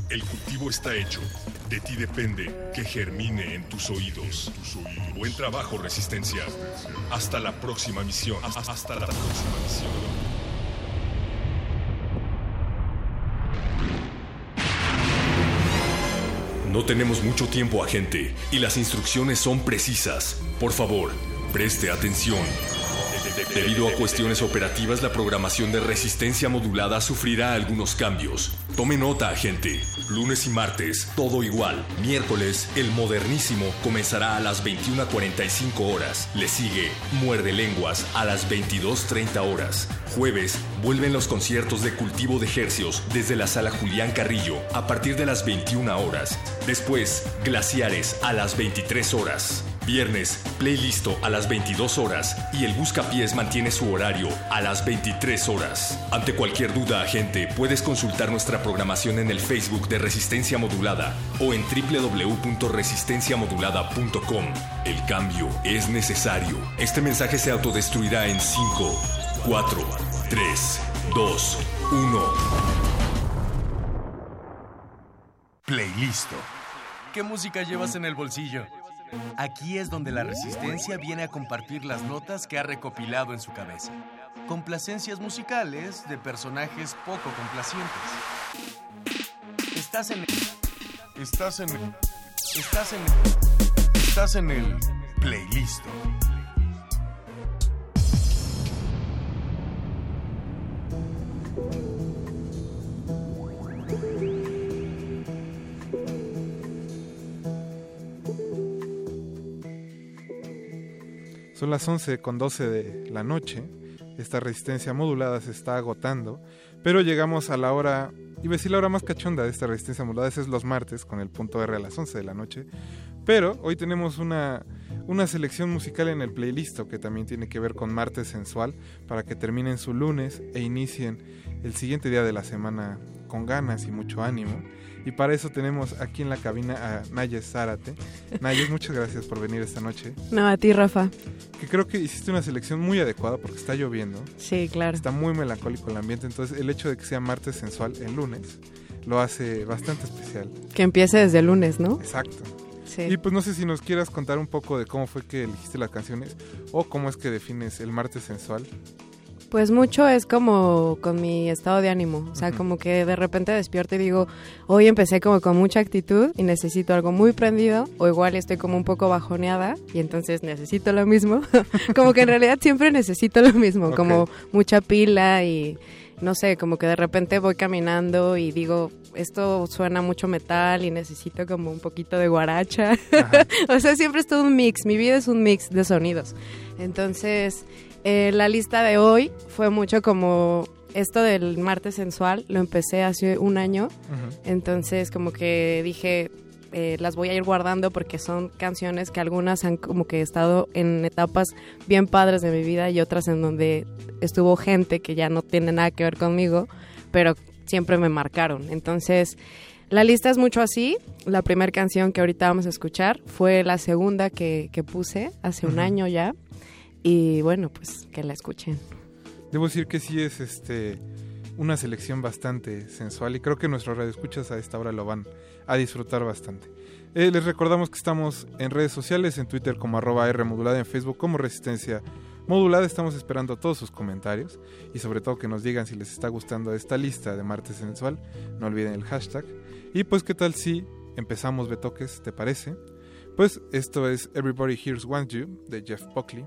El cultivo está hecho. De ti depende que germine en tus oídos. Buen trabajo, Resistencia. Hasta la próxima misión. Hasta la próxima misión. No tenemos mucho tiempo, agente, y las instrucciones son precisas. Por favor, preste atención. Debido a cuestiones operativas, la programación de resistencia modulada sufrirá algunos cambios. Tome nota, gente. Lunes y martes, todo igual. Miércoles, el modernísimo comenzará a las 21.45 horas. Le sigue Muerde Lenguas a las 22.30 horas. Jueves, vuelven los conciertos de cultivo de hercios desde la sala Julián Carrillo a partir de las 21 horas. Después, Glaciares a las 23 horas. Viernes, playlisto a las 22 horas y el Buscapiés mantiene su horario a las 23 horas. Ante cualquier duda, agente, puedes consultar nuestra programación en el Facebook de Resistencia Modulada o en www.resistenciamodulada.com. El cambio es necesario. Este mensaje se autodestruirá en 5, 4, 3, 2, 1. Playlisto. ¿Qué música llevas en el bolsillo? Aquí es donde la resistencia viene a compartir las notas que ha recopilado en su cabeza. Complacencias musicales de personajes poco complacientes. Estás en el... Estás en el... Estás en el... Estás en el playlisto. Son las 11 con 12 de la noche. Esta resistencia modulada se está agotando. Pero llegamos a la hora, iba a decir la hora más cachonda de esta resistencia modulada. Es los martes con el punto R a las 11 de la noche. Pero hoy tenemos una, una selección musical en el playlist que también tiene que ver con martes sensual para que terminen su lunes e inicien el siguiente día de la semana con ganas y mucho ánimo. Y para eso tenemos aquí en la cabina a Nayes Zárate. Nayes, muchas gracias por venir esta noche. No, a ti, Rafa. Que creo que hiciste una selección muy adecuada porque está lloviendo. Sí, claro. Está muy melancólico el ambiente, entonces el hecho de que sea martes sensual el lunes lo hace bastante especial. Que empiece desde el lunes, ¿no? Exacto. Sí. Y pues no sé si nos quieras contar un poco de cómo fue que elegiste las canciones o cómo es que defines el martes sensual. Pues mucho es como con mi estado de ánimo, o sea, como que de repente despierto y digo, hoy empecé como con mucha actitud y necesito algo muy prendido, o igual estoy como un poco bajoneada y entonces necesito lo mismo, como que en realidad siempre necesito lo mismo, como mucha pila y no sé, como que de repente voy caminando y digo, esto suena mucho metal y necesito como un poquito de guaracha, o sea, siempre es todo un mix, mi vida es un mix de sonidos, entonces... Eh, la lista de hoy fue mucho como esto del martes sensual, lo empecé hace un año, entonces como que dije, eh, las voy a ir guardando porque son canciones que algunas han como que estado en etapas bien padres de mi vida y otras en donde estuvo gente que ya no tiene nada que ver conmigo, pero siempre me marcaron. Entonces, la lista es mucho así. La primera canción que ahorita vamos a escuchar fue la segunda que, que puse hace un año ya. Y bueno, pues que la escuchen. Debo decir que sí es este una selección bastante sensual y creo que nuestros radioescuchas a esta hora lo van a disfrutar bastante. Eh, les recordamos que estamos en redes sociales, en Twitter como arroba R en Facebook como Resistencia Modulada. Estamos esperando todos sus comentarios y sobre todo que nos digan si les está gustando esta lista de martes sensual. No olviden el hashtag. Y pues qué tal si empezamos Betoques, ¿te parece? Pues esto es Everybody Hears Wants You de Jeff Buckley.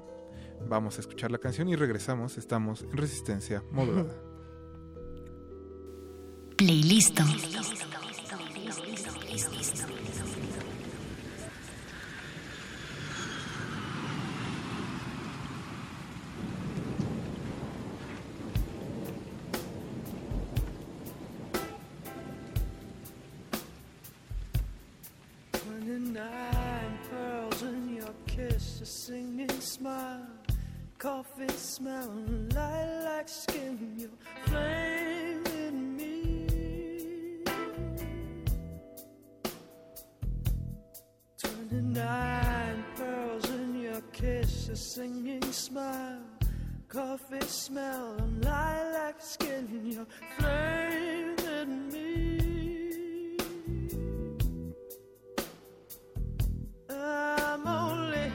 Vamos a escuchar la canción y regresamos. Estamos en Resistencia Modulada. Playlist. Twenty-nine pearls in your kiss, a singing smile, coffee smell, lilac skin, you're flaming me. Twenty-nine pearls in your kiss, a singing smile, coffee smell, and lilac skin, you're flaming me. I'm only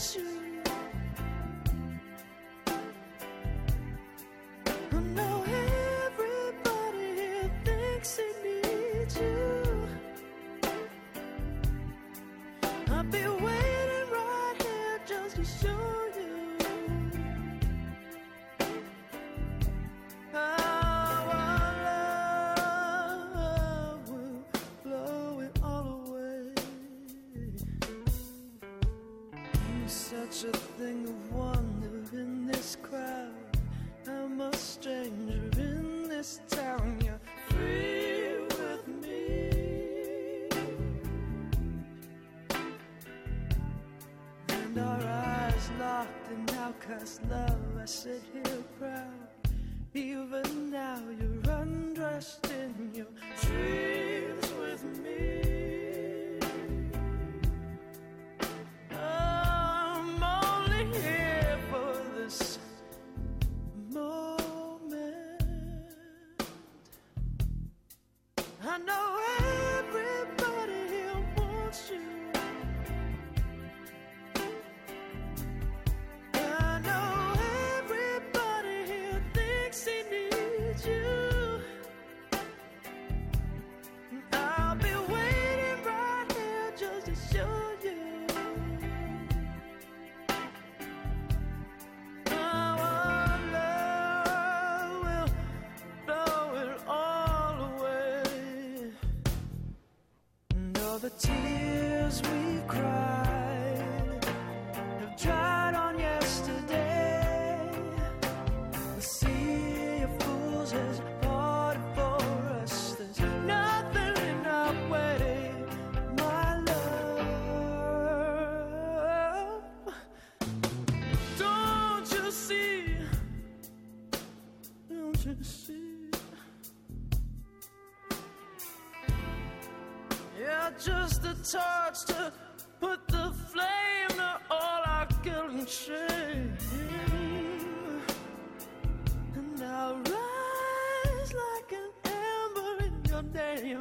here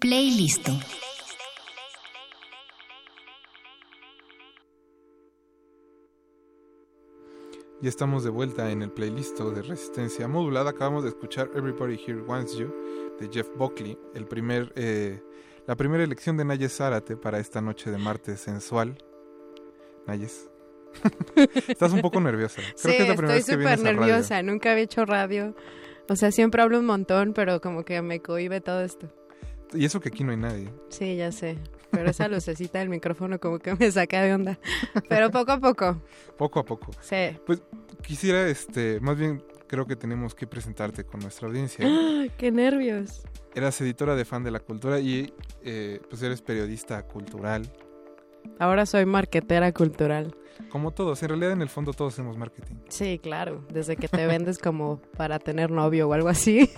Playlisto. Ya estamos de vuelta en el playlist de Resistencia Modulada. Acabamos de escuchar Everybody Here Wants You de Jeff Buckley, el primer, eh, la primera elección de Nayes Zárate para esta noche de martes sensual. Nayes. Estás un poco nerviosa. Creo sí, que es la primera estoy vez que súper vienes a radio. nerviosa. Nunca había hecho radio. O sea, siempre hablo un montón, pero como que me cohibe todo esto. Y eso que aquí no hay nadie. Sí, ya sé. Pero esa lucecita del micrófono como que me saca de onda. Pero poco a poco. Poco a poco. Sí. Pues quisiera, este, más bien creo que tenemos que presentarte con nuestra audiencia. ¡Ay, ¡Qué nervios! Eras editora de Fan de la Cultura y eh, pues eres periodista cultural. Ahora soy marquetera cultural. Como todos, en realidad en el fondo todos hacemos marketing. Sí, claro. Desde que te vendes como para tener novio o algo así.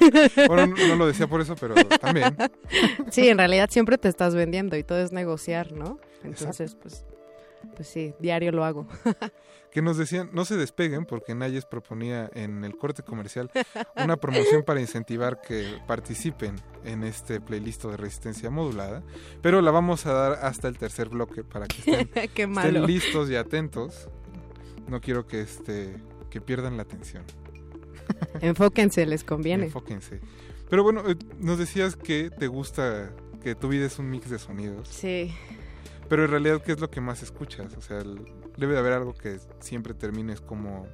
Bueno, no, no lo decía por eso, pero también. Sí, en realidad siempre te estás vendiendo y todo es negociar, ¿no? Entonces, pues pues sí, diario lo hago. que nos decían no se despeguen porque Nayes proponía en el corte comercial una promoción para incentivar que participen en este playlist de resistencia modulada, pero la vamos a dar hasta el tercer bloque para que estén, Qué estén listos y atentos. No quiero que este que pierdan la atención. Enfóquense, les conviene. Enfóquense. Pero bueno, eh, nos decías que te gusta que tu vida es un mix de sonidos. Sí. Pero en realidad, ¿qué es lo que más escuchas? O sea, el- debe de haber algo que siempre termines como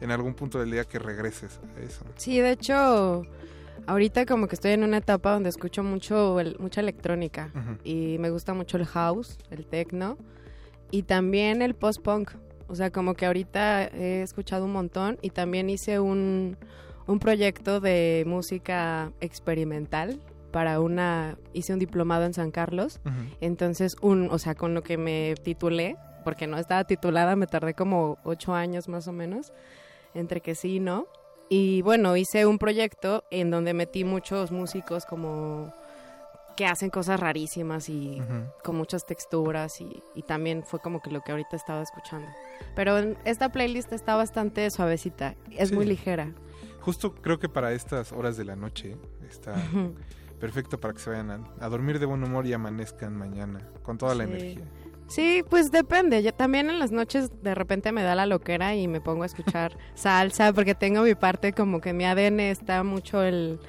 en algún punto del día que regreses a eso. Sí, de hecho, ahorita como que estoy en una etapa donde escucho mucho el- mucha electrónica y me gusta mucho el house, el techno y también el post-punk. O sea, como que ahorita he escuchado un montón y también hice un, un proyecto de música experimental para una hice un diplomado en San Carlos. Entonces, un, o sea, con lo que me titulé, porque no estaba titulada, me tardé como ocho años más o menos, entre que sí y no. Y bueno, hice un proyecto en donde metí muchos músicos como que hacen cosas rarísimas y con muchas texturas y, y también fue como que lo que ahorita estaba escuchando. Pero en esta playlist está bastante suavecita, es Sí. muy ligera. Justo creo que para estas horas de la noche está. Perfecto para que se vayan a, a dormir de buen humor y amanezcan mañana con toda la energía. Sí, pues depende. Yo también en las noches de repente me da la loquera y me pongo a escuchar salsa porque tengo mi parte como que mi ADN está mucho el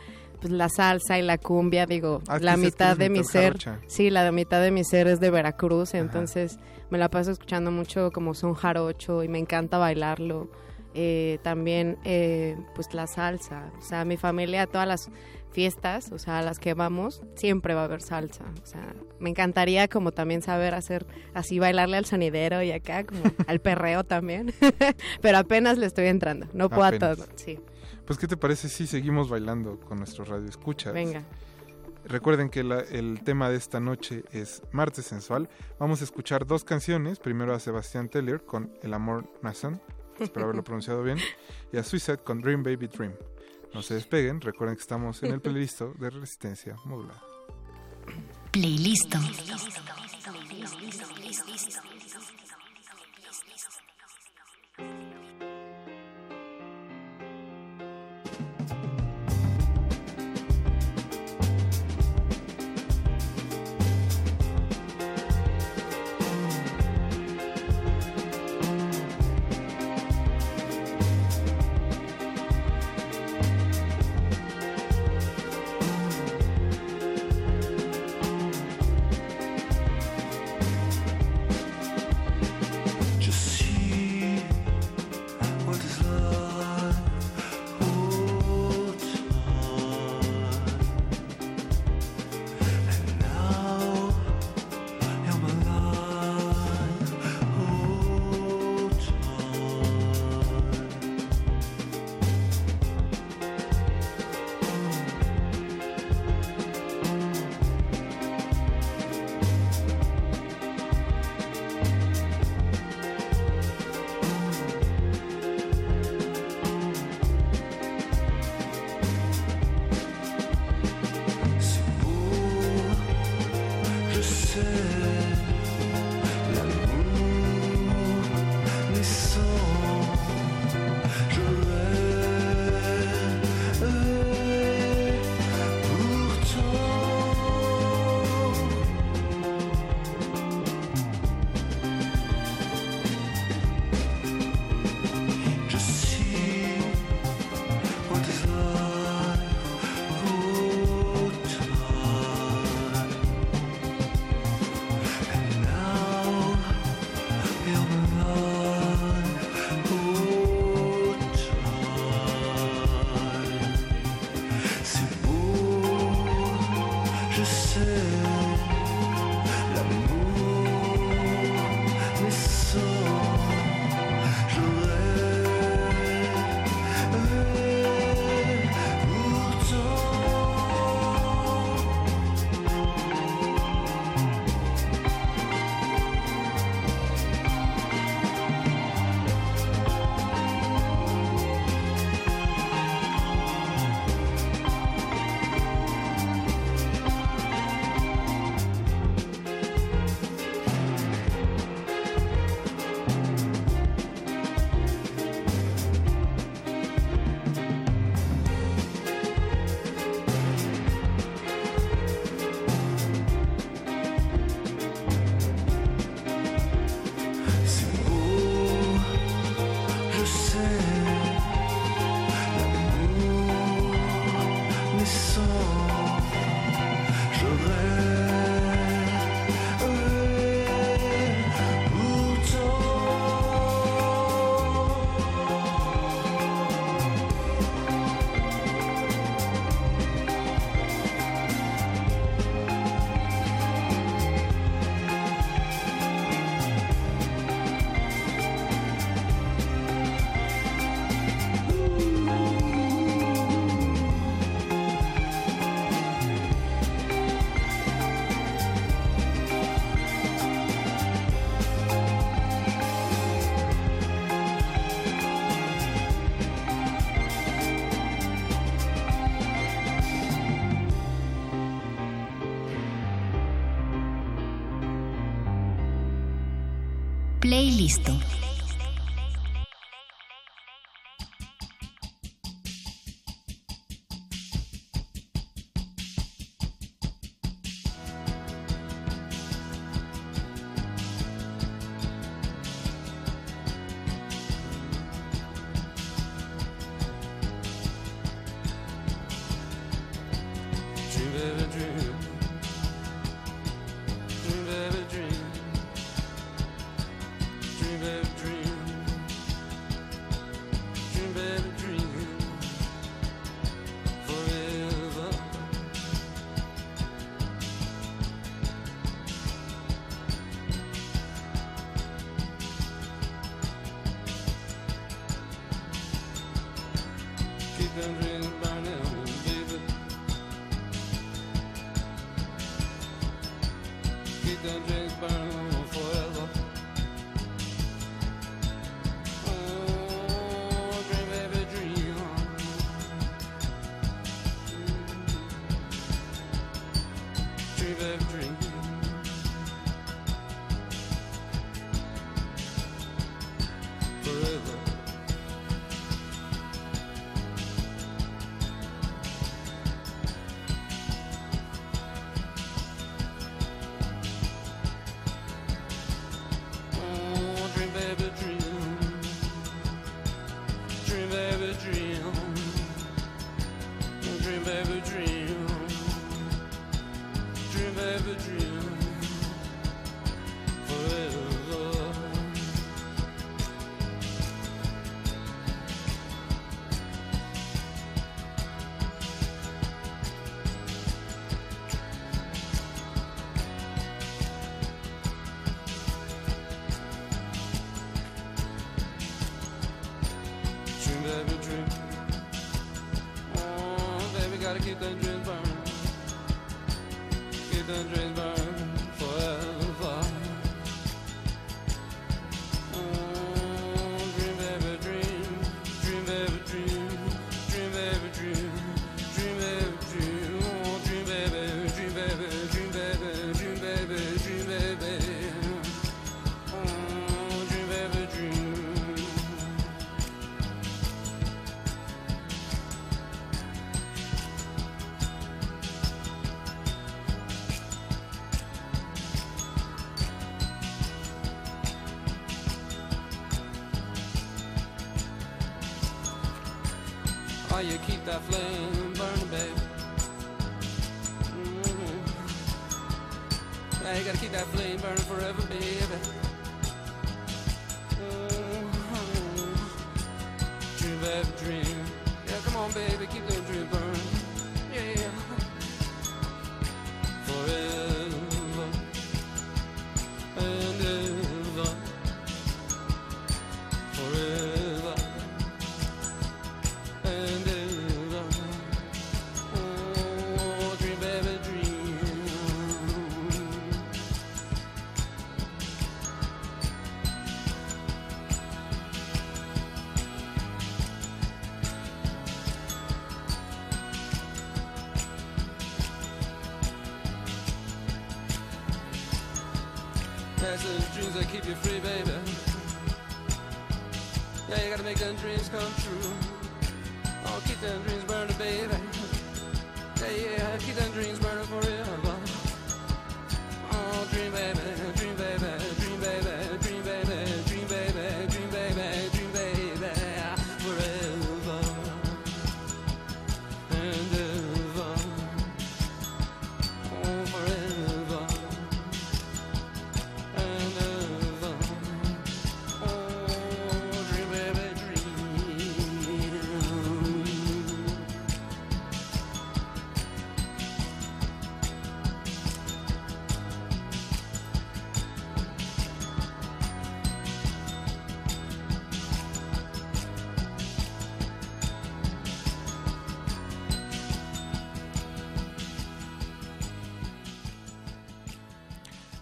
pues la salsa y la cumbia, digo, Ah, la mitad de mi ser, jarocha. sí, la mitad de mi ser es de Veracruz, entonces me la paso escuchando mucho como son jarocho y me encanta bailarlo. Eh, también eh, pues la salsa, o sea, mi familia, todas las fiestas, o sea, a las que vamos, siempre va a haber salsa, o sea, me encantaría como también saber hacer así, bailarle al sonidero y acá, como al perreo también, pero apenas le estoy entrando, no puedo a Apenas. todo, sí, Pues, ¿qué te parece si seguimos bailando con nuestro radio escuchas? venga. Recuerden que la- el tema de esta noche es Martes Sensual. Vamos a escuchar dos canciones. Primero a Sebastián Tellier con El Amor Nazan, espero haberlo pronunciado bien, y a Suicide con Dream Baby Dream. No se despeguen, recuerden que estamos en el playlist de Resistencia Modulada. Playlist. Thank Playlist.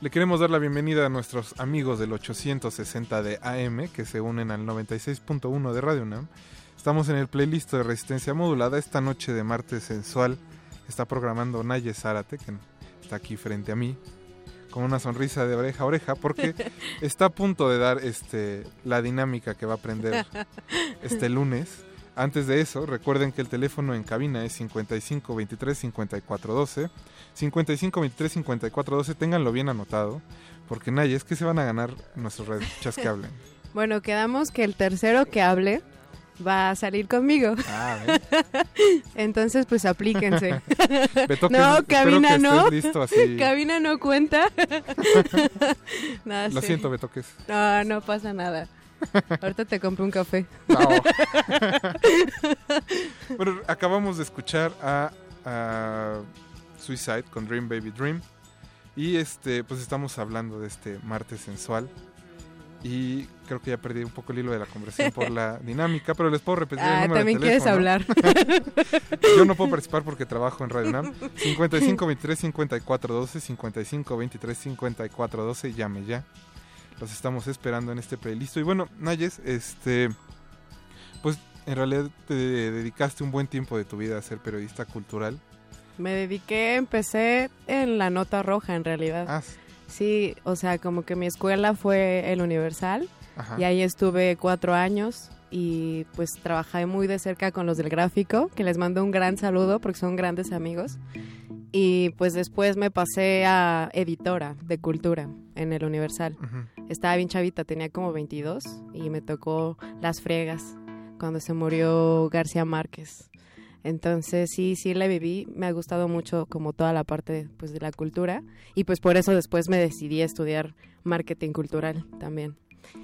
Le queremos dar la bienvenida a nuestros amigos del 860 de AM que se unen al 96.1 de Radio Nam. Estamos en el playlist de Resistencia Modulada esta noche de martes sensual. Está programando Naye Zárate, que está aquí frente a mí, con una sonrisa de oreja a oreja, porque está a punto de dar este, la dinámica que va a aprender este lunes. Antes de eso, recuerden que el teléfono en cabina es 55 23 54 12. 55 23 54 12, ténganlo bien anotado, porque Naya, es que se van a ganar nuestros radioescuchas que hablen. Bueno, quedamos que el tercero que hable va a salir conmigo. Ah. Entonces, pues aplíquense. Beto, que- no, espero cabina que no. listo así. cabina no cuenta. No, Lo sí. siento, Betoques. No, no pasa nada. Ahorita te compro un café. No. bueno, acabamos de escuchar a, a Suicide con Dream Baby Dream. Y este, pues estamos hablando de este martes sensual. Y creo que ya perdí un poco el hilo de la conversación por la dinámica, pero les puedo repetir Ah, el número también de quieres hablar. Yo no puedo participar porque trabajo en Radio UNAM. 55 23 54 12, 55 23 54 12, llame ya. Los estamos esperando en este playlist. Y bueno, Nayes, este pues en realidad te dedicaste un buen tiempo de tu vida a ser periodista cultural. Me dediqué, empecé en la nota roja en realidad. Ah, Sí, o sea, como que mi escuela fue el Universal Ajá. y ahí estuve cuatro años y pues trabajé muy de cerca con los del gráfico, que les mando un gran saludo porque son grandes amigos. Y pues después me pasé a editora de cultura en el Universal. Estaba bien chavita, tenía como 22 y me tocó Las Fregas cuando se murió García Márquez. Entonces sí, sí la viví, me ha gustado mucho como toda la parte pues de la cultura y pues por eso después me decidí a estudiar marketing cultural también.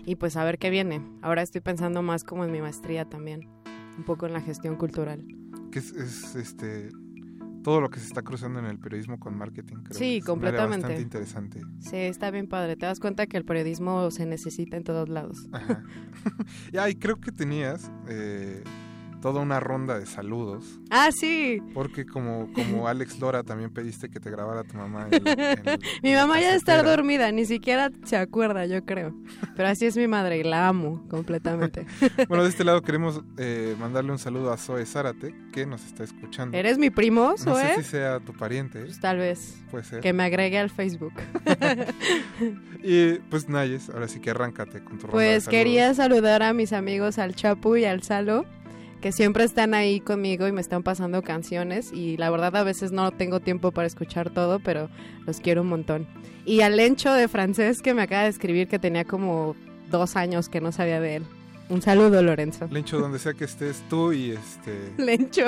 Y pues a ver qué viene. Ahora estoy pensando más como en mi maestría también, un poco en la gestión cultural. Que es, es, este todo lo que se está cruzando en el periodismo con marketing. Creo Sí, que es completamente. bastante interesante. Sí, está bien padre. Te das cuenta que el periodismo se necesita en todos lados. Ajá. Ya, y creo que tenías eh, toda una ronda de saludos. Ah, sí. Porque como, como Alex Lora también pediste que te grabara tu mamá. en en Mi mamá ya casetera. dormida, ni siquiera se acuerda, yo creo. Pero así es mi madre y la amo completamente. Bueno, de este lado queremos eh, mandarle un saludo a Zoe Zárate, que nos está escuchando. ¿Eres mi primo, No Zoe? sé si sea tu pariente. Pues tal vez. Puede ser. Que me agregue al Facebook. Y pues Nayes, ahora sí que arráncate con tu ronda Pues quería saludar a mis amigos al Chapu y al Salo, que siempre están ahí conmigo y me están pasando canciones. Y la verdad a veces no tengo tiempo para escuchar todo, pero los quiero un montón. Y al Lencho de francés que me acaba de escribir que tenía como dos años que no sabía de él. Un saludo, Lorenzo. Lencho, donde sea que estés tú y este... Lencho.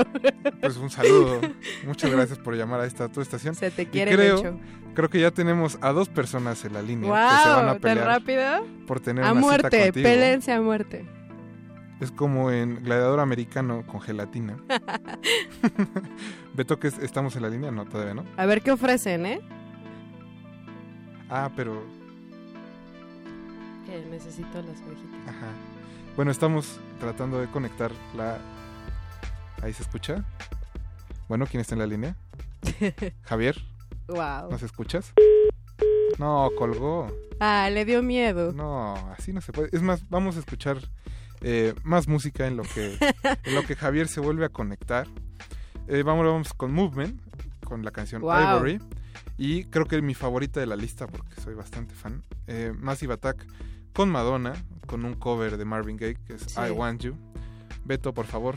Pues un saludo. Muchas gracias por llamar a esta tu estación. Se te Y quiere, creo, Lencho. creo que ya tenemos a dos personas en la línea que se van a ¡Wow! ¿Tan pelear rápido? por tener A una muerte, cita pélense a muerte. Es como en Gladiador Americano con gelatina. Beto, que es- estamos en la línea, no, todavía no. A ver qué ofrecen, ¿eh? Ah, pero, Que necesito las orejitas. ajá. Bueno, estamos tratando de conectar la... ¿Ahí se escucha? Bueno, ¿quién está en la línea? Javier, Wow. ¿nos escuchas? No, colgó. Ah, le dio miedo. No, así no se puede. Es más, vamos a escuchar eh, más música en lo que en lo que Javier se vuelve a conectar. Eh, vamos, vamos con Movement, con la canción Wow. Ivory. Y creo que es mi favorita de la lista porque soy bastante fan. Eh, Massive Attack con Madonna, con un cover de Marvin Gaye que es Sí. I Want You. Beto, por favor,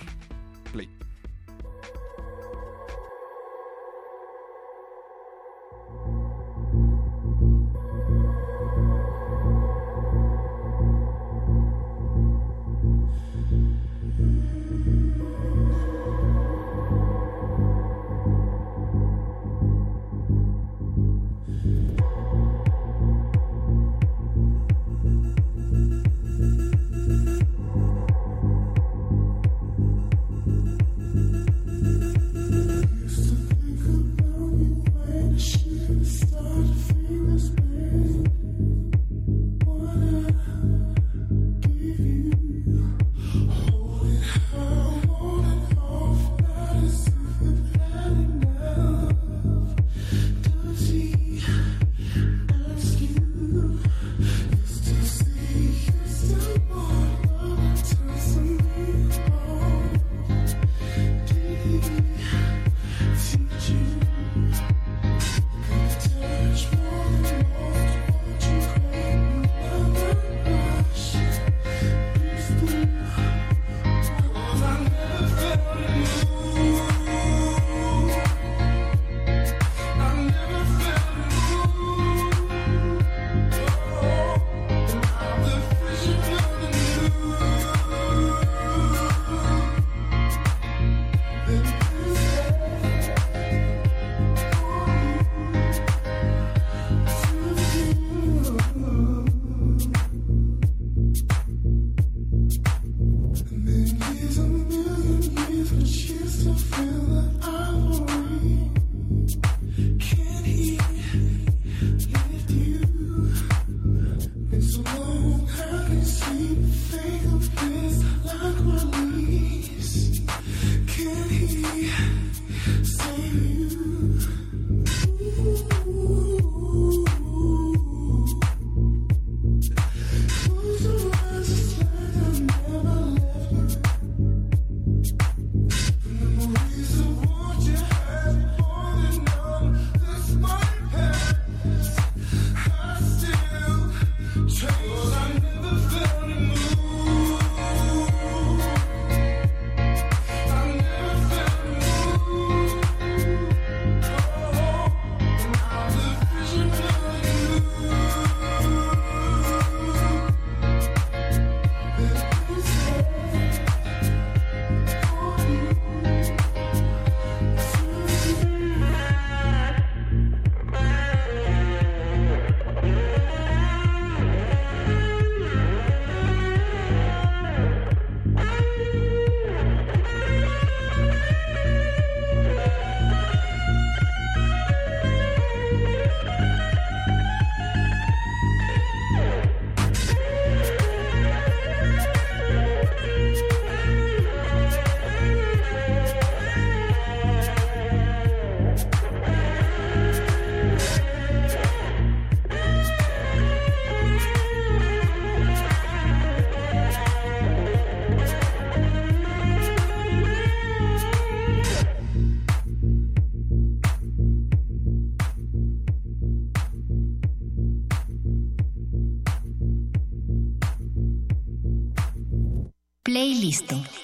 Playlist.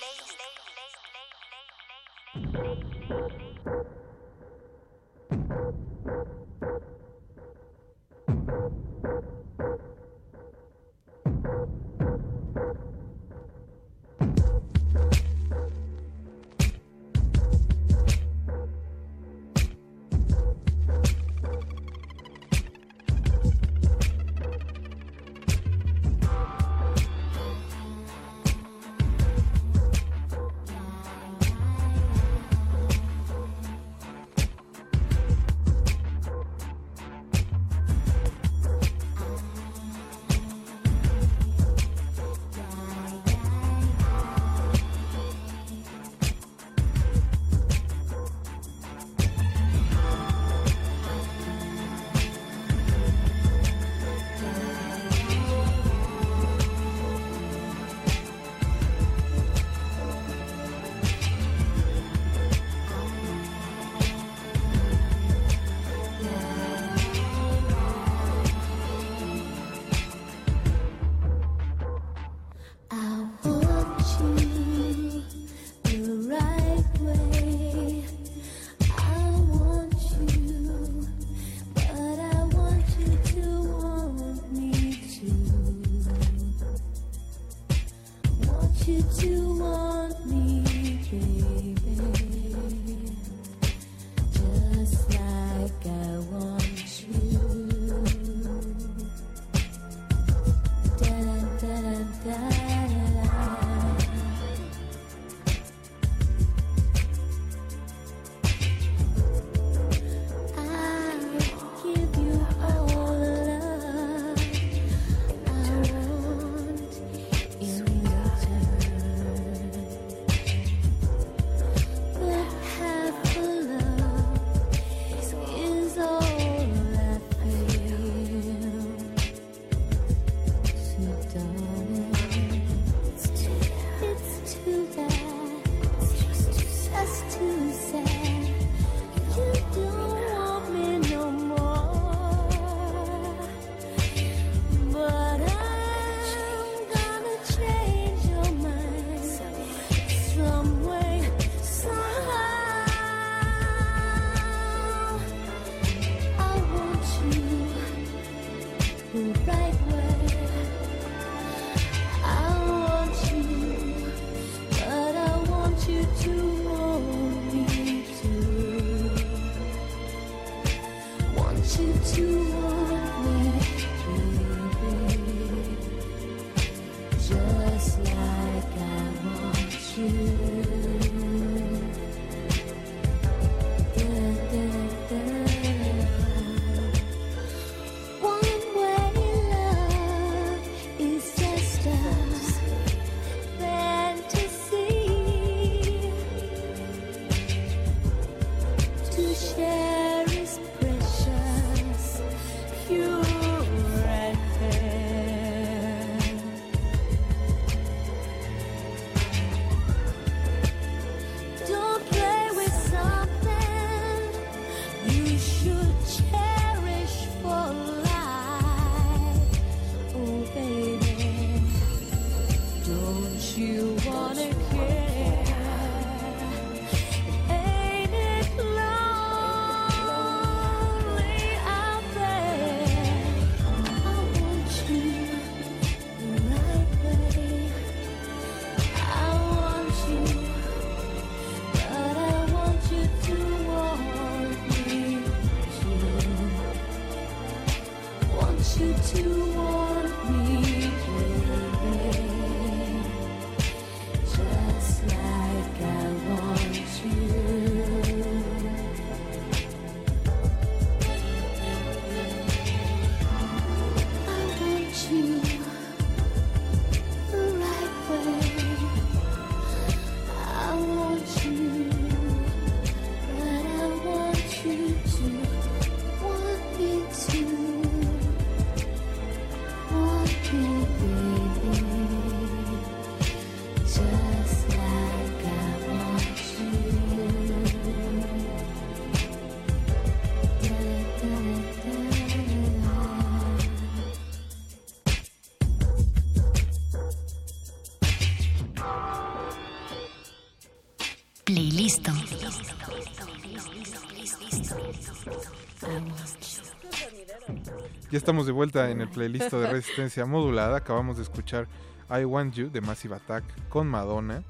Ya estamos de vuelta en el playlist de resistencia modulada. Acabamos de escuchar I Want You de Massive Attack con Madonna.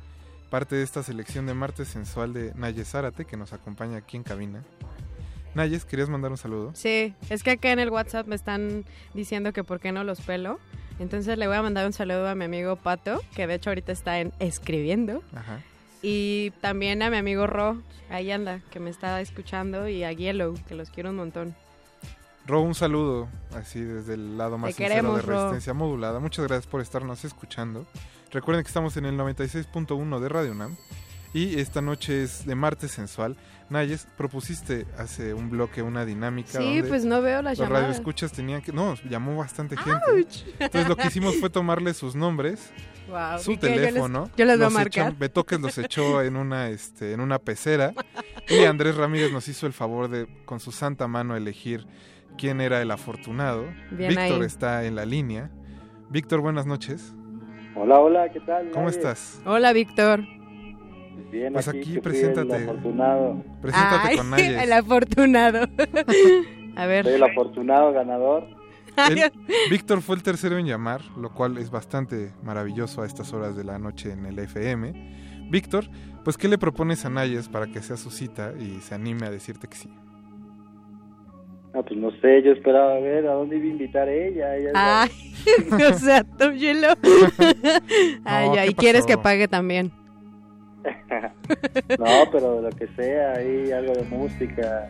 Parte de esta selección de martes sensual de Nayes Zárate que nos acompaña aquí en cabina. Nayes, ¿querías mandar un saludo? Sí, es que acá en el WhatsApp me están diciendo que por qué no los pelo. Entonces le voy a mandar un saludo a mi amigo Pato, que de hecho ahorita está en escribiendo. Ajá. Y también a mi amigo Ro, ahí anda, que me está escuchando, y a Yellow, que los quiero un montón. Ro, un saludo así desde el lado más Te sincero queremos, de Ro. Resistencia Modulada. Muchas gracias por estarnos escuchando. Recuerden que estamos en el 96.1 de Radio UNAM y esta noche es de martes sensual. Nayes, propusiste hace un bloque una dinámica. Sí, donde pues no veo las Los llamadas. radioescuchas tenían que. No, llamó bastante gente. Entonces lo que hicimos fue tomarle sus nombres, Guau, su ¿y qué? Yo les- teléfono. yo les voy a marcar. echó- Betoques los echó en una, este, en una pecera. Y Andrés Ramírez nos hizo el favor de, con su santa mano, elegir quién era el afortunado. Bien Víctor ahí. está en la línea. Víctor, buenas noches. Hola, hola, ¿qué tal? ¿Cómo Nadie? estás? Hola, Víctor. Bien, Pues aquí, aquí, preséntate. El afortunado. Preséntate Ay, con Nayes. el afortunado. a ver. Soy el afortunado ganador. Víctor fue el tercero en llamar, lo cual es bastante maravilloso a estas horas de la noche en el FM. Víctor, pues ¿qué le propones a Nayes para que sea su cita y se anime a decirte que sí? No, pues no sé, yo esperaba ver a dónde iba a invitar ella. ella es la- Ay, o sea, tú, Yelo. Ay, No, ya, ¿qué y quieres que pague también. no, pero lo que sea, ahí algo de música.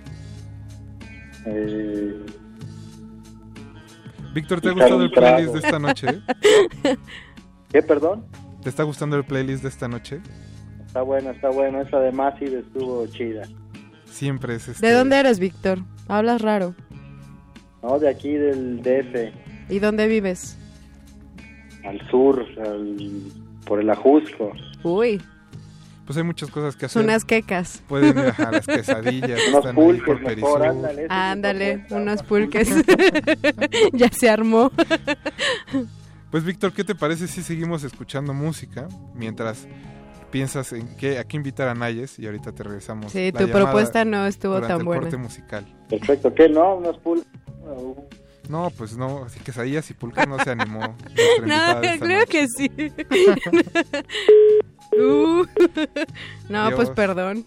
Eh, Víctor, ¿te ha gustado el playlist de esta noche? ¿Qué, perdón? ¿Te está gustando el playlist de esta noche? Está bueno, está bueno. Esa de Massive estuvo chida. Siempre es este... ¿De dónde eres, Víctor? Hablas raro. No, de aquí del DF, ¿Y dónde vives? al sur, al- por el Ajusco. Uy, Pues hay muchas cosas que son hacer. unas quecas. Pueden ir a las quesadillas, que Unos están ahí pulques por mejor, ándale. Ándale, unos pulques. ya se armó. Pues Víctor, ¿qué te parece si seguimos escuchando música mientras piensas en qué, a qué invitar a Nayes y ahorita te regresamos? Sí, la tu propuesta no estuvo tan el buena. corte musical. Perfecto, ¿qué no? Unos pulques. No, pues no, así quesadillas y pulques no se animó. No, creo noche. que sí. Uh, no, pues perdón.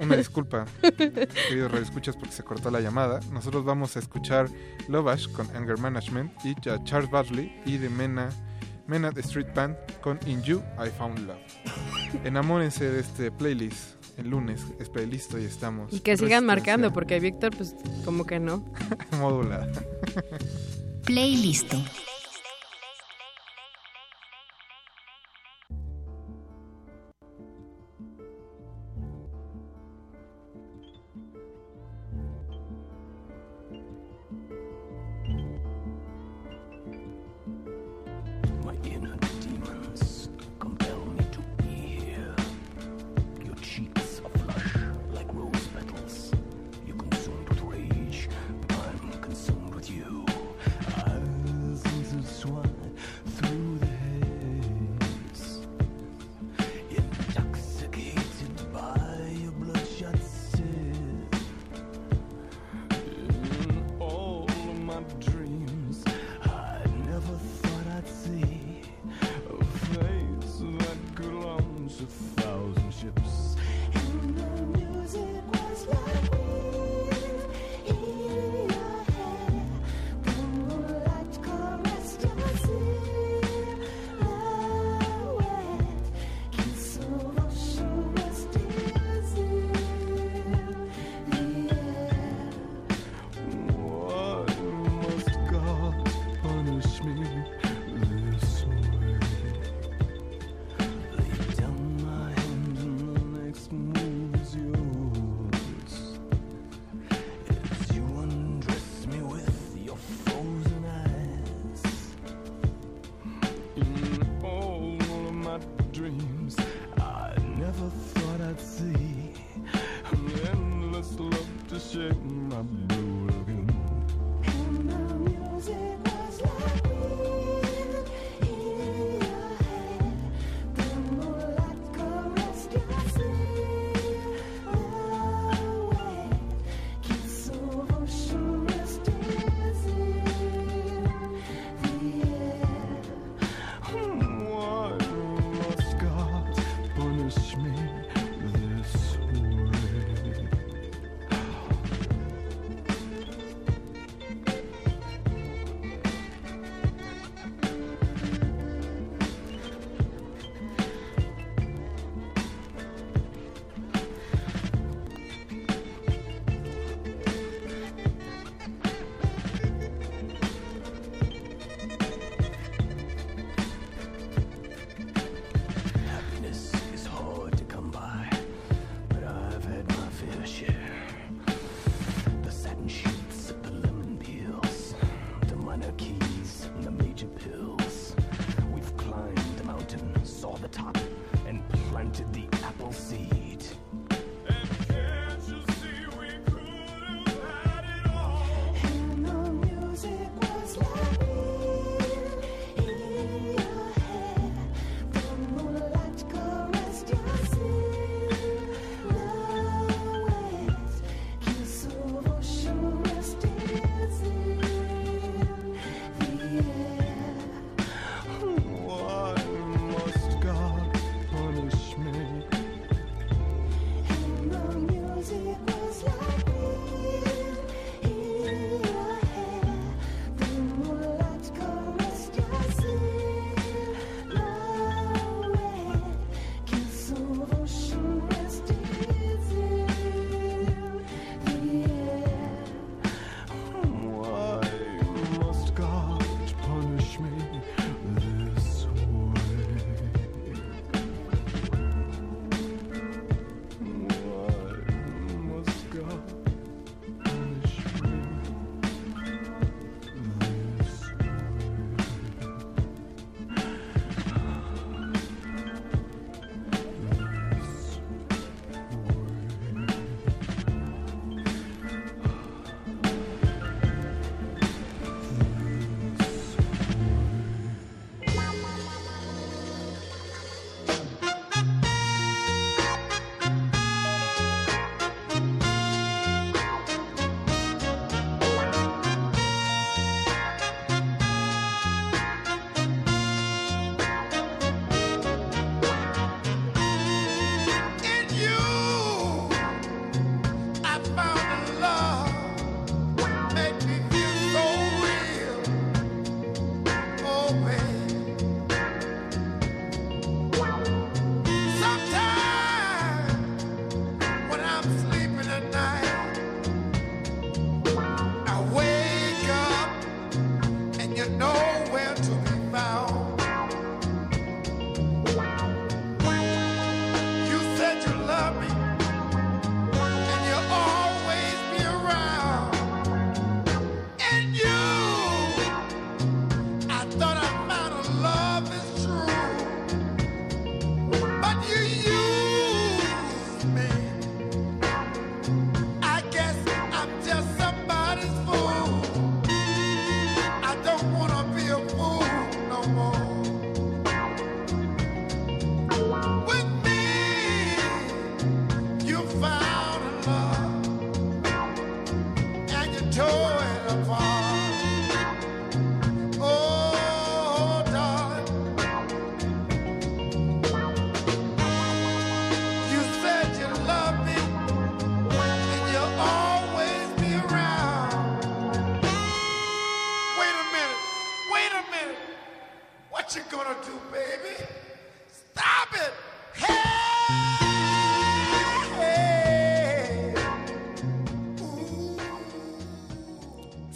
Una disculpa, queridos radioescuchas, porque se cortó la llamada. Nosotros vamos a escuchar Lovash con Anger Management y a Charles Bartley y de Mena, Mena The Street Band con In You I Found Love. Enamórense de este playlist. El lunes es playlist y estamos. Y que sigan marcando, porque Víctor, pues, como que no. modulada. Playlist.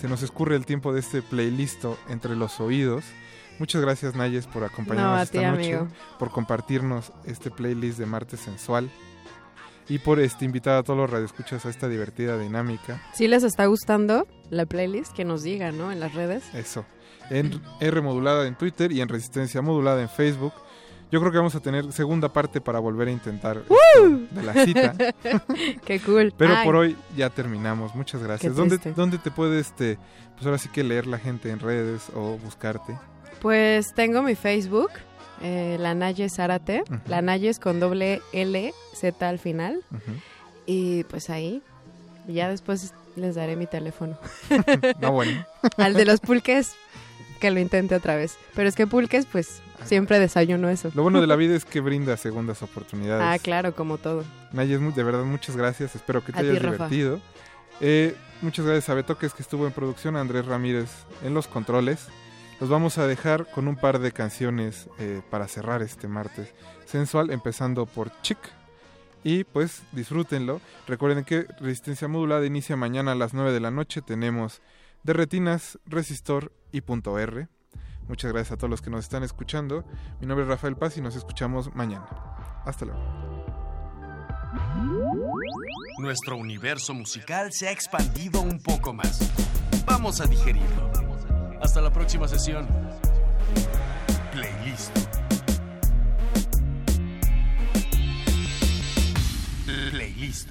Se nos escurre el tiempo de este playlist entre los oídos. Muchas gracias Nayes por acompañarnos No, esta ti, noche, amigo. por compartirnos este playlist de Martes Sensual y por este invitar a todos los radioescuchas a esta divertida dinámica. Si les está gustando la playlist, que nos digan, ¿no? En las redes. Eso. En R modulada en Twitter y en Resistencia modulada en Facebook. Yo creo que vamos a tener segunda parte para volver a intentar de la cita. Qué cool. Pero Ay. por hoy ya terminamos. Muchas gracias. ¿Dónde, triste. ¿Dónde te puede este, pues ahora sí que leer la gente en redes o buscarte? Pues tengo mi Facebook, eh, la Naye Zárate. La Naye es con doble L, Z al final. Y pues ahí, ya después les daré mi teléfono. No, bueno. Al de los pulques, que lo intente otra vez. Pero es que pulques, pues siempre desayuno eso. Lo bueno de la vida es que brinda segundas oportunidades. Ah, claro, como todo. Nayes, de verdad, muchas gracias. Espero que te A hayas divertido. Eh, muchas gracias a Betoques que estuvo en producción, a Andrés Ramírez en los controles. Los vamos a dejar con un par de canciones eh, para cerrar este martes sensual, empezando por Chic. Y pues disfrútenlo. Recuerden que Resistencia Modulada inicia mañana a las 9 de la noche. Tenemos de Retinas, Resistor y Punto R. Muchas gracias a todos los que nos están escuchando. Mi nombre es Rafael Paz y nos escuchamos mañana. Hasta luego. Nuestro universo musical se ha expandido un poco más. Vamos a digerirlo. Hasta la próxima sesión. Playlist. Playlist.